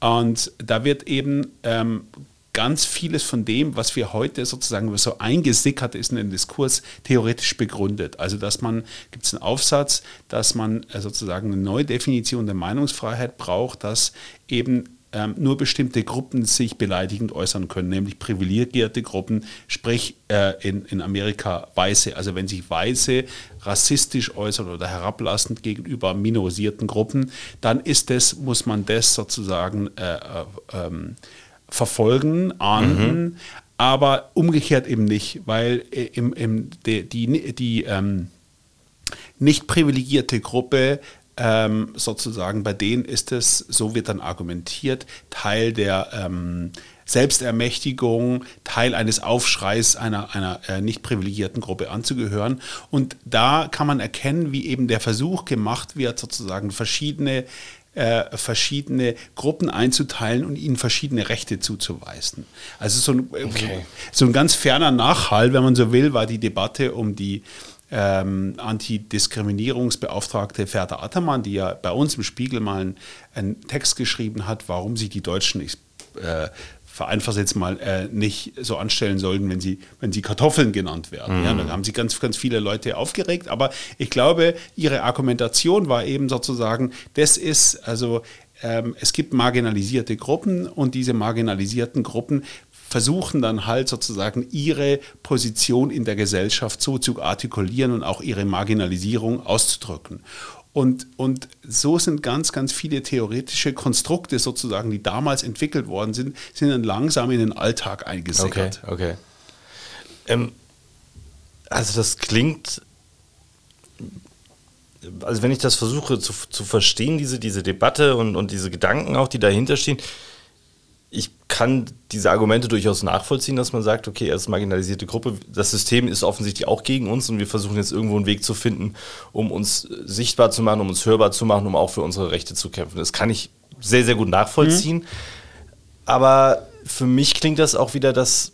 Und da wird eben ähm, ganz vieles von dem, was wir heute sozusagen so eingesickert ist in den Diskurs, theoretisch begründet. Also dass man, gibt es einen Aufsatz, dass man äh, sozusagen eine neue Definition der Meinungsfreiheit braucht, dass eben ähm, nur bestimmte Gruppen sich beleidigend äußern können, nämlich privilegierte Gruppen, sprich äh, in, in Amerika Weiße. Also wenn sich Weiße rassistisch äußern oder herablassend gegenüber minorisierten Gruppen, dann ist das, muss man das sozusagen äh, äh, ähm, verfolgen, ahnden, mhm. aber umgekehrt eben nicht, weil äh, im, im, die, die, die ähm, nicht privilegierte Gruppe ähm, sozusagen, bei denen ist es, so wird dann argumentiert, Teil der ähm, Selbstermächtigung, Teil eines Aufschreis einer, einer äh, nicht privilegierten Gruppe anzugehören. Und da kann man erkennen, wie eben der Versuch gemacht wird, sozusagen verschiedene äh, verschiedene Gruppen einzuteilen und ihnen verschiedene Rechte zuzuweisen. Also so ein, okay. so ein ganz ferner Nachhall, wenn man so will, war die Debatte um die ähm, Antidiskriminierungsbeauftragte Ferda Attermann, die ja bei uns im Spiegel mal einen, einen Text geschrieben hat, warum sich die Deutschen, äh, vereinfacht jetzt mal, äh, nicht so anstellen sollten, wenn sie, wenn sie Kartoffeln genannt werden. Mhm. Ja, da haben sich ganz, ganz viele Leute aufgeregt. Aber ich glaube, ihre Argumentation war eben sozusagen, das ist, also ähm, es gibt marginalisierte Gruppen und diese marginalisierten Gruppen versuchen dann halt sozusagen ihre Position in der Gesellschaft so zu artikulieren und auch ihre Marginalisierung auszudrücken. Und, und so sind ganz, ganz viele theoretische Konstrukte sozusagen, die damals entwickelt worden sind, sind dann langsam in den Alltag eingesickert. Okay, okay. Ähm, also das klingt, also wenn ich das versuche zu, zu verstehen, diese, diese Debatte und, und diese Gedanken auch, die dahinter stehen, ich kann diese Argumente durchaus nachvollziehen, dass man sagt, okay, als marginalisierte Gruppe, das System ist offensichtlich auch gegen uns und wir versuchen jetzt irgendwo einen Weg zu finden, um uns sichtbar zu machen, um uns hörbar zu machen, um auch für unsere Rechte zu kämpfen. Das kann ich sehr, sehr gut nachvollziehen. Mhm. Aber für mich klingt das auch wieder, dass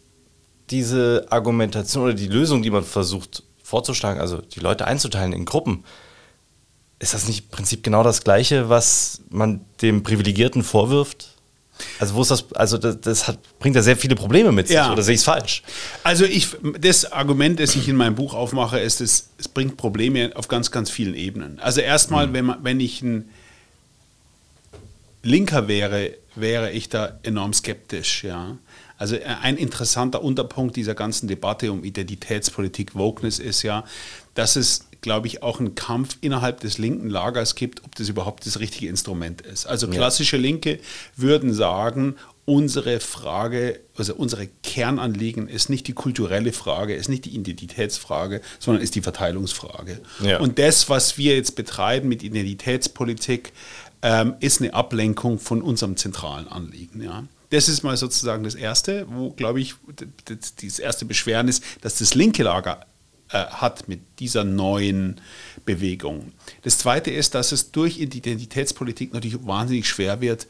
diese Argumentation oder die Lösung, die man versucht vorzuschlagen, also die Leute einzuteilen in Gruppen, ist das nicht im Prinzip genau das Gleiche, was man dem Privilegierten vorwirft? Also wo ist das, also das, das hat, bringt ja sehr viele Probleme mit sich, ja. oder sehe ich es falsch? Also ich, das Argument, das ich in meinem Buch aufmache, ist, es, es bringt Probleme auf ganz, ganz vielen Ebenen. Also erstmal, mhm. wenn, man, wenn ich ein Linker wäre, wäre ich da enorm skeptisch, ja. Also ein interessanter Unterpunkt dieser ganzen Debatte um Identitätspolitik, Wokeness ist ja, dass es glaube ich, auch einen Kampf innerhalb des linken Lagers gibt, ob das überhaupt das richtige Instrument ist. Also klassische Linke würden sagen, unsere Frage, also unsere Kernanliegen ist nicht die kulturelle Frage, ist nicht die Identitätsfrage, sondern ist die Verteilungsfrage. Ja. Und das, was wir jetzt betreiben mit Identitätspolitik, ähm, ist eine Ablenkung von unserem zentralen Anliegen. Ja. Das ist mal sozusagen das Erste, wo, glaube ich, das erste Beschweren ist, dass das linke Lager äh, hat mit dieser neuen Bewegung. Das Zweite ist, dass es durch Identitätspolitik natürlich wahnsinnig schwer wird,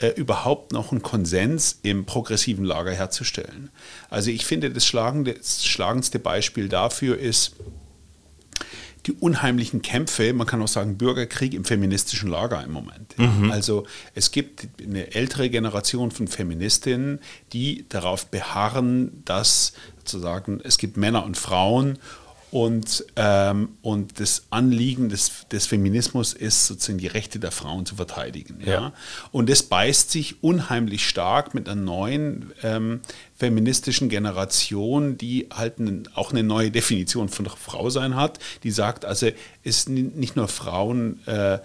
äh, überhaupt noch einen Konsens im progressiven Lager herzustellen. Also ich finde, das, schlagende, das schlagendste Beispiel dafür ist, die unheimlichen Kämpfe, man kann auch sagen Bürgerkrieg im feministischen Lager im Moment. Mhm. Also es gibt eine ältere Generation von Feministinnen, die darauf beharren, dass sozusagen es gibt Männer und Frauen und, ähm, und das Anliegen des, des Feminismus ist, sozusagen die Rechte der Frauen zu verteidigen. Ja? ja. Und das beißt sich unheimlich stark mit einer neuen ähm, feministischen Generation, die halt einen, auch eine neue Definition von Frau sein hat, die sagt, also ist nicht nur Frauen, äh,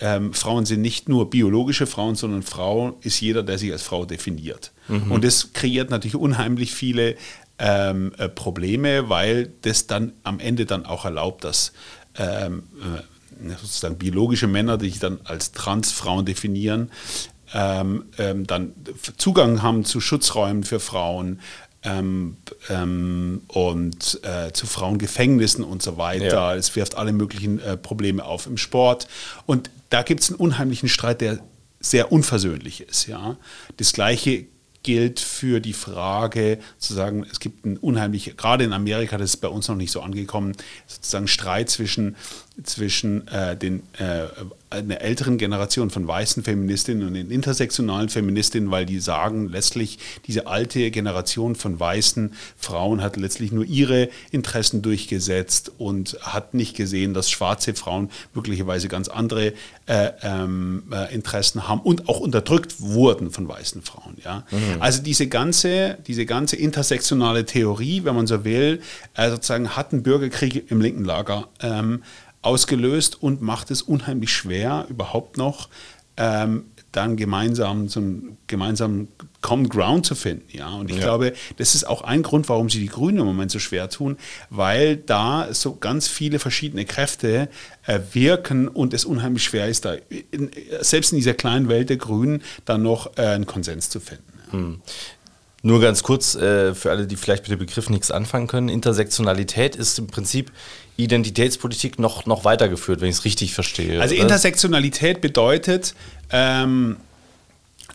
ähm, Frauen sind nicht nur biologische Frauen, sondern Frau ist jeder, der sich als Frau definiert. Mhm. Und das kreiert natürlich unheimlich viele ähm, äh, Probleme, weil das dann am Ende dann auch erlaubt, dass ähm, äh, sozusagen biologische Männer, die sich dann als Transfrauen definieren, ähm, ähm dann Zugang haben zu Schutzräumen für Frauen, ähm, ähm, und äh, zu Frauengefängnissen und so weiter. Es wirft alle möglichen äh, Probleme auf im Sport. Und da gibt es einen unheimlichen Streit, der sehr unversöhnlich ist. Ja? Das Gleiche gilt für die Frage, sozusagen, es gibt ein unheimlich, gerade in Amerika, das ist bei uns noch nicht so angekommen, sozusagen Streit zwischen, zwischen äh, den äh, einer älteren Generation von weißen Feministinnen und den intersektionalen Feministinnen, weil die sagen, letztlich diese alte Generation von weißen Frauen hat letztlich nur ihre Interessen durchgesetzt und hat nicht gesehen, dass schwarze Frauen möglicherweise ganz andere äh, ähm, äh, Interessen haben und auch unterdrückt wurden von weißen Frauen. Ja? Mhm. Also diese ganze, diese ganze intersektionale Theorie, wenn man so will, äh, sozusagen hat einen Bürgerkrieg im linken Lager ähm, ausgelöst und macht es unheimlich schwer, überhaupt noch ähm, dann gemeinsam zum gemeinsamen Common Ground zu finden. Ja? Und ich ja. glaube, das ist auch ein Grund, warum sie die Grünen im Moment so schwer tun, weil da so ganz viele verschiedene Kräfte äh, wirken und es unheimlich schwer ist, da in, selbst in dieser kleinen Welt der Grünen dann noch äh, einen Konsens zu finden. Ja. Hm. Nur ganz kurz äh, für alle, die vielleicht mit dem Begriff nichts anfangen können. Intersektionalität ist im Prinzip Identitätspolitik noch, noch weitergeführt, wenn ich es richtig verstehe. Also oder? Intersektionalität bedeutet, ähm,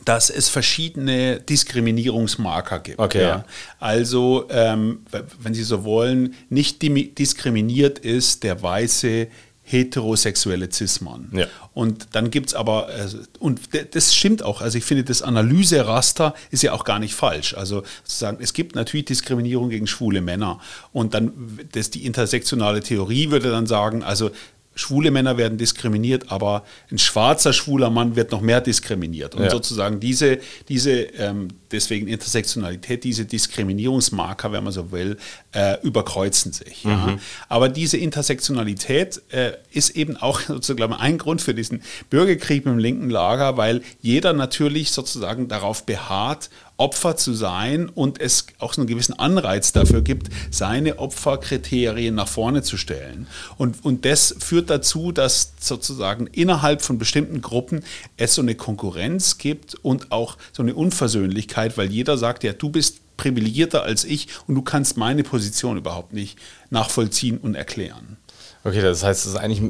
dass es verschiedene Diskriminierungsmarker gibt. Okay, ja. Also, ähm, wenn Sie so wollen, nicht diskriminiert ist der weiße heterosexuelle Cis-Mann. Ja. Und dann gibt es aber, also, und das stimmt auch, also ich finde, das Analyseraster ist ja auch gar nicht falsch. Also sozusagen, es gibt natürlich Diskriminierung gegen schwule Männer. Und dann, das, die intersektionale Theorie würde dann sagen, also schwule Männer werden diskriminiert, aber ein schwarzer schwuler Mann wird noch mehr diskriminiert. Und Ja. sozusagen diese, diese ähm, deswegen Intersektionalität, diese Diskriminierungsmarker, wenn man so will, äh, überkreuzen sich. Ja. Aber diese Intersektionalität äh, ist eben auch sozusagen ein Grund für diesen Bürgerkrieg im linken Lager, weil jeder natürlich sozusagen darauf beharrt, Opfer zu sein und es auch so einen gewissen Anreiz dafür gibt, seine Opferkriterien nach vorne zu stellen. Und, und das führt dazu, dass sozusagen innerhalb von bestimmten Gruppen es so eine Konkurrenz gibt und auch so eine Unversöhnlichkeit, weil jeder sagt, ja, du bist privilegierter als ich und du kannst meine Position überhaupt nicht nachvollziehen und erklären. Okay, das heißt, es ist eigentlich,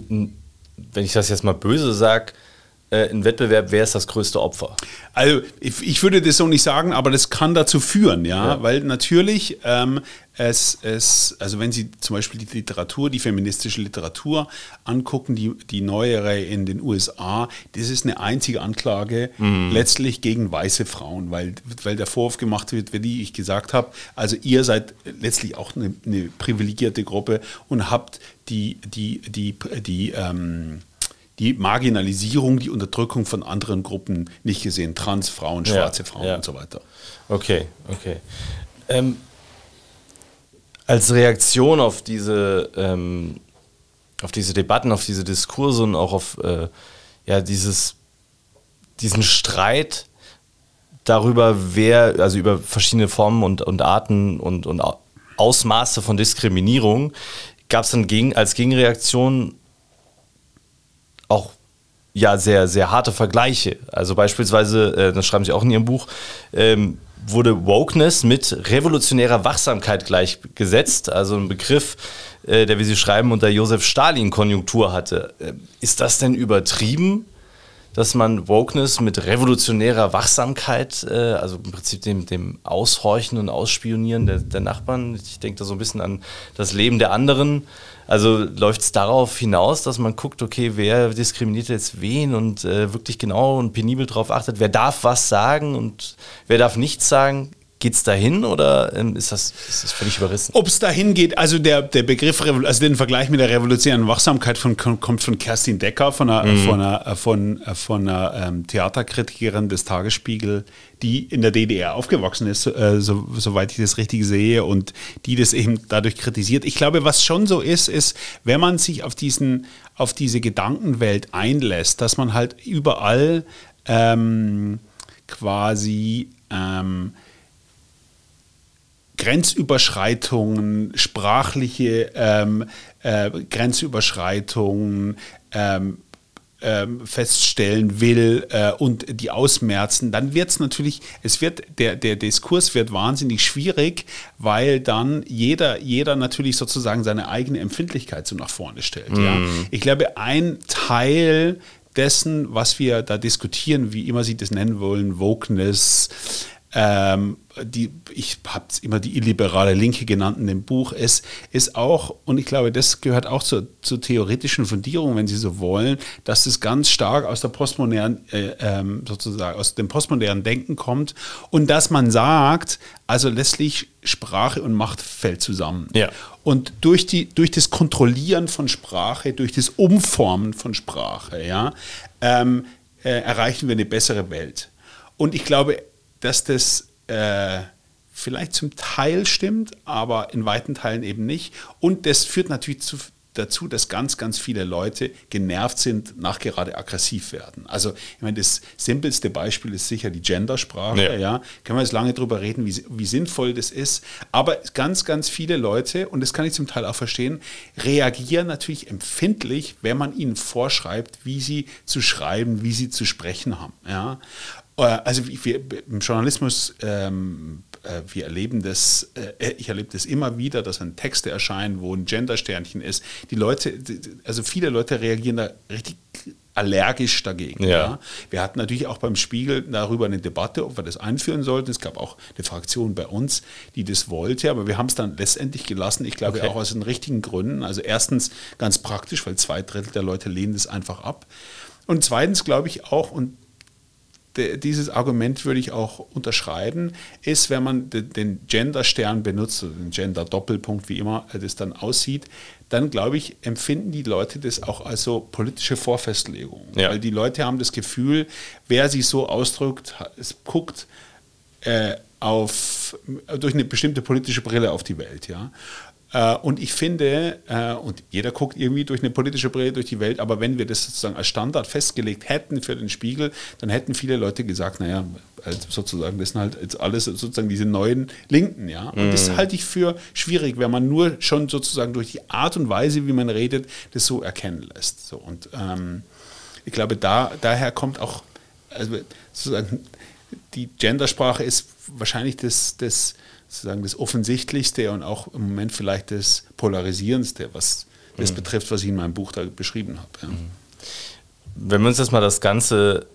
wenn ich das jetzt mal böse sage, ein Wettbewerb, wer ist das größte Opfer? Also ich, ich würde das so nicht sagen, aber das kann dazu führen, ja, Ja. weil natürlich ähm, es, es, also wenn Sie zum Beispiel die Literatur, die feministische Literatur angucken, die, die neuere in den USA, das ist eine einzige Anklage letztlich gegen weiße Frauen, weil, weil der Vorwurf gemacht wird, wie ich gesagt habe, also ihr seid letztlich auch eine, eine privilegierte Gruppe und habt die, die, die, die, ähm, die Marginalisierung, die Unterdrückung von anderen Gruppen nicht gesehen. Trans, Frauen, Ja, schwarze Frauen ja. und so weiter. Okay, okay. Ähm, als Reaktion auf diese, ähm, auf diese Debatten, auf diese Diskurse und auch auf äh, ja, dieses, diesen Streit darüber, wer, also über verschiedene Formen und, und Arten und, und Au- Ausmaße von Diskriminierung, gab es dann gegen, als Gegenreaktion ja sehr, sehr harte Vergleiche. Also beispielsweise, äh, das schreiben Sie auch in Ihrem Buch, ähm, wurde Wokeness mit revolutionärer Wachsamkeit gleichgesetzt. Also ein Begriff, äh, der, wie Sie schreiben, unter Josef Stalin Konjunktur hatte. Äh, ist das denn übertrieben, dass man Wokeness mit revolutionärer Wachsamkeit, äh, also im Prinzip dem, dem Aushorchen und Ausspionieren der, der Nachbarn, ich denke da so ein bisschen an das Leben der anderen, also läuft es darauf hinaus, dass man guckt, okay, wer diskriminiert jetzt wen und äh, wirklich genau und penibel darauf achtet, wer darf was sagen und wer darf nichts sagen? Geht es dahin oder ähm, ist, das, ist das völlig überrissen? Ob es dahin geht, also der, der Begriff, also den Vergleich mit der revolutionären Wachsamkeit von, kommt von Kerstin Decker, von einer, von einer, von, von einer ähm, Theaterkritikerin des Tagesspiegel, die in der DDR aufgewachsen ist, äh, so, soweit ich das richtig sehe, und die das eben dadurch kritisiert. Ich glaube, was schon so ist, ist, wenn man sich auf, diesen, auf diese Gedankenwelt einlässt, dass man halt überall ähm, quasi ähm, Grenzüberschreitungen, sprachliche ähm, äh, Grenzüberschreitungen ähm, ähm, feststellen will äh, und die ausmerzen, dann wird es natürlich, es wird, der, der Diskurs wird wahnsinnig schwierig, weil dann jeder, jeder natürlich sozusagen seine eigene Empfindlichkeit so nach vorne stellt. Ja? Ich glaube, ein Teil dessen, was wir da diskutieren, wie immer Sie das nennen wollen, Wokeness, ähm, die, ich habe es immer die illiberale Linke genannt in dem Buch, es ist auch, und ich glaube, das gehört auch zur, zur theoretischen Fundierung, wenn Sie so wollen, dass es ganz stark aus der postmodernen, äh, ähm, sozusagen aus dem postmodernen Denken kommt und dass man sagt, also letztlich Sprache und Macht fällt zusammen. Ja. Und durch, die, durch das Kontrollieren von Sprache, durch das Umformen von Sprache, ja, ähm, äh, erreichen wir eine bessere Welt. Und ich glaube, dass das äh, vielleicht zum Teil stimmt, aber in weiten Teilen eben nicht. Und das führt natürlich zu, dazu, dass ganz, ganz viele Leute genervt sind, nachgerade aggressiv werden. Also, ich meine, das simpelste Beispiel ist sicher die Gendersprache. Ja. Ja. Können wir jetzt lange drüber reden, wie, wie sinnvoll das ist. Aber ganz, ganz viele Leute, und das kann ich zum Teil auch verstehen, reagieren natürlich empfindlich, wenn man ihnen vorschreibt, wie sie zu schreiben, wie sie zu sprechen haben. Ja. Äh, Also wie- wir, im Journalismus, ähm, äh, wir erleben das, äh, ich erlebe das immer wieder, dass wenn Texte erscheinen, wo ein Gendersternchen ist, die Leute, also viele Leute reagieren da richtig allergisch dagegen. Ja. Ja. Wir hatten natürlich auch beim Spiegel darüber eine Debatte, ob wir das einführen sollten. Es gab auch eine Fraktion bei uns, die das wollte, aber wir haben es dann letztendlich gelassen. Ich glaube Okay. auch aus den richtigen Gründen. Also erstens ganz praktisch, weil zwei Drittel der Leute lehnen das einfach ab. Und zweitens glaube ich auch, und dieses Argument würde ich auch unterschreiben, ist, wenn man de- den Gender-Stern benutzt, oder den Gender-Doppelpunkt, wie immer das dann aussieht, dann glaube ich, empfinden die Leute das auch als so politische Vorfestlegung. Ja. Weil die Leute haben das Gefühl, wer sich so ausdrückt, es guckt äh, auf, durch eine bestimmte politische Brille auf die Welt. Ja? Äh, und ich finde, äh, und jeder guckt irgendwie durch eine politische Brille durch die Welt, aber wenn wir das sozusagen als Standard festgelegt hätten für den Spiegel, dann hätten viele Leute gesagt, naja, also sozusagen, das sind halt jetzt alles sozusagen diese neuen Linken, ja. Und das halte ich für schwierig, wenn man nur schon sozusagen durch die Art und Weise, wie man redet, das so erkennen lässt. So, und ähm, ich glaube, da, daher kommt auch, also sozusagen, die Gendersprache ist wahrscheinlich das, das, sozusagen das Offensichtlichste und auch im Moment vielleicht das Polarisierendste, was das betrifft, was ich in meinem Buch da beschrieben habe. Ja. Wenn wir uns jetzt mal das Ganze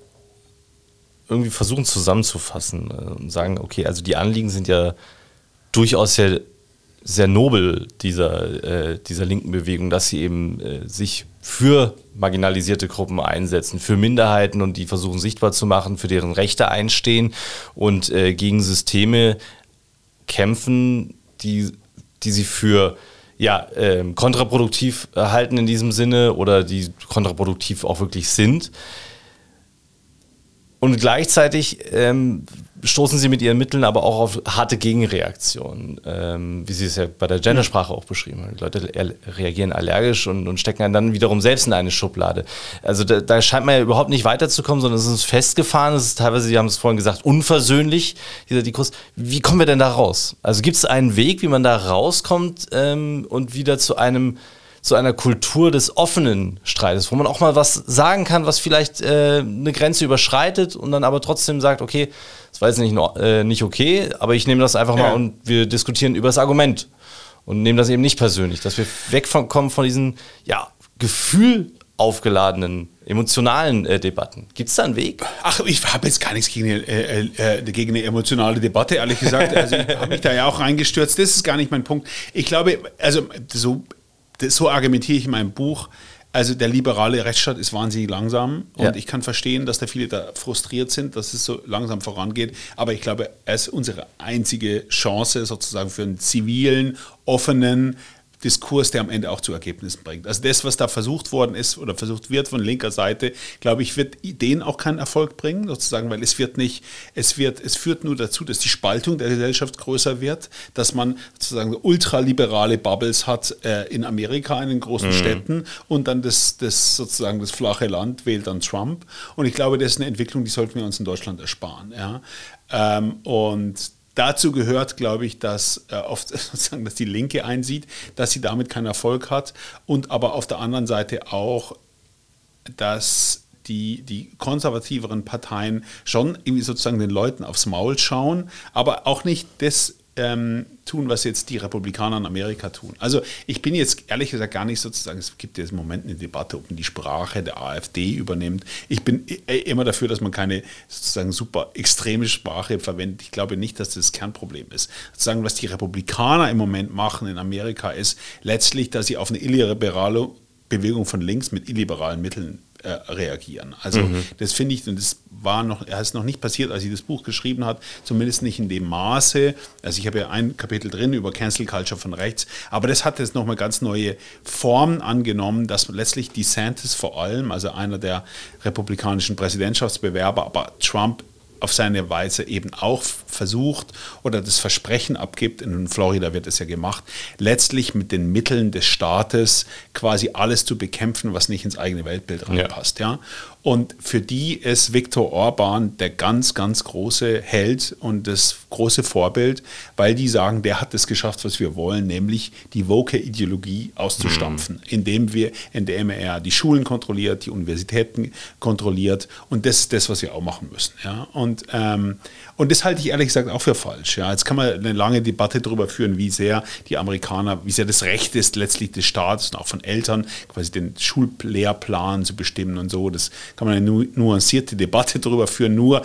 irgendwie versuchen zusammenzufassen äh, und sagen, okay, also die Anliegen sind ja durchaus sehr, sehr nobel dieser, äh, dieser linken Bewegung, dass sie eben äh, sich für marginalisierte Gruppen einsetzen, für Minderheiten und die versuchen sichtbar zu machen, für deren Rechte einstehen und äh, gegen Systeme kämpfen, die, die sie für ja, ähm, kontraproduktiv äh, halten in diesem Sinne oder die kontraproduktiv auch wirklich sind. Und gleichzeitig ähm, stoßen sie mit ihren Mitteln aber auch auf harte Gegenreaktionen, ähm, wie sie es ja bei der Gendersprache auch beschrieben haben. Die Leute er- reagieren allergisch und, und stecken einen dann wiederum selbst in eine Schublade. Also da, da scheint man ja überhaupt nicht weiterzukommen, sondern es ist festgefahren, es ist teilweise, Sie haben es vorhin gesagt, unversöhnlich, dieser Diskurs. Wie kommen wir denn da raus? Also gibt es einen Weg, wie man da rauskommt ähm, und wieder zu einem zu einer Kultur des offenen Streites, wo man auch mal was sagen kann, was vielleicht äh, eine Grenze überschreitet und dann aber trotzdem sagt, okay, das war jetzt nicht, äh, nicht okay, aber ich nehme das einfach mal Ja. und wir diskutieren über das Argument und nehmen das eben nicht persönlich, dass wir wegkommen von diesen ja, Gefühl aufgeladenen, emotionalen äh, Debatten. Gibt es da einen Weg? Ach, ich habe jetzt gar nichts gegen eine, äh, äh, gegen eine emotionale Debatte, ehrlich gesagt. Also ich habe mich da ja auch reingestürzt. Das ist gar nicht mein Punkt. Ich glaube, also so, das, so argumentiere ich in meinem Buch. Also der liberale Rechtsstaat ist wahnsinnig langsam und Ja. ich kann verstehen, dass da viele da frustriert sind, dass es so langsam vorangeht. Aber ich glaube, es ist unsere einzige Chance sozusagen für einen zivilen, offenen, Diskurs, der am Ende auch zu Ergebnissen bringt. Also das, was da versucht worden ist oder versucht wird von linker Seite, glaube ich, wird denen auch keinen Erfolg bringen, sozusagen, weil es wird nicht, es wird, es führt nur dazu, dass die Spaltung der Gesellschaft größer wird, dass man sozusagen ultraliberale Bubbles hat äh, in Amerika, in den großen Städten und dann das, das sozusagen das flache Land wählt dann Trump. Und ich glaube, das ist eine Entwicklung, die sollten wir uns in Deutschland ersparen. Ja? Ähm, und Dazu gehört, glaube ich, dass äh, oft sozusagen, dass die Linke einsieht, dass sie damit keinen Erfolg hat und aber auf der anderen Seite auch, dass die, die konservativeren Parteien schon irgendwie sozusagen den Leuten aufs Maul schauen, aber auch nicht das ähm, tun, was jetzt die Republikaner in Amerika tun. Also ich bin jetzt ehrlich gesagt gar nicht sozusagen, es gibt jetzt im Moment eine Debatte, ob man die Sprache der AfD übernimmt. Ich bin i- immer dafür, dass man keine sozusagen super extreme Sprache verwendet. Ich glaube nicht, dass das das Kernproblem ist. Sozusagen, was die Republikaner im Moment machen in Amerika, ist letztlich, dass sie auf eine illiberale Bewegung von links mit illiberalen Mitteln äh, reagieren. Also das finde ich, und das war noch, er ist noch nicht passiert, als ich das Buch geschrieben hat, zumindest nicht in dem Maße. Also ich habe ja ein Kapitel drin über Cancel Culture von rechts, aber das hat jetzt nochmal ganz neue Formen angenommen, dass letztlich DeSantis vor allem, also einer der republikanischen Präsidentschaftsbewerber, aber Trump auf seine Weise eben auch versucht oder das Versprechen abgibt, in Florida wird es ja gemacht, letztlich mit den Mitteln des Staates quasi alles zu bekämpfen, was nicht ins eigene Weltbild reinpasst. Ja. Und für die ist Viktor Orban der ganz, ganz große Held und das große Vorbild, weil die sagen, der hat es geschafft, was wir wollen, nämlich die Woke-Ideologie auszustampfen, mhm. indem, wir, indem er die Schulen kontrolliert, die Universitäten kontrolliert. Und das ist das, was wir auch machen müssen. Ja? Und, ähm, und das halte ich ehrlich gesagt auch für falsch. Ja? Jetzt kann man eine lange Debatte darüber führen, wie sehr die Amerikaner, wie sehr das Recht ist, letztlich des Staates und auch von Eltern, quasi den Schullehrplan zu bestimmen und so. Das kann man eine nuancierte Debatte darüber führen. Nur,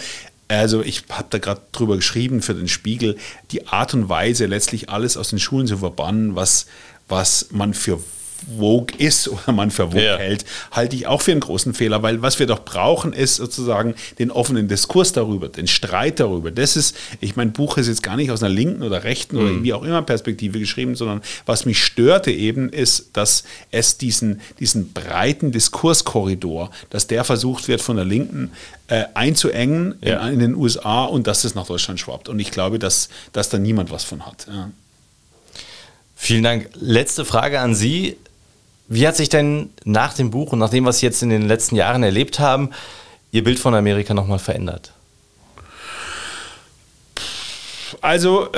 also ich habe da gerade drüber geschrieben für den Spiegel, die Art und Weise, letztlich alles aus den Schulen zu verbannen, was, was man für Vogue ist oder man für Vogue ja. hält, halte ich auch für einen großen Fehler, weil was wir doch brauchen, ist sozusagen den offenen Diskurs darüber, den Streit darüber. Das ist, ich mein Buch ist jetzt gar nicht aus einer linken oder rechten mhm. oder wie auch immer Perspektive geschrieben, sondern was mich störte eben ist, dass es diesen, diesen breiten Diskurskorridor, dass der versucht wird von der Linken äh, einzuengen ja. in, in, den USA und dass es nach Deutschland schwappt. Und ich glaube, dass, dass da niemand was von hat. Ja. Vielen Dank. Letzte Frage an Sie. Wie hat sich denn nach dem Buch und nach dem, was Sie jetzt in den letzten Jahren erlebt haben, Ihr Bild von Amerika nochmal verändert? Also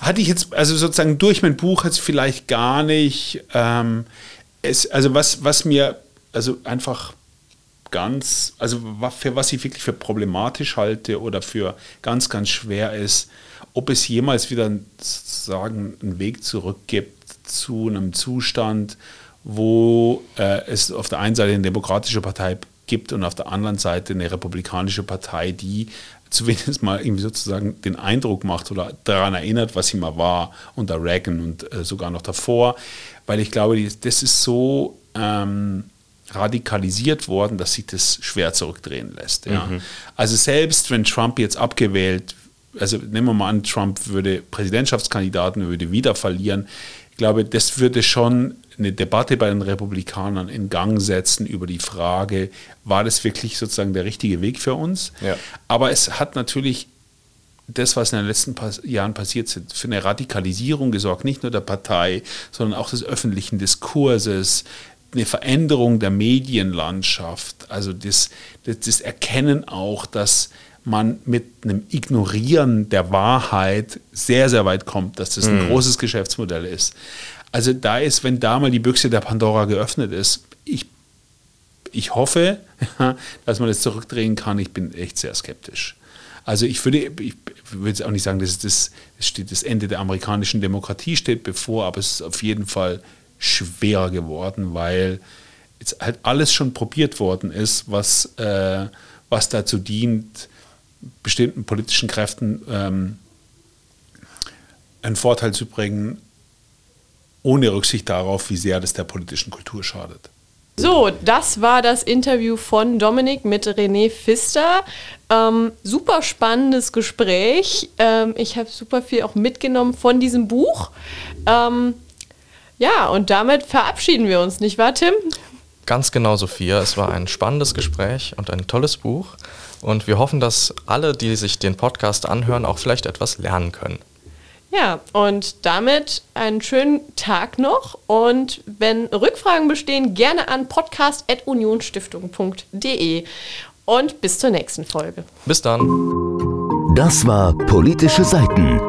hatte ich jetzt, also sozusagen durch mein Buch jetzt vielleicht gar nicht, ähm, es, also was, was mir, also einfach ganz, also für was ich wirklich für problematisch halte oder für ganz, ganz schwer ist, ob es jemals wieder sozusagen einen Weg zurück gibt zu einem Zustand, wo äh, es auf der einen Seite eine demokratische Partei gibt und auf der anderen Seite eine republikanische Partei, die zumindest mal irgendwie sozusagen den Eindruck macht oder daran erinnert, was sie mal war unter Reagan und äh, sogar noch davor, weil ich glaube, das ist so ähm, radikalisiert worden, dass sich das schwer zurückdrehen lässt. Ja. Mhm. Also selbst wenn Trump jetzt abgewählt, also nehmen wir mal an, Trump würde Präsidentschaftskandidaten, würde wieder verlieren, ich glaube, das würde schon eine Debatte bei den Republikanern in Gang setzen über die Frage, war das wirklich sozusagen der richtige Weg für uns? Ja. Aber es hat natürlich das, was in den letzten Jahren passiert ist, für eine Radikalisierung gesorgt, nicht nur der Partei, sondern auch des öffentlichen Diskurses, eine Veränderung der Medienlandschaft, also das, das, das Erkennen auch, dass man mit einem Ignorieren der Wahrheit sehr, sehr weit kommt, dass das ein mhm. großes Geschäftsmodell ist. Also da ist, wenn da mal die Büchse der Pandora geöffnet ist, ich, ich hoffe, dass man das zurückdrehen kann. Ich bin echt sehr skeptisch. Also ich würde, ich würde auch nicht sagen, dass das, steht, das Ende der amerikanischen Demokratie steht bevor, aber es ist auf jeden Fall schwerer geworden, weil jetzt halt alles schon probiert worden ist, was, äh, was dazu dient, bestimmten politischen Kräften ähm, einen Vorteil zu bringen, ohne Rücksicht darauf, wie sehr das der politischen Kultur schadet. So, das war das Interview von Dominik mit René Pfister. Ähm, super spannendes Gespräch. Ähm, ich habe super viel auch mitgenommen von diesem Buch. Ähm, ja, und damit verabschieden wir uns, nicht wahr, Tim? Ganz genau, Sophia. Es war ein spannendes Gespräch und ein tolles Buch. Und wir hoffen, dass alle, die sich den Podcast anhören, auch vielleicht etwas lernen können. Ja, und damit einen schönen Tag noch. Und wenn Rückfragen bestehen, gerne an podcast.unionstiftung.de. Und bis zur nächsten Folge. Bis dann. Das war Politische Seiten,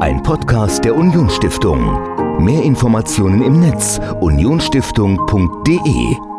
ein Podcast der Unionsstiftung. Mehr Informationen im Netz unionsstiftung.de